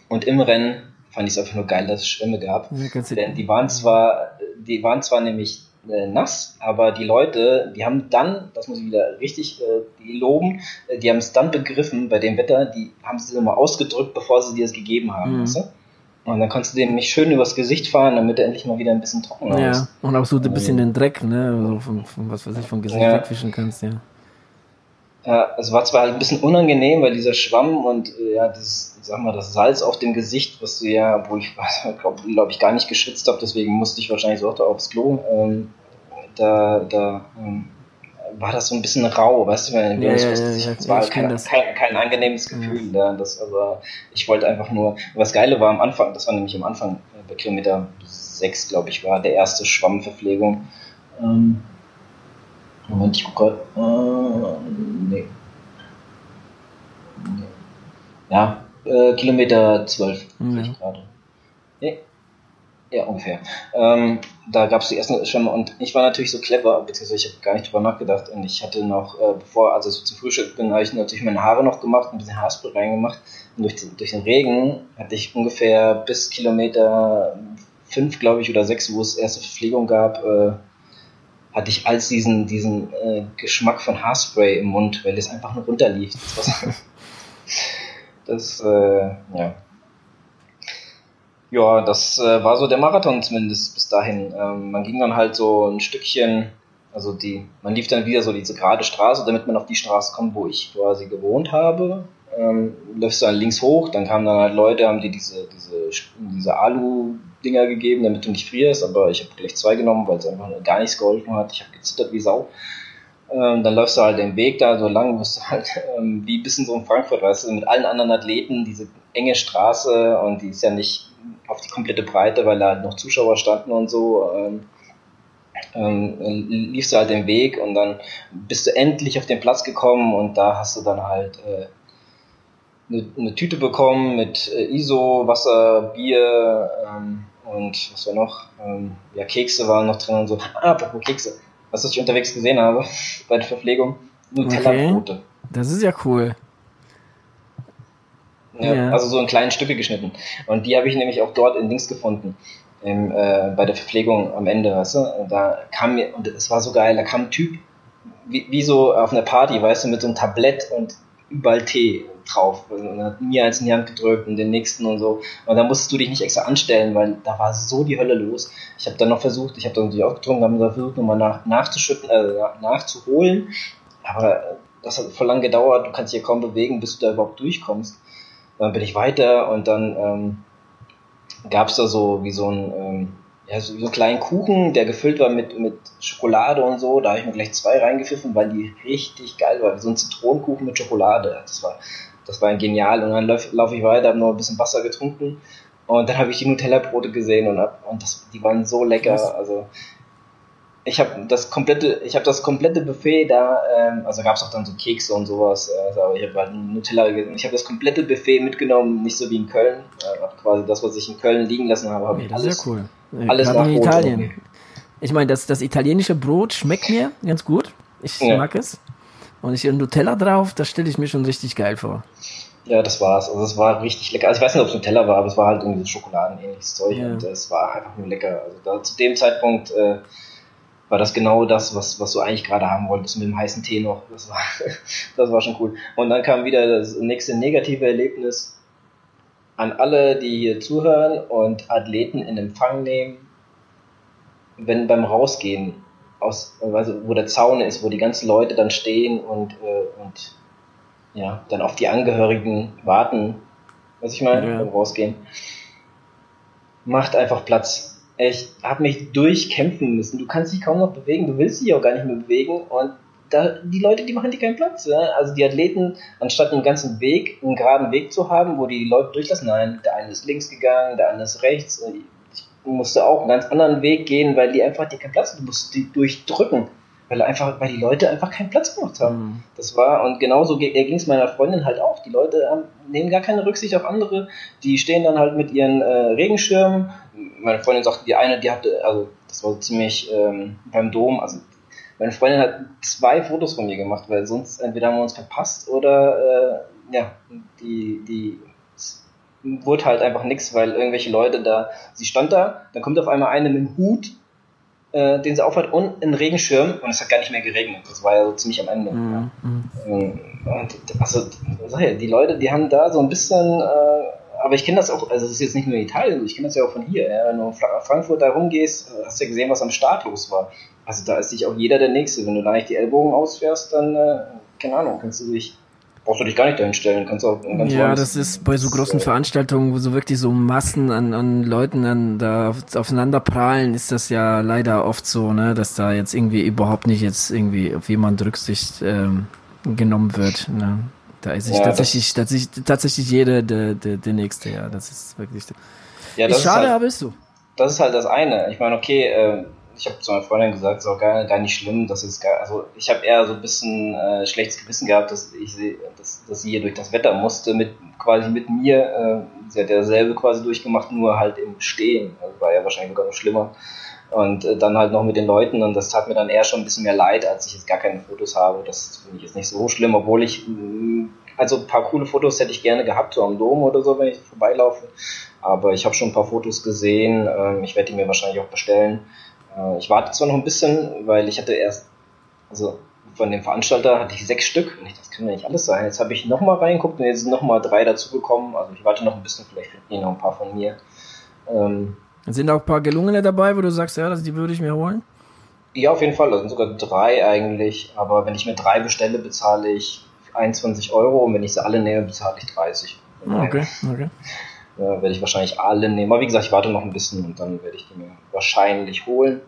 Und im Rennen fand ich es einfach nur geil, dass es Schwämme gab. Ja, Denn die waren zwar, die waren zwar nämlich äh, nass, aber die Leute, die haben dann, das muss ich wieder richtig äh, loben, äh, die haben es dann begriffen bei dem Wetter, die haben es immer ausgedrückt, bevor sie dir es gegeben haben. Mhm. Weißt du? Und dann kannst du dem nicht schön übers Gesicht fahren, damit er endlich mal wieder ein bisschen trocken ja, ist. Und auch so ein bisschen den Dreck, ne? Also von, von, was weiß ich, vom Gesicht ja. wegwischen kannst, ja. Ja, es war zwar halt ein bisschen unangenehm, weil dieser Schwamm und äh, ja, das, sag mal, das Salz auf dem Gesicht, was du ja, obwohl ich glaube glaub ich gar nicht geschwitzt habe, deswegen musste ich wahrscheinlich so auch da aufs Klo. Ähm, da da ähm, war das so ein bisschen rau, weißt du, wenn ja, ja, ja, ja, war kein, kein, kein, angenehmes Gefühl. Ja. das, aber ich wollte einfach nur. Was Geile war am Anfang, das war nämlich am Anfang äh, bei Kilometer 6, glaube ich, war der erste Schwammverpflegung. Ähm, Moment, ich gucke. Äh, nee. nee. Ja, äh, Kilometer 12. Mhm. gerade. Nee. Ja, ungefähr. Ähm, da gab es die ersten Schwämme und ich war natürlich so clever, beziehungsweise ich habe gar nicht drüber nachgedacht und ich hatte noch, äh, bevor, also so zum Frühstück bin, habe ich natürlich meine Haare noch gemacht, ein bisschen Haarspray reingemacht und durch, durch den Regen hatte ich ungefähr bis Kilometer 5, glaube ich, oder 6, wo es erste Verpflegung gab, äh, hatte ich als diesen, diesen äh, Geschmack von Haarspray im Mund, weil es einfach nur runterlief. Das, das äh, ja. Ja, das äh, war so der Marathon zumindest bis dahin. Ähm, man ging dann halt so ein Stückchen, also die, man lief dann wieder so diese gerade Straße, damit man auf die Straße kommt, wo ich quasi gewohnt habe. Ähm, läufst dann links hoch, dann kamen dann halt Leute, haben dir diese, diese, diese Alu Dinger gegeben, damit du nicht frierst, aber ich habe gleich zwei genommen, weil es einfach gar nichts geholfen hat. Ich habe gezittert wie Sau. Ähm, dann läufst du halt den Weg da so lang, musst du halt ähm, wie bis in so in Frankfurt, weißt du, mit allen anderen Athleten, diese enge Straße und die ist ja nicht auf die komplette Breite, weil da halt noch Zuschauer standen und so. Ähm, ähm, liefst du halt den Weg und dann bist du endlich auf den Platz gekommen und da hast du dann halt äh, eine, eine Tüte bekommen mit äh, ISO, Wasser, Bier ähm, und was war noch? Ähm, ja, Kekse waren noch drin und so. Ah, apropos Kekse. Was ich unterwegs gesehen habe bei der Verpflegung? Nutella-Brote. Okay. Das ist ja cool. Ja, ja, Also so in kleinen Stücke geschnitten. Und die habe ich nämlich auch dort in Links gefunden. Im, äh, bei der Verpflegung am Ende, weißt du? Und da kam mir, und es war so geil, da kam ein Typ, wie, wie so auf einer Party, weißt du, mit so einem Tablett und überall Tee drauf und hat mir eins in die Hand gedrückt und den nächsten und so. Und da musstest du dich nicht extra anstellen, weil da war so die Hölle los. Ich habe dann noch versucht, ich habe dann natürlich auch getrunken, habe dann versucht, nochmal nach, nachzuschütten, äh, nachzuholen. Aber das hat voll lang gedauert, du kannst dich ja kaum bewegen, bis du da überhaupt durchkommst. Dann bin ich weiter und dann ähm, gab es da so wie so ein ähm, ja, so, so einen kleinen Kuchen, der gefüllt war mit, mit Schokolade und so. Da habe ich mir gleich zwei reingepfiffen, weil die richtig geil war. So ein Zitronenkuchen mit Schokolade. Das war, das war genial. Und dann laufe lauf ich weiter, habe noch ein bisschen Wasser getrunken. Und dann habe ich die Nutella-Brote gesehen und, hab, und das, die waren so lecker. Also ich habe das komplette, ich habe das komplette Buffet da, ähm, also gab es auch dann so Kekse und sowas, also, aber ich habe halt Nutella gegessen. Ich habe das komplette Buffet mitgenommen, nicht so wie in Köln. Äh, quasi das, was ich in Köln liegen lassen habe, habe ich alles, ja cool. alles nach in Italien. Ich meine, das, das italienische Brot schmeckt mir ganz gut. Ich ja. mag es. Und ich Nutella drauf, das stelle ich mir schon richtig geil vor. Ja, das war's. Also es war richtig lecker. Also ich weiß nicht, ob es Nutella war, aber es war halt irgendwie Schokoladenähnliches Zeug ja. und es war einfach nur lecker. Also da, zu dem Zeitpunkt äh, war das genau das, was, was du eigentlich gerade haben wolltest mit dem heißen Tee noch. Das war, das war schon cool. Und dann kam wieder das nächste negative Erlebnis an alle, die hier zuhören und Athleten in Empfang nehmen, wenn beim Rausgehen aus, also wo der Zaun ist, wo die ganzen Leute dann stehen und, äh, und ja, dann auf die Angehörigen warten, was ich meine, ja. Rausgehen. Macht einfach Platz ich habe mich durchkämpfen müssen. Du kannst dich kaum noch bewegen, du willst dich auch gar nicht mehr bewegen und da, die Leute, die machen dir keinen Platz. Ja? Also die Athleten, anstatt einen ganzen Weg, einen geraden Weg zu haben, wo die Leute durchlassen, nein, der eine ist links gegangen, der andere ist rechts. Musste auch einen ganz anderen Weg gehen, weil die einfach dir keinen Platz, du musst die durchdrücken. weil einfach, weil die Leute einfach keinen Platz gemacht haben. Mhm. Das war, und genauso ging es meiner Freundin halt auch. Die Leute haben, nehmen gar keine Rücksicht auf andere. Die stehen dann halt mit ihren äh, Regenschirmen. Meine Freundin sagte, die eine, die hatte, also das war ziemlich ähm, beim Dom, also meine Freundin hat zwei Fotos von mir gemacht, weil sonst entweder haben wir uns verpasst oder äh, ja, die, die wurde halt einfach nichts, weil irgendwelche Leute da, sie stand da, dann kommt auf einmal eine mit dem Hut, äh, den sie aufhat und einen Regenschirm und es hat gar nicht mehr geregnet. Das war ja so ziemlich am Ende. Mhm. Ja. Und, also, die Leute, die haben da so ein bisschen, äh, aber ich kenne das auch, also es ist jetzt nicht nur in Italien, ich kenne das ja auch von hier. Ja, wenn du in Frankfurt da rumgehst, äh, hast du ja gesehen, was am Start los war. Also da ist sich auch jeder der Nächste. Wenn du da nicht die Ellbogen ausfährst, dann, äh, keine Ahnung, kannst du dich brauchst du dich gar nicht dahin stellen. Kannst auch ganz ja, das ist bei so großen Veranstaltungen, wo so wirklich so Massen an, an Leuten dann da aufeinander prallen, ist das ja leider oft so, ne, dass da jetzt irgendwie überhaupt nicht jetzt irgendwie auf jemand Rücksicht ähm, genommen wird. Ne? Da ist sich ja, tatsächlich, tatsächlich, tatsächlich jeder der, der, der Nächste, ja. Das ist wirklich. Ja, das ist schade, halt, aber ist so. Das ist halt das eine. Ich meine, okay, äh, ich habe zu meiner Freundin gesagt, auch gar, gar nicht schlimm, dass es gar, also ich habe eher so ein bisschen äh, schlechtes Gewissen gehabt, dass ich dass, dass sie hier durch das Wetter musste, mit quasi mit mir. Äh, sie hat ja dasselbe quasi durchgemacht, nur halt im Stehen. Also war ja wahrscheinlich sogar noch schlimmer. Und äh, dann halt noch mit den Leuten und das tat mir dann eher schon ein bisschen mehr leid, als ich jetzt gar keine Fotos habe. Das finde ich jetzt nicht so schlimm, obwohl ich, also ein paar coole Fotos hätte ich gerne gehabt, so am Dom oder so, wenn ich vorbeilaufe. Aber ich habe schon ein paar Fotos gesehen. Ähm, ich werde die mir wahrscheinlich auch bestellen. Äh, ich warte zwar noch ein bisschen, weil ich hatte erst, also von dem Veranstalter hatte ich sechs Stück und ich, das kann ja nicht alles sein. Jetzt habe ich nochmal reingeguckt und jetzt sind nochmal drei dazugekommen. Also ich warte noch ein bisschen, vielleicht finden die noch ein paar von mir. Ähm, sind auch ein paar gelungene dabei, wo du sagst, ja, das, die würde ich mir holen? Ja, auf jeden Fall. Das sind sogar drei eigentlich. Aber wenn ich mir drei bestelle, bezahle ich 21 Euro und wenn ich sie alle nehme, bezahle ich 30. Okay, okay äh, werde ich wahrscheinlich alle nehmen. Aber wie gesagt, ich warte noch ein bisschen und dann werde ich die mir wahrscheinlich holen.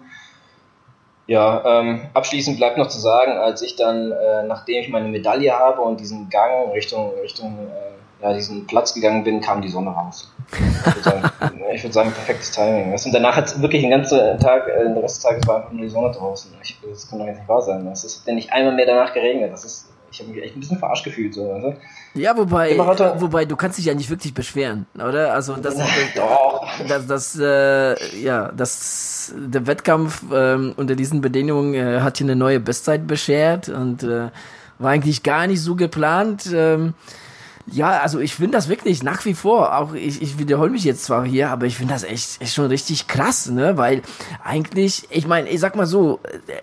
Ja, ähm, abschließend bleibt noch zu sagen, als ich dann, äh, nachdem ich meine Medaille habe und diesen Gang Richtung, Richtung äh, ja, diesen Platz gegangen bin, kam die Sonne raus. Ich würde sagen, würd sagen, perfektes Timing. Und danach hat wirklich den ganzen Tag, äh, den Rest des Tages war einfach nur die Sonne draußen. Ich, das kann doch jetzt nicht wahr sein. Es hat ja nicht einmal mehr danach geregnet. Das ist ich habe mich echt ein bisschen verarscht gefühlt. So, also. Ja, wobei, wobei, du kannst dich ja nicht wirklich beschweren, oder? Also das, das, das, das äh, ja, das, der Wettkampf ähm, unter diesen Bedingungen äh, hat hier eine neue Bestzeit beschert und äh, war eigentlich gar nicht so geplant. Ähm, ja, also ich finde das wirklich nach wie vor, auch ich, ich wiederhole mich jetzt zwar hier, aber ich finde das echt, echt schon richtig krass, ne? Weil eigentlich, ich meine, ich sag mal so, äh,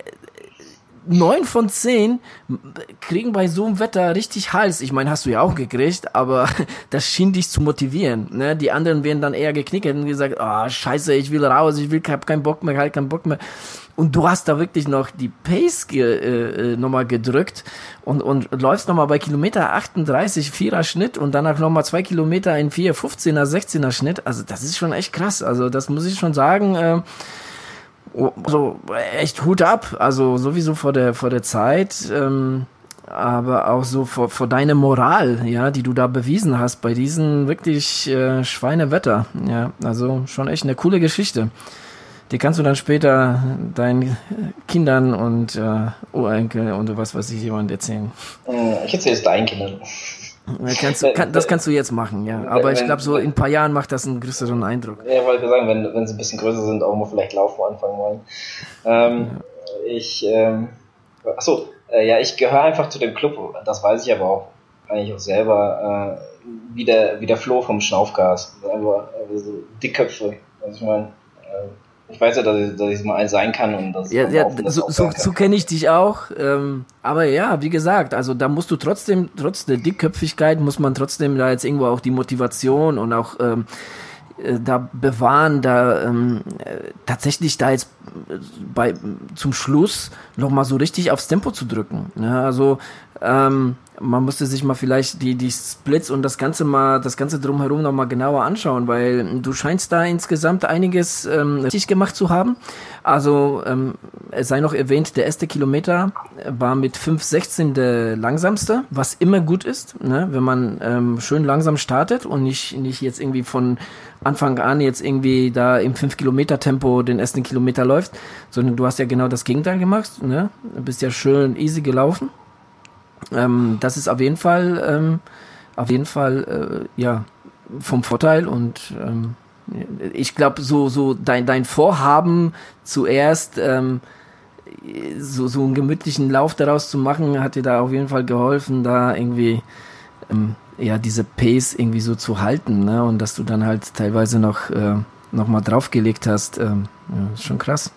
neun von zehn kriegen bei so einem Wetter richtig Hals. Ich meine, hast du ja auch gekriegt, aber das schien dich zu motivieren. Ne? Die anderen wären dann eher geknickt und gesagt, oh, scheiße, ich will raus, ich will, hab keinen Bock mehr, halt keinen Bock mehr. Und du hast da wirklich noch die Pace ge, äh, äh nochmal gedrückt und, und läufst nochmal bei Kilometer 38, vierer Schnitt und danach nochmal zwei Kilometer in 4, 15er, 16er Schnitt. Also das ist schon echt krass. Also das muss ich schon sagen. Äh, also echt Hut ab, also sowieso vor der vor der Zeit, ähm, aber auch so vor, vor deiner Moral, ja, die du da bewiesen hast bei diesem wirklich äh, Schweinewetter, ja, also schon echt eine coole Geschichte. Die kannst du dann später deinen Kindern und äh, Urenkel und was weiß ich jemand erzählen. Äh, ich erzähle es deinen Kindern. Kannst du, kann, das kannst du jetzt machen, ja. Aber ich glaube, so in ein paar Jahren macht das einen größeren Eindruck. Ja, wollte sagen, wenn, wenn sie ein bisschen größer sind, auch mal vielleicht Laufen anfangen wollen. Ähm, ja. Ich, ähm, achso, äh, ja, ich gehöre einfach zu dem Club, das weiß ich aber auch eigentlich auch selber, äh, wie, der, wie der Flo vom Schnaufgas. Einfach also Dickköpfe. Also ich meine, äh, ich weiß ja, dass ich, dass ich mal eins sein kann und das. Ja, ja so, so, so kenne ich dich auch. Ähm, aber ja, wie gesagt, also da musst du trotzdem, trotz der Dickköpfigkeit, muss man trotzdem da jetzt irgendwo auch die Motivation und auch ähm, äh, da bewahren, da ähm, äh, tatsächlich da jetzt äh, bei zum Schluss noch mal so richtig aufs Tempo zu drücken. Ja, also Ähm, man musste sich mal vielleicht die, die Splits und das Ganze mal, das Ganze drumherum noch mal genauer anschauen, weil du scheinst da insgesamt einiges ähm, richtig gemacht zu haben. Also ähm, es sei noch erwähnt, der erste Kilometer war mit 5,16 der langsamste, was immer gut ist, ne? wenn man ähm, schön langsam startet und nicht, nicht jetzt irgendwie von Anfang an jetzt irgendwie da im 5 Kilometer Tempo den ersten Kilometer läuft, sondern du hast ja genau das Gegenteil gemacht, ne? Du bist ja schön easy gelaufen. Ähm, das ist auf jeden Fall, ähm, auf jeden Fall, äh, ja, vom Vorteil und ähm, ich glaube, so, so dein, dein Vorhaben zuerst, ähm, so, so einen gemütlichen Lauf daraus zu machen, hat dir da auf jeden Fall geholfen, da irgendwie, ähm, ja, diese Pace irgendwie so zu halten, ne? Und dass du dann halt teilweise noch, äh, noch mal draufgelegt hast, ähm, ja, ist schon krass.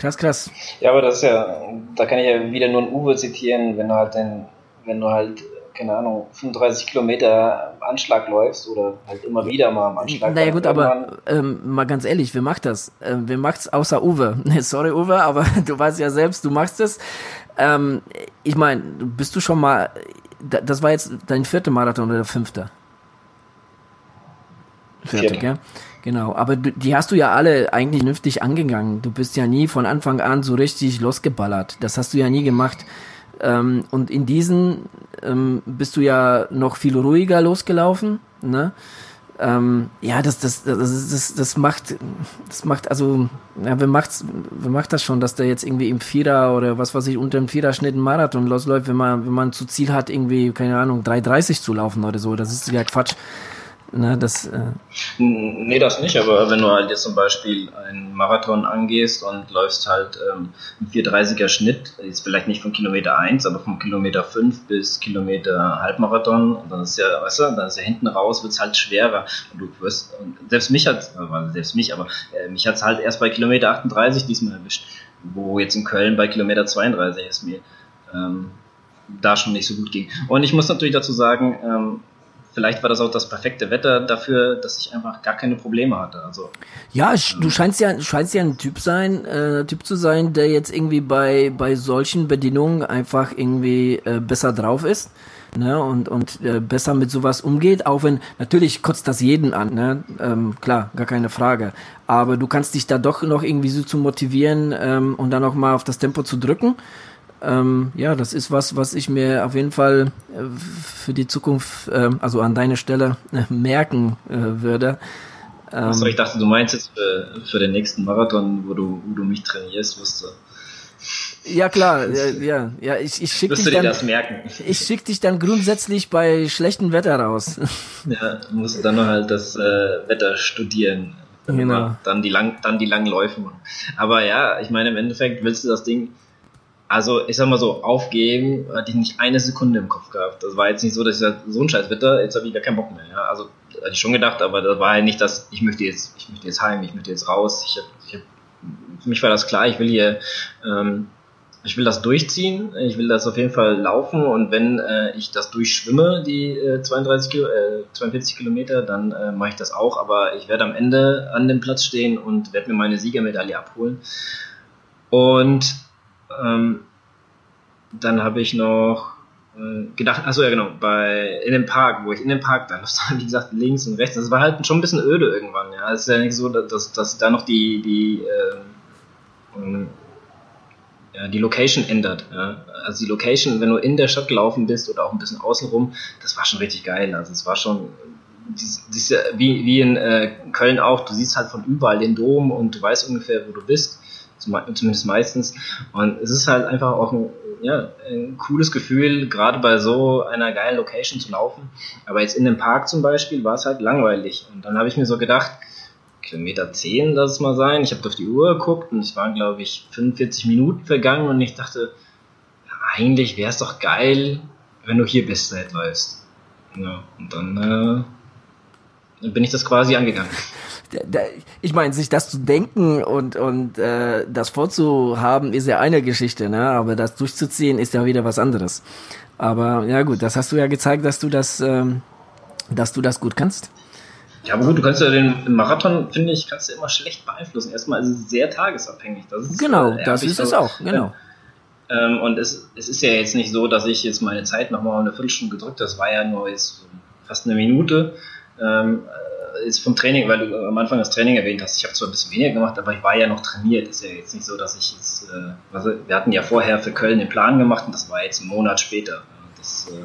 Krass, krass. Ja, aber das ist ja, da kann ich ja wieder nur einen Uwe zitieren, wenn du halt den, wenn du halt, keine Ahnung, 35 Kilometer Anschlag läufst oder halt immer wieder mal am Anschlag. Naja gut, aber ähm, mal ganz ehrlich, wer macht das? Ähm, wer macht's außer Uwe? Sorry Uwe, aber du weißt ja selbst, du machst es. Ähm, ich meine, bist du schon mal, das war jetzt dein vierter Marathon oder der fünfte? Vierte, Vierte. gell? Genau, aber die hast du ja alle eigentlich vernünftig angegangen. Du bist ja nie von Anfang an so richtig losgeballert. Das hast du ja nie gemacht. Ähm, und in diesen ähm, bist du ja noch viel ruhiger losgelaufen. Ne? Ähm, ja, das, das, das, das, das macht, das macht, also, ja, wer macht's, wer macht das schon, dass der jetzt irgendwie im Vierer oder was weiß ich, unter dem Viererschnitt einen Marathon losläuft, wenn man, wenn man zu Ziel hat, irgendwie, keine Ahnung, 3,30 zu laufen oder so. Das ist ja Quatsch. Ne, das, äh nee, das nicht, aber wenn du halt jetzt zum Beispiel einen Marathon angehst und läufst halt ähm, einen 430er Schnitt, ist vielleicht nicht von Kilometer 1, aber von Kilometer 5 bis Kilometer Halbmarathon, dann ist ja, weißt du, dann ist ja hinten raus, wird es halt schwerer. Und du wirst, und selbst mich hat, also selbst mich, aber äh, mich hat es halt erst bei Kilometer 38 diesmal erwischt, wo jetzt in Köln bei Kilometer 32 es mir ähm, da schon nicht so gut ging. Und ich muss natürlich dazu sagen, ähm, vielleicht war das auch das perfekte Wetter dafür, dass ich einfach gar keine Probleme hatte. Also ja, du scheinst ja, scheinst ja ein Typ sein, äh, Typ zu sein, der jetzt irgendwie bei bei solchen Bedingungen einfach irgendwie äh, besser drauf ist. Ne, und und äh, besser mit sowas umgeht, auch wenn natürlich kotzt das jeden an, ne? Ähm, klar, gar keine Frage. Aber du kannst dich da doch noch irgendwie so zu motivieren ähm, und dann noch mal auf das Tempo zu drücken ähm, ja, das ist was, was ich mir auf jeden Fall äh, für die Zukunft, äh, also an deiner Stelle, äh, merken äh, würde. Ähm, Achso, ich dachte, du meinst jetzt für, für den nächsten Marathon, wo du, wo du mich trainierst, wirst du. Ja klar, ja, ja, ja ich, ich schicke dich du dir dann, das merken. Ich schicke dich dann grundsätzlich bei schlechtem Wetter raus. Ja, du musst dann noch halt das äh, Wetter studieren. Genau. Dann die lang, dann die langen Läufe machen. Aber ja, ich meine, im Endeffekt willst du das Ding also ich sag mal so, aufgeben hatte ich nicht eine Sekunde im Kopf gehabt. Das war jetzt nicht so, dass ich sage, so ein scheiß Wetter, jetzt habe ich gar keinen Bock mehr. Ja? Also hatte ich schon gedacht, aber das war halt nicht das, ich möchte jetzt, ich möchte jetzt heim, ich möchte jetzt raus. Ich hab, ich hab, für mich war das klar, ich will hier, ähm, ich will das durchziehen, ich will das auf jeden Fall laufen und wenn äh, ich das durchschwimme, die äh, 32 Kilo, äh, 42 Kilometer, dann äh, mache ich das auch, aber ich werde am Ende an dem Platz stehen und werde mir meine Siegermedaille abholen. Und ähm, dann habe ich noch äh, gedacht, achso ja genau, bei in dem Park, wo ich in dem Park, da läuft wie gesagt links und rechts. Das war halt schon ein bisschen öde irgendwann, ja. Es ist ja nicht so, dass, dass da noch die, die äh, ja, die Location ändert. Ja. Also die Location, wenn du in der Stadt gelaufen bist oder auch ein bisschen außenrum, das war schon richtig geil. Also es war schon dies, dies, wie, wie in äh, Köln auch, du siehst halt von überall den Dom und du weißt ungefähr, wo du bist zumindest meistens. Und es ist halt einfach auch ein, ja, ein cooles Gefühl, gerade bei so einer geilen Location zu laufen. Aber jetzt in dem Park zum Beispiel war es halt langweilig. Und dann habe ich mir so gedacht, Kilometer 10 lass es mal sein. Ich habe auf die Uhr geguckt und es waren, glaube ich, 45 Minuten vergangen und ich dachte, eigentlich wäre es doch geil, wenn du hier Bestzeit läufst. Ja, und dann äh, bin ich das quasi angegangen ich meine, sich das zu denken und und äh, das vorzuhaben, ist ja eine Geschichte, ne? Aber das durchzuziehen ist ja wieder was anderes. Aber ja gut, das hast du ja gezeigt, dass du das, ähm, dass du das gut kannst. Ja, aber gut, du kannst ja den Marathon, finde ich, kannst du immer schlecht beeinflussen. Erstmal ist es sehr tagesabhängig. Das ist, genau, äh, das ist es auch, genau. Ähm, und es, es ist ja jetzt nicht so, dass ich jetzt meine Zeit nochmal eine Viertelstunde gedrückt habe. Das war ja nur jetzt fast eine Minute. Ähm, äh, ist vom Training, weil du am Anfang das Training erwähnt hast. Ich habe zwar ein bisschen weniger gemacht, aber ich war ja noch trainiert. Ist ja jetzt nicht so, dass ich jetzt, äh, also wir hatten ja vorher für Köln den Plan gemacht und das war jetzt einen Monat später. Das, äh,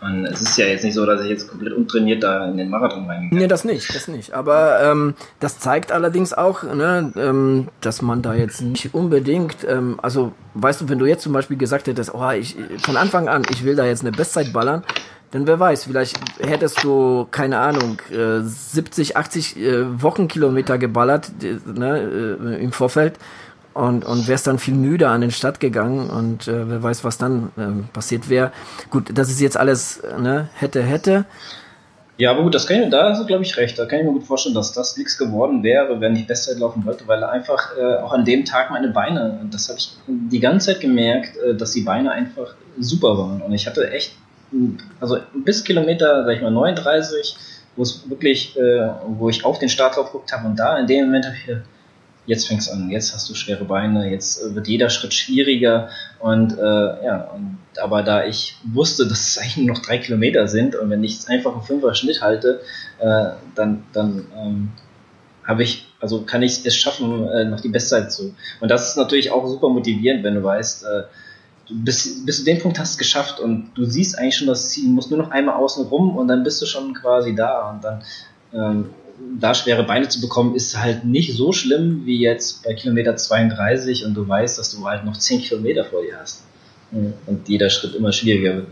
und es ist ja jetzt nicht so, dass ich jetzt komplett untrainiert da in den Marathon reingehe. Nee, das nicht, das nicht. Aber ähm, das zeigt allerdings auch, ne, ähm, dass man da jetzt nicht unbedingt, ähm, also weißt du, wenn du jetzt zum Beispiel gesagt hättest, oh, ich von Anfang an, ich will da jetzt eine Bestzeit ballern, dann wer weiß, vielleicht hättest du, keine Ahnung, äh, 70, 80 äh, Wochenkilometer geballert ne, äh, im Vorfeld und, und wärst dann viel müder an den Start gegangen und äh, wer weiß, was dann äh, passiert wäre. Gut, das ist jetzt alles, ne, hätte, hätte. Ja, aber gut, das kann ich, da hast du, glaube ich, recht. Da kann ich mir gut vorstellen, dass das nichts geworden wäre, wenn ich Bestzeit laufen wollte, weil einfach äh, auch an dem Tag meine Beine, das habe ich die ganze Zeit gemerkt, äh, dass die Beine einfach super waren. Und ich hatte echt, also bis Kilometer, sag ich mal, 39, wo es wirklich, äh, wo ich auf den Startlauf geguckt habe und da in dem Moment habe ich jetzt fängst an, jetzt hast du schwere Beine, jetzt äh, wird jeder Schritt schwieriger und äh, ja, und, aber da ich wusste, dass es eigentlich nur noch drei Kilometer sind und wenn ich jetzt einfach einen Fünfer Schnitt halte, äh, dann, dann ähm, habe ich, also kann ich es schaffen, äh, noch die Bestzeit zu. Und das ist natürlich auch super motivierend, wenn du weißt, äh, du bis, bis du den Punkt hast geschafft und du siehst eigentlich schon das Ziel, du musst nur noch einmal außen rum und dann bist du schon quasi da und dann ähm, da schwere Beine zu bekommen, ist halt nicht so schlimm wie jetzt bei Kilometer 32 und du weißt, dass du halt noch 10 Kilometer vor dir hast. Und jeder Schritt immer schwieriger wird.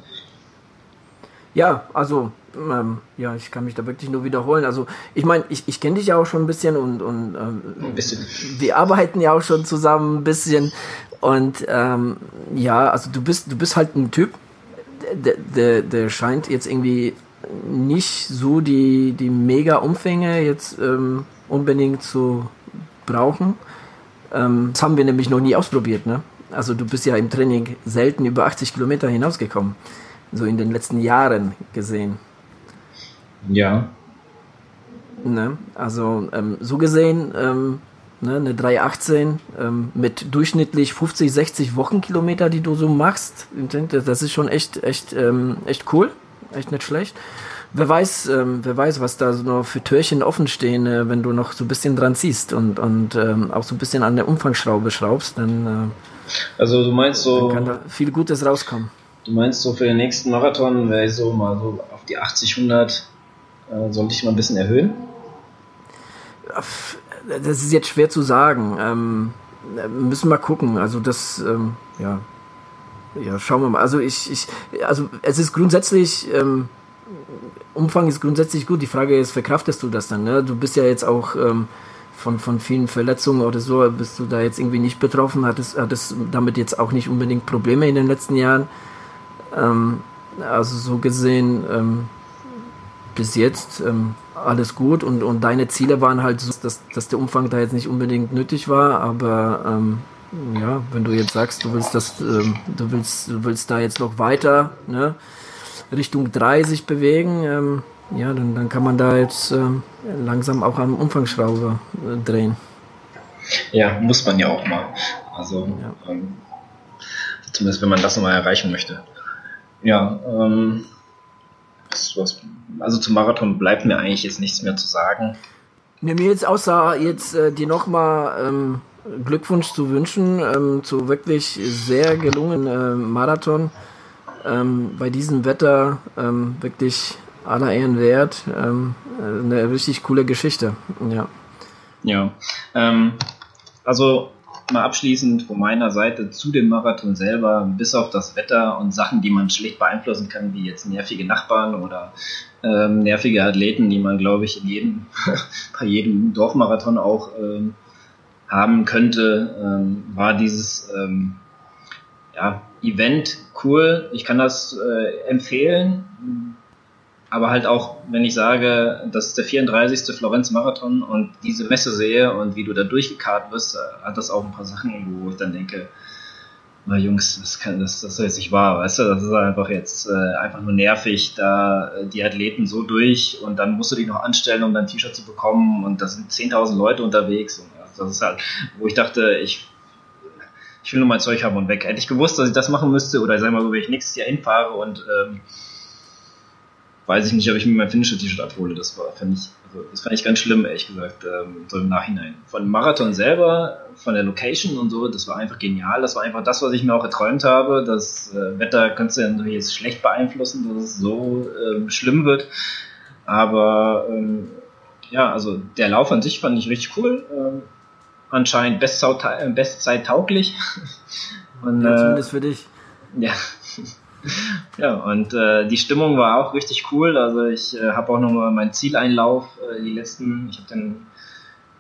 Ja, also, ähm, ja, ich kann mich da wirklich nur wiederholen. Also, ich meine, ich, ich kenne dich ja auch schon ein bisschen und, und ähm, bisschen. wir arbeiten ja auch schon zusammen ein bisschen. Und ähm, ja, also du bist, du bist halt ein Typ, der, der, der scheint jetzt irgendwie nicht so die, die Mega-Umfänge jetzt ähm, unbedingt zu brauchen. Ähm, das haben wir nämlich noch nie ausprobiert. Ne? Also du bist ja im Training selten über 80 Kilometer hinausgekommen. So in den letzten Jahren gesehen. Ja. Ne? Also ähm, so gesehen, ähm, ne, eine 318 ähm, mit durchschnittlich 50, 60 Wochenkilometer, die du so machst, das ist schon echt, echt, ähm, echt cool echt nicht schlecht. Wer weiß, ähm, wer weiß, was da so noch für Türchen offen stehen, äh, wenn du noch so ein bisschen dran ziehst und, und ähm, auch so ein bisschen an der Umfangsschraube schraubst, dann, äh, also du meinst so, kann da viel Gutes rauskommen. Du meinst so für den nächsten Marathon wäre ich so mal so auf die 80, 100 äh, sollte ich mal ein bisschen erhöhen? Das ist jetzt schwer zu sagen. Ähm, müssen wir gucken. Also das, ähm, ja, ja, schauen wir mal. Also ich, ich also es ist grundsätzlich, ähm, Umfang ist grundsätzlich gut. Die Frage ist, verkraftest du das dann? Ne? Du bist ja jetzt auch ähm, von, von vielen Verletzungen oder so, bist du da jetzt irgendwie nicht betroffen, hattest, hattest damit jetzt auch nicht unbedingt Probleme in den letzten Jahren. Ähm, also so gesehen, ähm, bis jetzt ähm, alles gut und, und deine Ziele waren halt so, dass, dass der Umfang da jetzt nicht unbedingt nötig war, aber ähm, ja, wenn du jetzt sagst, du willst das, ähm, du willst, du willst da jetzt noch weiter, ne, Richtung 3 sich bewegen, ähm, ja, dann, dann kann man da jetzt ähm, langsam auch am Umfangsschraube äh, drehen. Ja, muss man ja auch mal. Also, ja. Ähm, zumindest wenn man das nochmal erreichen möchte. Ja, ähm, also zum Marathon bleibt mir eigentlich jetzt nichts mehr zu sagen. Mir jetzt außer jetzt äh, dir nochmal ähm, Glückwunsch zu wünschen ähm, zu wirklich sehr gelungenen äh, Marathon. Ähm, bei diesem Wetter ähm, wirklich aller Ehren wert. Ähm, eine richtig coole Geschichte. Ja. Ja. Ähm, also mal abschließend von meiner Seite zu dem Marathon selber, bis auf das Wetter und Sachen, die man schlecht beeinflussen kann, wie jetzt nervige Nachbarn oder ähm, nervige Athleten, die man, glaube ich, in jedem, bei jedem Dorfmarathon auch ähm, haben könnte, ähm, war dieses ähm, ja, Event cool. Ich kann das äh, empfehlen. Aber halt auch, wenn ich sage, das ist der 34. Florenz Marathon und diese Messe sehe und wie du da durchgekarrt wirst, äh, hat das auch ein paar Sachen, wo ich dann denke, na Jungs, das, kann, das, das ist jetzt nicht wahr, weißt du, das ist einfach jetzt äh, einfach nur nervig, da äh, die Athleten so durch und dann musst du dich noch anstellen, um dein T-Shirt zu bekommen und da sind 10.000 Leute unterwegs und das ist halt, wo ich dachte, ich ich will nur mein Zeug haben und weg. Hätte ich gewusst, dass ich das machen müsste oder sagen wir mal, wenn ich nächstes Jahr hinfahre und ähm, weiß ich nicht, ob ich mir mein Finisher-T-Shirt abhole. Das war, fand ich, also das fand ich ganz schlimm, ehrlich gesagt, ähm, so im Nachhinein. Von Marathon selber, von der Location und so, das war einfach genial. Das war einfach das, was ich mir auch geträumt habe. Das äh, Wetter könntest du ja natürlich jetzt schlecht beeinflussen, dass es so ähm, schlimm wird. Aber ähm, ja, also der Lauf an sich fand ich richtig cool. Ähm, anscheinend Bestzeit, Bestzeit tauglich. Und, ja, zumindest äh, für dich. Ja, ja, und äh, die Stimmung war auch richtig cool. Also ich äh, habe auch nochmal meinen Zieleinlauf, äh, die letzten, ich habe dann,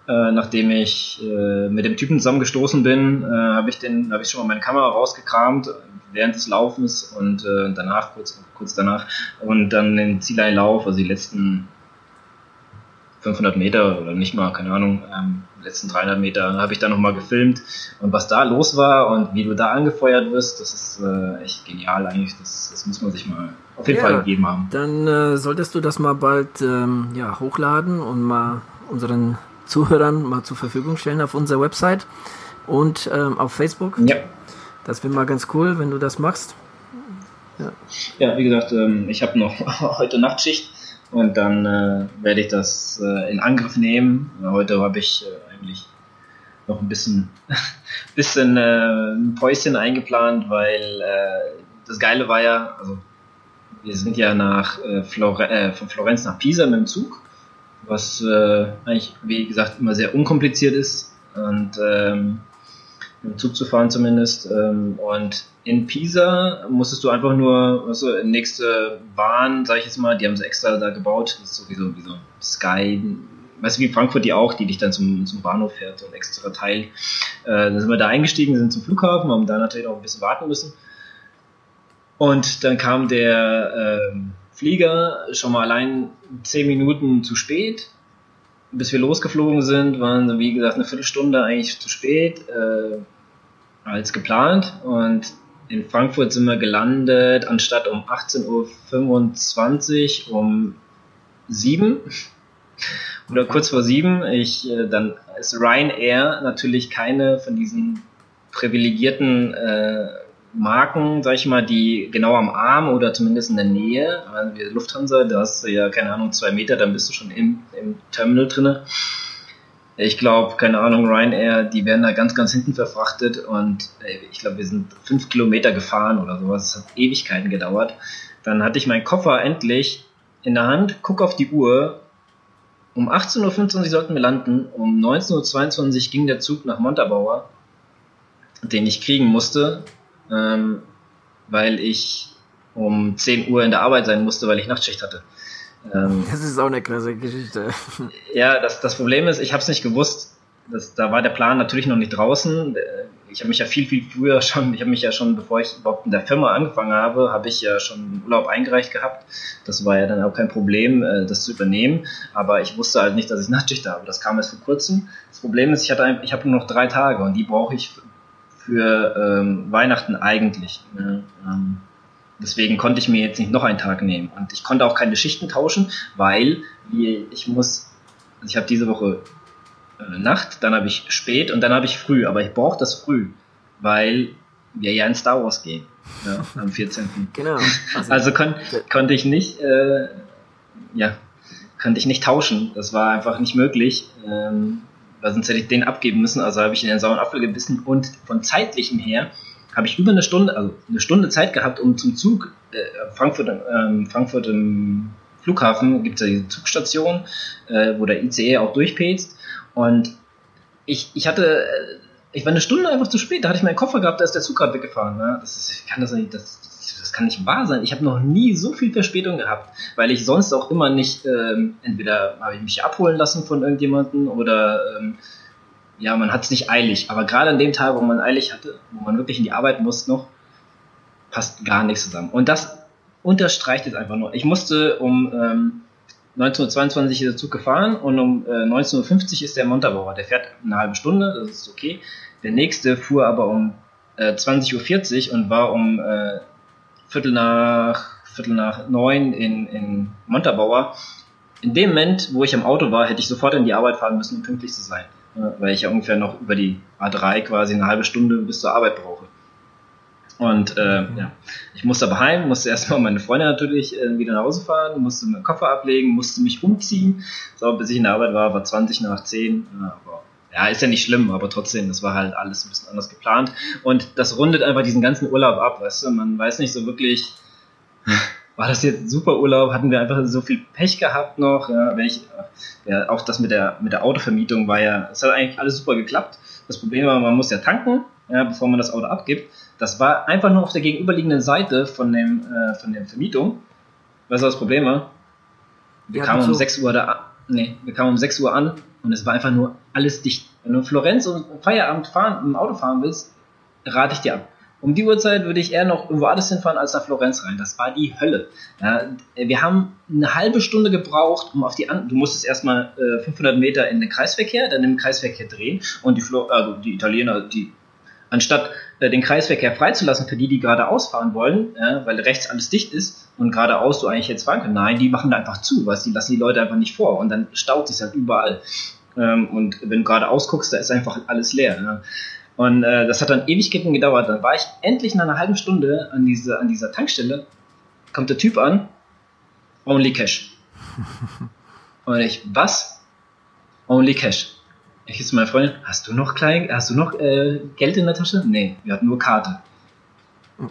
äh, nachdem ich äh, mit dem Typen zusammengestoßen bin, äh, habe ich den, habe ich schon mal meine Kamera rausgekramt während des Laufens und äh, danach, kurz, kurz danach, und dann den Zieleinlauf, also die letzten 500 Meter oder nicht mal, keine Ahnung, ähm, letzten 300 Meter habe ich da nochmal gefilmt und was da los war und wie du da angefeuert wirst, das ist äh, echt genial eigentlich. Das, das muss man sich mal auf jeden ja, Fall gegeben haben. Dann äh, solltest du das mal bald ähm, ja, hochladen und mal unseren Zuhörern mal zur Verfügung stellen auf unserer Website und ähm, auf Facebook. Ja. Das wäre mal ganz cool, wenn du das machst. Ja, ja wie gesagt, ähm, ich habe noch heute Nachtschicht und dann äh, werde ich das äh, in Angriff nehmen. Heute habe ich äh, eigentlich noch ein bisschen, bisschen äh, ein Päuschen eingeplant, weil äh, das Geile war ja, also wir sind ja nach äh, Flore äh, von Florenz nach Pisa mit dem Zug, was äh, eigentlich, wie gesagt, immer sehr unkompliziert ist und ähm, mit dem Zug zu fahren zumindest. Ähm, und in Pisa musstest du einfach nur, weißt du, nächste Bahn, sag ich jetzt mal, die haben sie extra da gebaut, das ist sowieso wie so Sky, weißt du, wie Frankfurt die auch, die dich dann zum, zum Bahnhof fährt, so ein extra Teil. Äh, dann sind wir da eingestiegen, sind zum Flughafen, haben da natürlich auch ein bisschen warten müssen. Und dann kam der äh, Flieger schon mal allein zehn Minuten zu spät. Bis wir losgeflogen sind, waren, wie gesagt, eine Viertelstunde eigentlich zu spät äh, als geplant. Und in Frankfurt sind wir gelandet, anstatt um 18.25 Uhr um 7 oder kurz vor sieben. Ich, äh, dann ist Ryanair natürlich keine von diesen privilegierten äh, Marken, sag ich mal, die genau am Arm oder zumindest in der Nähe, also wie Lufthansa, da hast du ja, keine Ahnung, zwei Meter, dann bist du schon im, im Terminal drinne. Ich glaube, keine Ahnung, Ryanair, die werden da ganz, ganz hinten verfrachtet und ey, ich glaube, wir sind fünf Kilometer gefahren oder sowas. Es hat Ewigkeiten gedauert. Dann hatte ich meinen Koffer endlich in der Hand, guck auf die Uhr um 18.25 Uhr sollten wir landen, um 19.22 Uhr ging der Zug nach Montabaur, den ich kriegen musste, ähm, weil ich um 10 Uhr in der Arbeit sein musste, weil ich Nachtschicht hatte. Ähm, das ist auch eine krasse Geschichte. Ja, das, das Problem ist, ich habe es nicht gewusst. Das, da war der Plan natürlich noch nicht draußen ich habe mich ja viel, viel früher schon, ich habe mich ja schon, bevor ich überhaupt in der Firma angefangen habe, habe ich ja schon Urlaub eingereicht gehabt. Das war ja dann auch kein Problem, äh, das zu übernehmen. Aber ich wusste halt nicht, dass ich Nachtschicht habe. Das kam erst vor kurzem. Das Problem ist, ich hatte, ich habe nur noch drei Tage und die brauche ich für ähm, Weihnachten eigentlich. Ne? Ähm, deswegen konnte ich mir jetzt nicht noch einen Tag nehmen. Und ich konnte auch keine Schichten tauschen, weil ich muss, also ich habe diese Woche äh, Nacht, dann habe ich spät und dann habe ich früh. Aber ich brauche das früh, weil wir ja in Star Wars gehen ja, am 14. genau. Also, also kon konnte ich nicht, äh, ja, konnte ich nicht tauschen. Das war einfach nicht möglich. Ähm, weil sonst hätte ich den abgeben müssen. Also habe ich in den sauren Apfel gebissen und von zeitlichem her habe ich über eine Stunde, also eine Stunde Zeit gehabt, um zum Zug äh, Frankfurt, ähm, Frankfurt im Flughafen gibt es ja diese Zugstation, äh, wo der ICE auch durchpetzt. Und ich, ich hatte, ich war eine Stunde einfach zu spät, da hatte ich meinen Koffer gehabt, da ist der Zug gerade weggefahren. Ne? Das ist, kann das nicht, das, das kann nicht wahr sein. Ich habe noch nie so viel Verspätung gehabt, weil ich sonst auch immer nicht, ähm, entweder habe ich mich abholen lassen von irgendjemandem oder ähm, ja, man hat es nicht eilig. Aber gerade an dem Tag, wo man eilig hatte, wo man wirklich in die Arbeit muss noch, passt gar nichts zusammen. Und das unterstreicht jetzt einfach nur. Ich musste um ähm, 19.22 ist der Zug gefahren und um äh, 19.50 Uhr ist der Montabaur. Der fährt eine halbe Stunde, das ist okay. Der nächste fuhr aber um äh, 20.40 Uhr und war um äh, Viertel nach Viertel nach neun in, in Montabaur. In dem Moment, wo ich am Auto war, hätte ich sofort in die Arbeit fahren müssen, um pünktlich zu sein. Weil ich ja ungefähr noch über die A3 quasi eine halbe Stunde bis zur Arbeit brauche. Und äh, mhm. ja, ich musste aber heim, musste erstmal meine Freundin natürlich äh, wieder nach Hause fahren, musste meinen Koffer ablegen, musste mich umziehen. So, bis ich in der Arbeit war, war 20 nach 10. Ja, aber, ja, ist ja nicht schlimm, aber trotzdem, das war halt alles ein bisschen anders geplant. Und das rundet einfach diesen ganzen Urlaub ab, weißt du, man weiß nicht so wirklich, war das jetzt super Urlaub, hatten wir einfach so viel Pech gehabt noch, ja, ich, ja, auch das mit der, mit der Autovermietung war ja, es hat eigentlich alles super geklappt. Das Problem war, man muss ja tanken, ja, bevor man das Auto abgibt. Das war einfach nur auf der gegenüberliegenden Seite von dem, äh, von der Vermietung. Weißt du, was das Problem war? Wir ja, kamen um so. 6 Uhr da, nee, wir kamen um 6 Uhr an und es war einfach nur alles dicht. Wenn du in Florenz und Feierabend fahren, im Auto fahren willst, rate ich dir ab. Um die Uhrzeit würde ich eher noch irgendwo anders hinfahren als nach Florenz rein. Das war die Hölle. Ja, wir haben eine halbe Stunde gebraucht, um auf die An Du musstest erstmal äh, 500 Meter in den Kreisverkehr, dann im Kreisverkehr drehen und die, Flo also die Italiener, die anstatt äh, den Kreisverkehr freizulassen für die, die geradeaus fahren wollen, äh, weil rechts alles dicht ist und geradeaus du eigentlich jetzt fahren kannst, nein, die machen da einfach zu, weil die lassen die Leute einfach nicht vor und dann staut sich halt überall. Ähm, und wenn du geradeaus guckst, da ist einfach alles leer. Ne? Und äh, das hat dann Ewigkeiten gedauert. Dann war ich endlich nach einer halben Stunde an, diese, an dieser Tankstelle, kommt der Typ an, only cash. Und ich, was? Only cash. Ich jetzt meine Freundin, hast du noch klein, hast du noch äh, Geld in der Tasche? Nee, wir hatten nur Karte.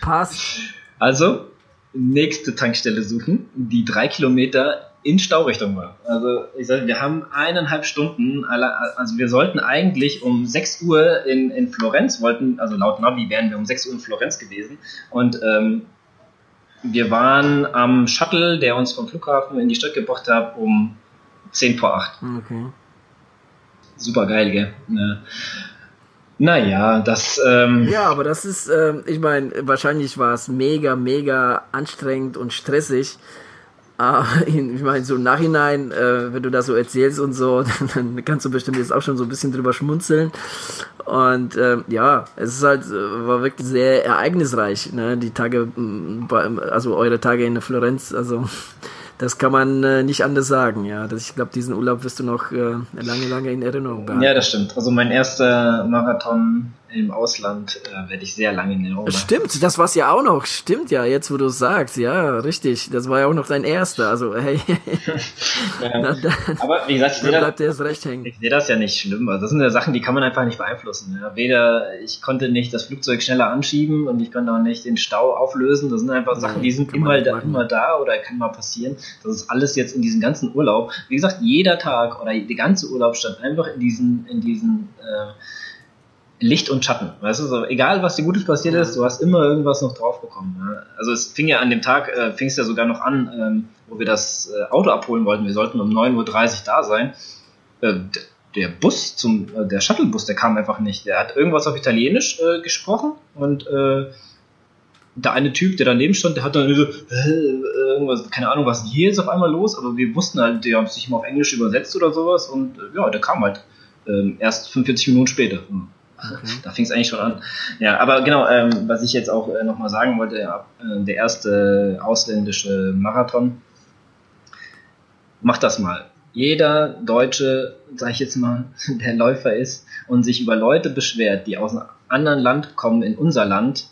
Passt. Also, nächste Tankstelle suchen, die drei Kilometer in Staurichtung war. Also ich sage, wir haben eineinhalb Stunden, also wir sollten eigentlich um 6 Uhr in, in Florenz, wollten, also laut Navi wären wir um 6 Uhr in Florenz gewesen und ähm, wir waren am Shuttle, der uns vom Flughafen in die Stadt gebracht hat, um 10 vor 8. Okay. Super geil, gell? Ne. Naja, das. Ähm ja, aber das ist, ähm, ich meine, wahrscheinlich war es mega, mega anstrengend und stressig. Ah, ich meine, so im Nachhinein, äh, wenn du das so erzählst und so, dann kannst du bestimmt jetzt auch schon so ein bisschen drüber schmunzeln. Und äh, ja, es ist halt, äh, war wirklich sehr ereignisreich, ne? Die Tage, also eure Tage in Florenz, also das kann man äh, nicht anders sagen, ja. Das, ich glaube, diesen Urlaub wirst du noch äh, lange, lange in Erinnerung behalten. Ja, das stimmt. Also mein erster Marathon im Ausland äh, werde ich sehr lange in Erinnerung Stimmt, das war's ja auch noch. Stimmt ja, jetzt wo du es sagst. Ja, richtig. Das war ja auch noch dein erster. Also, hey. ja. dann, Aber wie gesagt, ich sehe das, recht hängen. Ich sehe das ja nicht schlimm. Also, das sind ja Sachen, die kann man einfach nicht beeinflussen. Ja. Weder, ich konnte nicht das Flugzeug schneller anschieben und ich konnte auch nicht den Stau auflösen. Das sind einfach Sachen, die sind immer da, immer da oder kann mal passieren. Das ist alles jetzt in diesem ganzen Urlaub. Wie gesagt, jeder Tag oder die ganze Urlaub stand einfach in diesen, in diesen, äh, Licht und Schatten. Weißt du, so, egal was dir Gutes passiert ist, du hast immer irgendwas noch drauf bekommen. Ne? Also es fing ja an dem Tag, äh, fing es ja sogar noch an, ähm, wo wir das äh, Auto abholen wollten. Wir sollten um 9.30 Uhr da sein. Äh, der Bus zum, äh, der Shuttlebus, der kam einfach nicht. Der hat irgendwas auf Italienisch äh, gesprochen und äh, der eine Typ, der daneben stand, der hat dann so, irgendwas, keine Ahnung, was ist hier jetzt auf einmal los, aber wir wussten halt, der hat sich immer auf Englisch übersetzt oder sowas und ja, der kam halt ähm, erst 45 Minuten später. Hm. Okay. Da fing es eigentlich schon an. Ja, aber genau, ähm, was ich jetzt auch äh, nochmal sagen wollte, ja, äh, der erste ausländische Marathon, macht das mal. Jeder Deutsche, sag ich jetzt mal, der Läufer ist und sich über Leute beschwert, die aus einem anderen Land kommen in unser Land,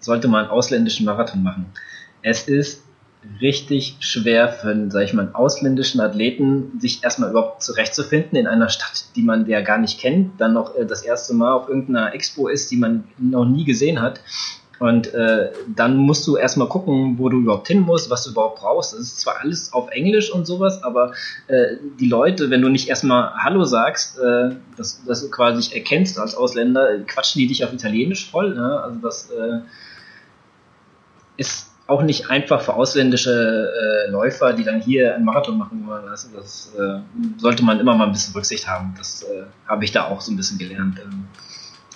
sollte mal einen ausländischen Marathon machen. Es ist richtig schwer für, einen, sag ich mal, ausländischen Athleten, sich erstmal überhaupt zurechtzufinden in einer Stadt, die man ja gar nicht kennt, dann noch äh, das erste Mal auf irgendeiner Expo ist, die man noch nie gesehen hat. Und äh, dann musst du erstmal gucken, wo du überhaupt hin musst, was du überhaupt brauchst. Das ist zwar alles auf Englisch und sowas, aber äh, die Leute, wenn du nicht erstmal Hallo sagst, äh, dass, dass du quasi erkennst als Ausländer, quatschen die dich auf Italienisch voll. Ne? Also das äh, ist auch nicht einfach für ausländische äh, Läufer, die dann hier einen Marathon machen wollen. Also das äh, sollte man immer mal ein bisschen Rücksicht haben. Das äh, habe ich da auch so ein bisschen gelernt. Ähm,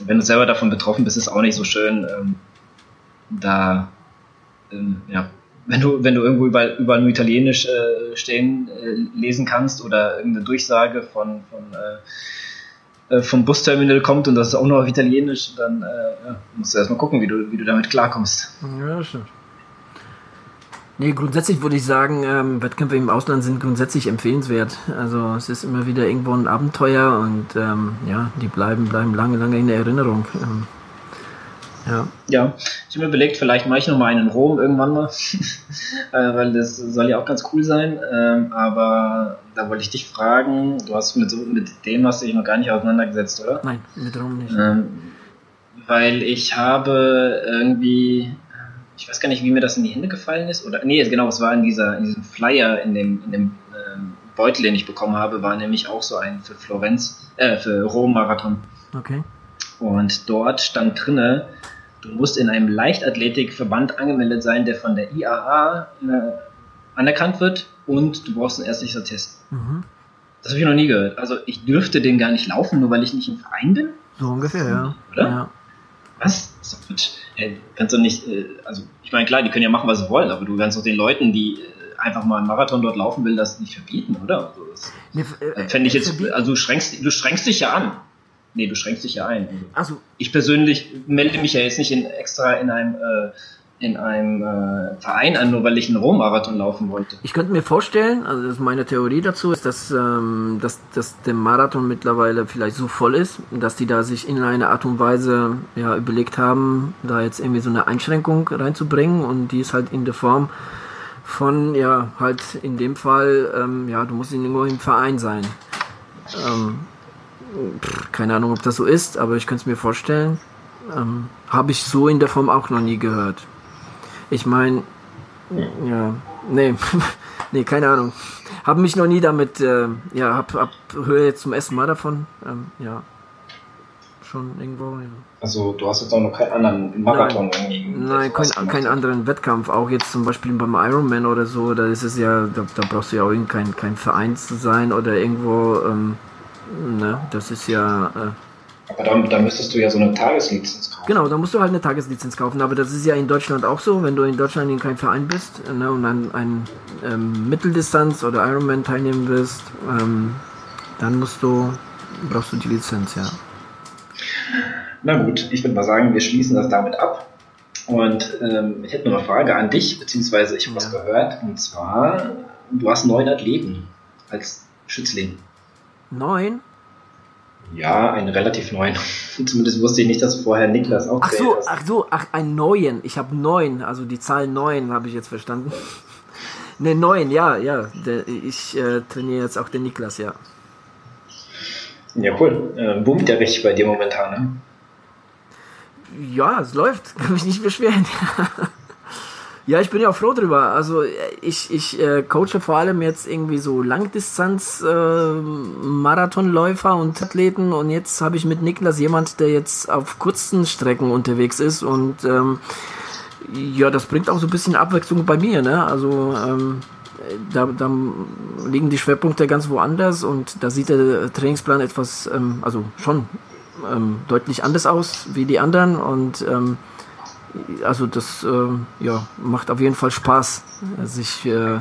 wenn du selber davon betroffen bist, ist es auch nicht so schön. Ähm, da, ähm, ja, wenn du, wenn du irgendwo überall, überall nur Italienisch äh, stehen äh, lesen kannst oder irgendeine Durchsage von, von äh, vom Busterminal kommt und das ist auch noch auf Italienisch, dann musst du erstmal gucken, wie du, wie du damit klarkommst. Ja, stimmt. Nee, grundsätzlich würde ich sagen, ähm, Wettkämpfe im Ausland sind grundsätzlich empfehlenswert. Also es ist immer wieder irgendwo ein Abenteuer und ähm, ja, die bleiben, bleiben lange, lange in der Erinnerung. Ähm, ja. ja, ich habe mir überlegt, vielleicht mache ich noch mal einen in Rom irgendwann mal, äh, weil das soll ja auch ganz cool sein. Ähm, aber da wollte ich dich fragen, du hast mit, mit dem hast du dich noch gar nicht auseinandergesetzt, oder? Nein, mit Rom nicht. Ähm, weil ich habe irgendwie, ich weiß gar nicht, wie mir das in die Hände gefallen ist, oder nee, genau, es war in dieser, in diesem Flyer, in dem, in dem ähm, Beutel, den ich bekommen habe, war nämlich auch so ein für Florenz, äh, für Rom-Marathon. Okay. Und dort stand drinne, du musst in einem Leichtathletikverband angemeldet sein, der von der IAA äh, anerkannt wird und du brauchst einen ärztlichen Test. Mhm. Das habe ich noch nie gehört. Also ich dürfte den gar nicht laufen, nur weil ich nicht im Verein bin? So ungefähr, ja. Oder? Ja. Was? Das ist doch Quatsch. Hey, kannst du nicht, äh, also ich meine, klar, die können ja machen, was sie wollen, aber du kannst doch den Leuten, die äh, einfach mal einen Marathon dort laufen will, das nicht verbieten, oder? Also das, nee, äh, fände ich jetzt, also du schränkst, du schränkst dich ja an. Nee, du schränkst dich ja ein. Also, ich persönlich melde mich ja jetzt nicht in, extra in einem, äh, in einem äh, Verein an, nur einen Rom-Marathon laufen wollte. Ich könnte mir vorstellen, also das ist meine Theorie dazu, ist, dass, ähm, dass, dass der Marathon mittlerweile vielleicht so voll ist, dass die da sich in einer Art und Weise ja, überlegt haben, da jetzt irgendwie so eine Einschränkung reinzubringen und die ist halt in der Form von, ja, halt in dem Fall, ähm, ja, du musst irgendwo im Verein sein. Ähm, keine Ahnung, ob das so ist, aber ich könnte es mir vorstellen. Ähm, Habe ich so in der Form auch noch nie gehört. Ich meine, ja, nee, nee, keine Ahnung. Habe mich noch nie damit, äh, ja, hab, hab, höre jetzt zum ersten Mal davon, ähm, ja, schon irgendwo. Ja. Also du hast jetzt auch noch keinen anderen Marathon nein, irgendwie. Nein, keinen kein anderen Wettkampf, auch jetzt zum Beispiel beim Ironman oder so, da ist es ja, da, da brauchst du ja auch kein, kein Verein zu sein oder irgendwo, ähm, Ne? Das ist ja. Äh, aber dann, dann müsstest du ja so eine Tageslizenz kaufen. Genau, da musst du halt eine Tageslizenz kaufen. Aber das ist ja in Deutschland auch so, wenn du in Deutschland in keinem Verein bist ne, und an ein ähm, Mitteldistanz oder Ironman teilnehmen willst, ähm, dann musst du, brauchst du die Lizenz, ja. Na gut, ich würde mal sagen, wir schließen das damit ab. Und ähm, ich hätte noch eine Frage an dich, beziehungsweise ich habe ja. was gehört. Und zwar, du hast neun Athleten als Schützling. Neun? Ja, einen relativ neuen. Zumindest wusste ich nicht, dass vorher Niklas auch Ach so, ach so, ach, einen neuen. Ich habe neun, also die Zahl neun habe ich jetzt verstanden. ne, neun, ja, ja. Ich äh, trainiere jetzt auch den Niklas, ja. Ja, cool. Äh, boomt der richtig bei dir momentan, ne? Ja, es läuft. Kann mich nicht beschweren. Ja, ich bin ja auch froh drüber. Also ich, ich äh, coache vor allem jetzt irgendwie so Langdistanz-Marathonläufer äh, und Athleten und jetzt habe ich mit Niklas jemand, der jetzt auf kurzen Strecken unterwegs ist und ähm, ja, das bringt auch so ein bisschen Abwechslung bei mir. Ne? Also ähm, da, da liegen die Schwerpunkte ganz woanders und da sieht der Trainingsplan etwas, ähm, also schon ähm, deutlich anders aus wie die anderen und ähm, also das äh, ja, macht auf jeden Fall Spaß, sich äh,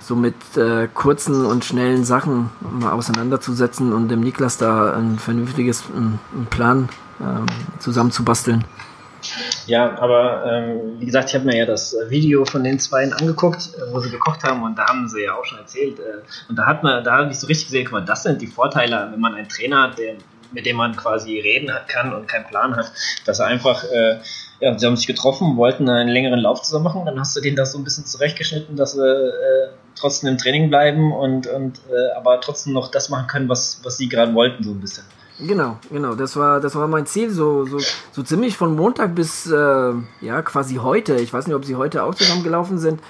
so mit äh, kurzen und schnellen Sachen mal auseinanderzusetzen und dem Niklas da ein vernünftiges ein, ein Plan ähm, zusammenzubasteln. Ja, aber ähm, wie gesagt, ich habe mir ja das Video von den beiden angeguckt, äh, wo sie gekocht haben und da haben sie ja auch schon erzählt. Äh, und da hat man, da habe ich so richtig gesehen, guck mal, das sind die Vorteile, wenn man einen Trainer hat, der, mit dem man quasi reden kann und keinen Plan hat, dass er einfach äh, ja, sie haben sich getroffen, wollten einen längeren Lauf zusammen machen, dann hast du denen das so ein bisschen zurechtgeschnitten, dass sie äh, trotzdem im Training bleiben und, und äh, aber trotzdem noch das machen können, was, was sie gerade wollten, so ein bisschen. Genau, genau, das war, das war mein Ziel, so, so, so ziemlich von Montag bis, äh, ja, quasi heute. Ich weiß nicht, ob sie heute auch zusammengelaufen sind.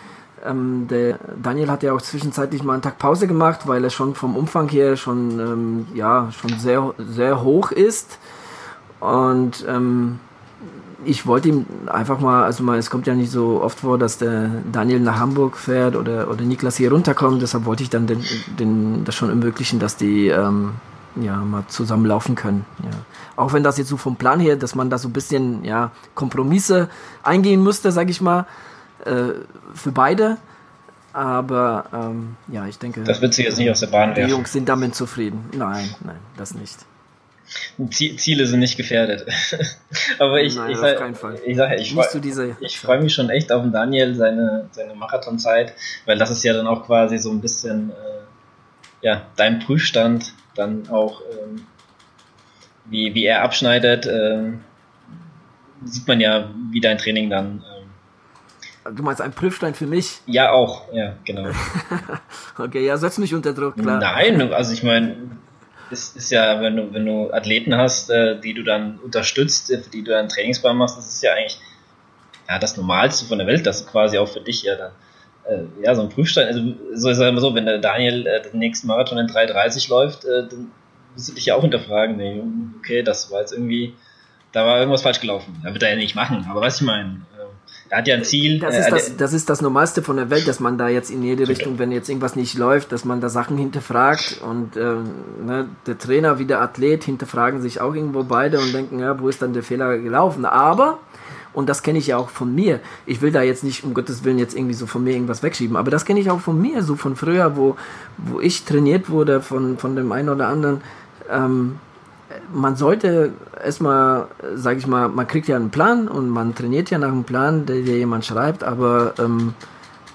Ähm, der Daniel hat ja auch zwischenzeitlich mal einen Tag Pause gemacht, weil er schon vom Umfang her schon, ähm, ja, schon sehr, sehr hoch ist. Und ähm, ich wollte ihm einfach mal, also mal, es kommt ja nicht so oft vor, dass der Daniel nach Hamburg fährt oder, oder Niklas hier runterkommt, deshalb wollte ich dann den, den, das schon ermöglichen, dass die ähm, ja mal zusammen laufen können. Ja. Auch wenn das jetzt so vom Plan her, dass man da so ein bisschen ja, Kompromisse eingehen müsste, sage ich mal, äh, für beide. Aber ähm, ja, ich denke. Das wird sie jetzt nicht aus der Bahn werfen. Die Jungs sind damit zufrieden. Nein, nein, das nicht. Ziele sind nicht gefährdet. Aber ich, Nein, ich, sag, ich sage, ich, freue ich freu mich schon echt auf den Daniel, seine, seine Marathonzeit, weil das ist ja dann auch quasi so ein bisschen äh, ja, dein Prüfstand, dann auch ähm, wie, wie er abschneidet, äh, sieht man ja, wie dein Training dann. Ähm, du meinst ein Prüfstein für mich? Ja, auch, ja, genau. okay, ja, setz mich unter Druck, klar. Nein, also ich meine, ist, ist ja, wenn du, wenn du Athleten hast, äh, die du dann unterstützt, für die du dann Trainingsplan machst, das ist ja eigentlich ja, das Normalste von der Welt, das quasi auch für dich ja dann äh, ja, so ein Prüfstein, also so ist es so, wenn der Daniel äh, den nächsten Marathon in 3,30 läuft, äh, dann musst du dich ja auch hinterfragen, nee, okay, das war jetzt irgendwie, da war irgendwas falsch gelaufen. Da wird er ja nicht machen, aber was ich meine, er hat ja ein Ziel. Das ist das, das ist das Normalste von der Welt, dass man da jetzt in jede Richtung, wenn jetzt irgendwas nicht läuft, dass man da Sachen hinterfragt und äh, ne, der Trainer wie der Athlet hinterfragen sich auch irgendwo beide und denken, ja, wo ist dann der Fehler gelaufen? Aber und das kenne ich ja auch von mir. Ich will da jetzt nicht um Gottes Willen jetzt irgendwie so von mir irgendwas wegschieben, aber das kenne ich auch von mir, so von früher, wo, wo ich trainiert wurde von, von dem einen oder anderen. Ähm, man sollte erstmal, sage ich mal, man kriegt ja einen Plan und man trainiert ja nach einem Plan, der dir jemand schreibt, aber ähm,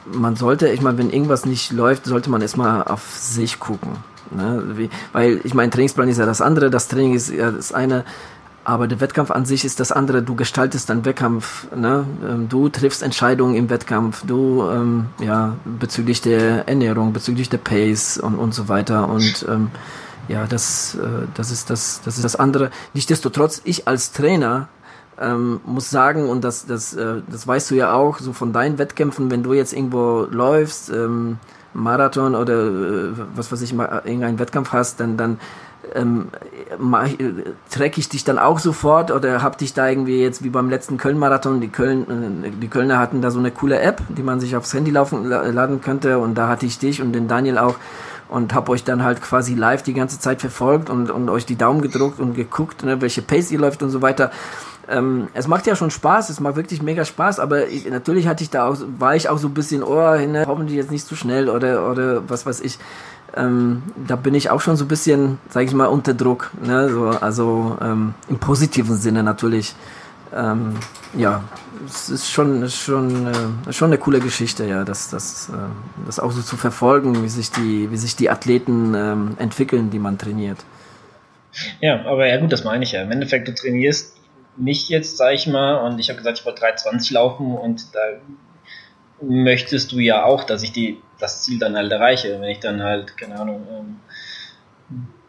man sollte, ich meine, wenn irgendwas nicht läuft, sollte man erstmal auf sich gucken. Ne? Wie, weil ich meine, Trainingsplan ist ja das andere, das Training ist ja das eine, aber der Wettkampf an sich ist das andere. Du gestaltest deinen Wettkampf, ne? Ähm, du triffst Entscheidungen im Wettkampf, du ähm, ja bezüglich der Ernährung, bezüglich der Pace und und so weiter und ähm, ja, das, äh, das, ist das, das ist das andere. Nichtsdestotrotz, ich als Trainer ähm, muss sagen, und das, das, äh, das weißt du ja auch, so von deinen Wettkämpfen, wenn du jetzt irgendwo läufst, ähm, Marathon oder äh, was weiß ich, mal irgendeinen Wettkampf hast, dann, dann ähm, track ich dich dann auch sofort oder hab dich da irgendwie jetzt wie beim letzten Köln-Marathon, die Köln, äh, die Kölner hatten da so eine coole App, die man sich aufs Handy laufen, laden könnte und da hatte ich dich und den Daniel auch und habe euch dann halt quasi live die ganze Zeit verfolgt und, und euch die Daumen gedruckt und geguckt, ne, welche Pace ihr läuft und so weiter. Ähm, es macht ja schon Spaß, es macht wirklich mega Spaß, aber ich, natürlich hatte ich da auch, war ich auch so ein bisschen, oh, ne, hoffentlich jetzt nicht zu schnell oder, oder was weiß ich. Ähm, da bin ich auch schon so ein bisschen, sage ich mal, unter Druck. Ne? So, also ähm, im positiven Sinne natürlich. Ähm, ja, es ist schon, ist schon, äh, schon eine coole Geschichte, ja, das, das, äh, das auch so zu verfolgen, wie sich die, wie sich die Athleten ähm, entwickeln, die man trainiert. Ja, aber ja gut, das meine ich ja. Im Endeffekt, du trainierst mich jetzt, sag ich mal, und ich habe gesagt, ich wollte 3,20 laufen und da möchtest du ja auch, dass ich die, das Ziel dann halt erreiche. Wenn ich dann halt, keine Ahnung, ähm,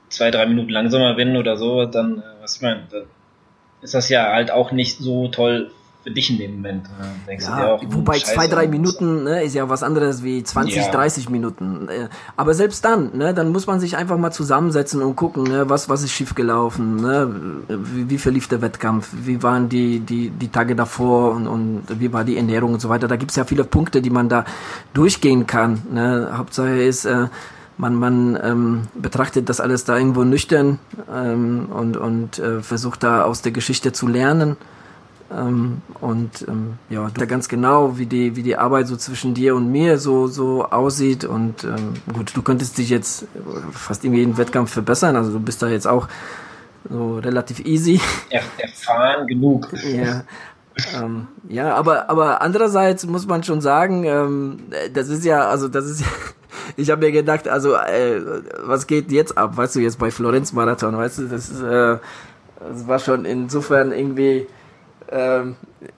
zwei, drei Minuten langsamer bin oder so, dann, äh, was ich meine, dann ist das ja halt auch nicht so toll für dich in dem Moment. Denkst ja, auch, hm, wobei Scheiße, zwei, drei Minuten ne, ist ja was anderes wie 20, ja. 30 Minuten. Äh, aber selbst dann, ne, dann muss man sich einfach mal zusammensetzen und gucken, ne, was, was ist schiefgelaufen, ne, wie, wie verlief der Wettkampf, wie waren die, die, die Tage davor und, und wie war die Ernährung und so weiter. Da gibt's ja viele Punkte, die man da durchgehen kann. Ne. Hauptsache ist, äh, man, man ähm, betrachtet das alles da irgendwo nüchtern ähm, und, und äh, versucht da aus der Geschichte zu lernen ähm, und ähm, ja, du ganz genau, wie die, wie die Arbeit so zwischen dir und mir so, so aussieht. Und ähm, gut, du könntest dich jetzt fast in jedem Wettkampf verbessern. Also du bist da jetzt auch so relativ easy. Er, erfahren genug. Ja. ähm, ja, aber, aber andererseits muss man schon sagen, ähm, das ist ja, also das ist ja, ich habe mir gedacht, also äh, was geht jetzt ab, weißt du, jetzt bei Florenz Marathon, weißt du, das, ist, äh, das war schon insofern irgendwie ähm,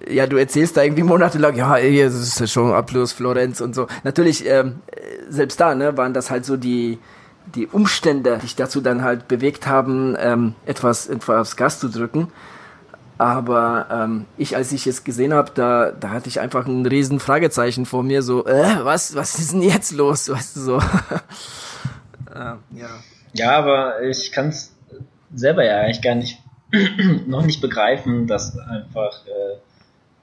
ja, du erzählst da irgendwie monatelang, ja, ey, das ist schon Abschluss, Florenz und so. Natürlich, ähm, selbst da, ne, waren das halt so die, die Umstände, die dich dazu dann halt bewegt haben, ähm, etwas, etwas aufs Gas zu drücken. Aber ähm, ich, als ich es gesehen habe, da, da hatte ich einfach ein riesen Fragezeichen vor mir, so, äh, was, was ist denn jetzt los, weißt du so. äh, ja. ja, aber ich kann es selber ja eigentlich gar nicht noch nicht begreifen, dass einfach äh,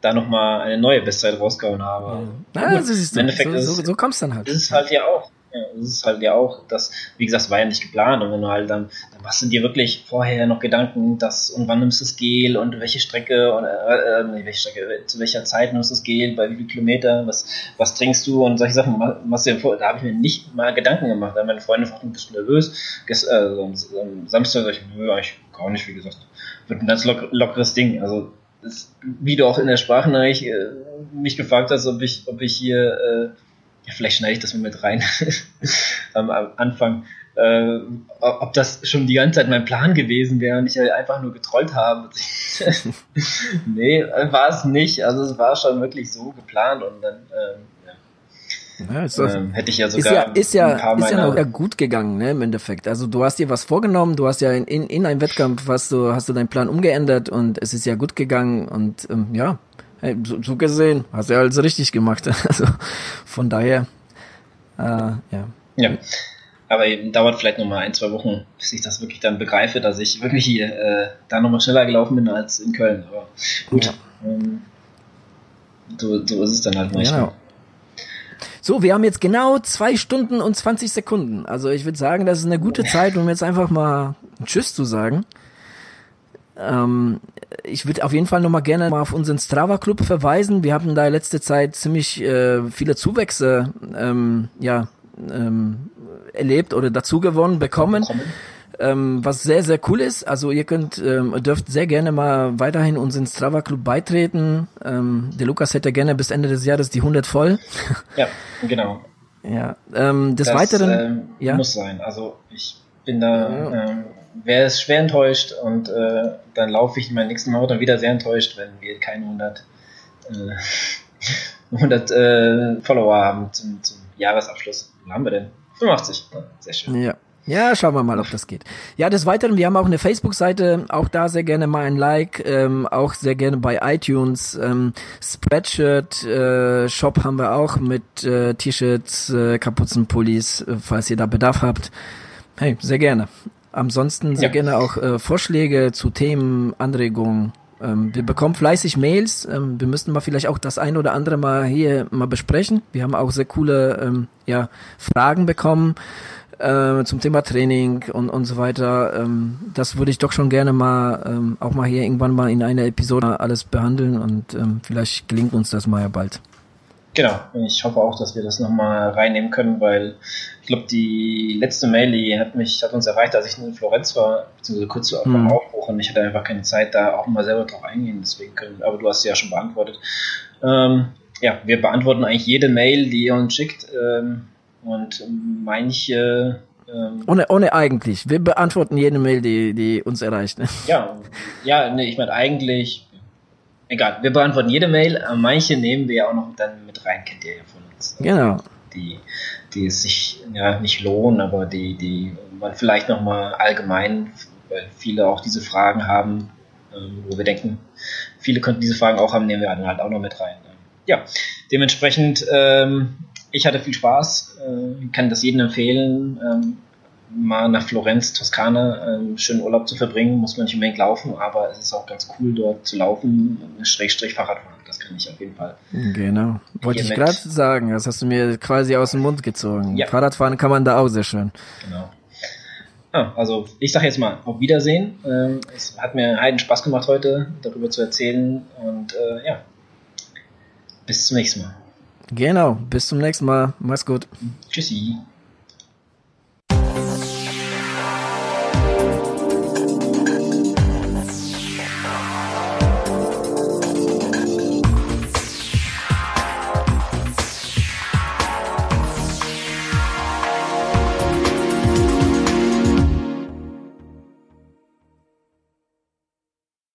da nochmal eine neue Bestzeit rausgehauen habe. Ja, das ist, Im Endeffekt so, so, so kommst dann halt. Das ist halt ja auch, Ja, das ist halt ja auch, das, wie gesagt, war ja nicht geplant. Und wenn du halt dann, dann machst du dir wirklich vorher noch Gedanken, dass und wann nimmst du das Gel und welche Strecke und äh, äh, welche Strecke, zu welcher Zeit nimmst du das Gel, bei wie viel Kilometer, was, was trinkst du und solche Sachen machst du vor, da habe ich mir nicht mal Gedanken gemacht. Da meine Freunde fragten, bist du nervös? Gest, äh, am Samstag sag ich, nö, eigentlich gar nicht, wie gesagt. Wird ein ganz lock, lockeres Ding. Also das, wie du auch in der Sprachnachricht äh, mich gefragt hast, ob ich, ob ich hier äh, ja, vielleicht schneide ich das mal mit rein am, am, Anfang, äh, ob das schon die ganze Zeit mein Plan gewesen wäre und ich einfach nur getrollt habe. nee, war es nicht. Also es war schon wirklich so geplant und dann ähm, ja, ist das, ähm, hätte ich ja sogar ist ja, ist ja, ist ja noch gut gegangen, ne, im Endeffekt. Also du hast dir was vorgenommen, du hast ja in, in, in einem Wettkampf hast du, hast du deinen Plan umgeändert und es ist ja gut gegangen und ähm, ja, hey, so, so gesehen, hast du ja alles richtig gemacht. Also von daher, äh, ja. Ja. Aber eben dauert vielleicht nochmal ein, zwei Wochen, bis ich das wirklich dann begreife, dass ich wirklich hier äh, da nochmal schneller gelaufen bin als in Köln. Aber gut. Ja. Ähm, so, so ist es dann halt manchmal. Genau. So, wir haben jetzt genau zwei Stunden und 20 Sekunden. Also ich würde sagen, das ist eine gute Zeit, um jetzt einfach mal Tschüss zu sagen. Ähm, ich würde auf jeden Fall nochmal gerne mal auf unseren Strava-Club verweisen. Wir haben da letzte Zeit ziemlich äh, viele Zuwächse ähm, ja, ähm, erlebt oder dazu gewonnen, bekommen. Ähm, was sehr, sehr cool ist. Also ihr könnt, ähm, dürft sehr gerne mal weiterhin unseren Strava-Club beitreten. Ähm, der Lukas hätte gerne bis Ende des Jahres die 100 voll. Ja, genau. Ja, ähm, des das, Weiteren ähm, ja? muss sein. Also ich bin da ja. ähm, wäre es schwer enttäuscht und äh, dann laufe ich in meinen nächsten Marathon wieder sehr enttäuscht, wenn wir keine 100, äh, 100 äh, Follower haben zum, zum Jahresabschluss. Wo haben wir denn? 85. Sehr schön. Ja. Ja, schauen wir mal, ob das geht. Ja, des Weiteren, wir haben auch eine Facebook-Seite, auch da sehr gerne mal ein Like, ähm, auch sehr gerne bei iTunes, ähm, Spreadshirt, äh, Shop haben wir auch mit äh, T-Shirts, äh, Kapuzenpullis, äh, falls ihr da Bedarf habt. Hey, sehr gerne. Ansonsten sehr ja. gerne auch äh, Vorschläge zu Themen, Anregungen. Ähm, wir bekommen fleißig Mails. Ähm, wir müssten mal vielleicht auch das ein oder andere mal hier mal besprechen. Wir haben auch sehr coole ähm, ja, Fragen bekommen äh, zum Thema Training und, und so weiter. Ähm, das würde ich doch schon gerne mal ähm, auch mal hier irgendwann mal in einer Episode alles behandeln und ähm, vielleicht gelingt uns das mal ja bald. Genau, ich hoffe auch, dass wir das nochmal reinnehmen können, weil ich glaube, die letzte Mail, die hat mich, hat uns erreicht, als ich in Florenz war, beziehungsweise kurz vor mhm. Aufbruch und ich hatte einfach keine Zeit, da auch mal selber drauf eingehen, deswegen können, aber du hast sie ja schon beantwortet. Ähm, ja, wir beantworten eigentlich jede Mail, die ihr uns schickt ähm, und manche ähm, ohne, ohne eigentlich. Wir beantworten jede Mail, die, die uns erreicht. Ne? Ja, ja, nee, ich meine eigentlich, egal, wir beantworten jede Mail, manche nehmen wir ja auch noch dann mit rein, kennt ihr ja von uns. Genau. Die, die es sich ja nicht lohnen, aber die, die man vielleicht nochmal allgemein, weil viele auch diese Fragen haben, ähm, wo wir denken, viele könnten diese Fragen auch haben, nehmen wir dann halt auch noch mit rein. Ja, dementsprechend, ähm, ich hatte viel Spaß, äh, kann das jedem empfehlen. Ähm, mal nach Florenz, Toskana, ähm, schönen Urlaub zu verbringen, muss man nicht unbedingt laufen, aber es ist auch ganz cool, dort zu laufen, Schrägstrich Fahrradfahren. Das kann ich auf jeden Fall. Genau. Wollte ich gerade sagen, das hast du mir quasi aus dem Mund gezogen. Ja. Fahrradfahren kann man da auch sehr schön. Genau. Ah, also ich sage jetzt mal auf Wiedersehen. Ähm, es hat mir heiden Spaß gemacht heute, darüber zu erzählen und äh, ja, bis zum nächsten Mal. Genau, bis zum nächsten Mal. Mach's gut. Tschüssi.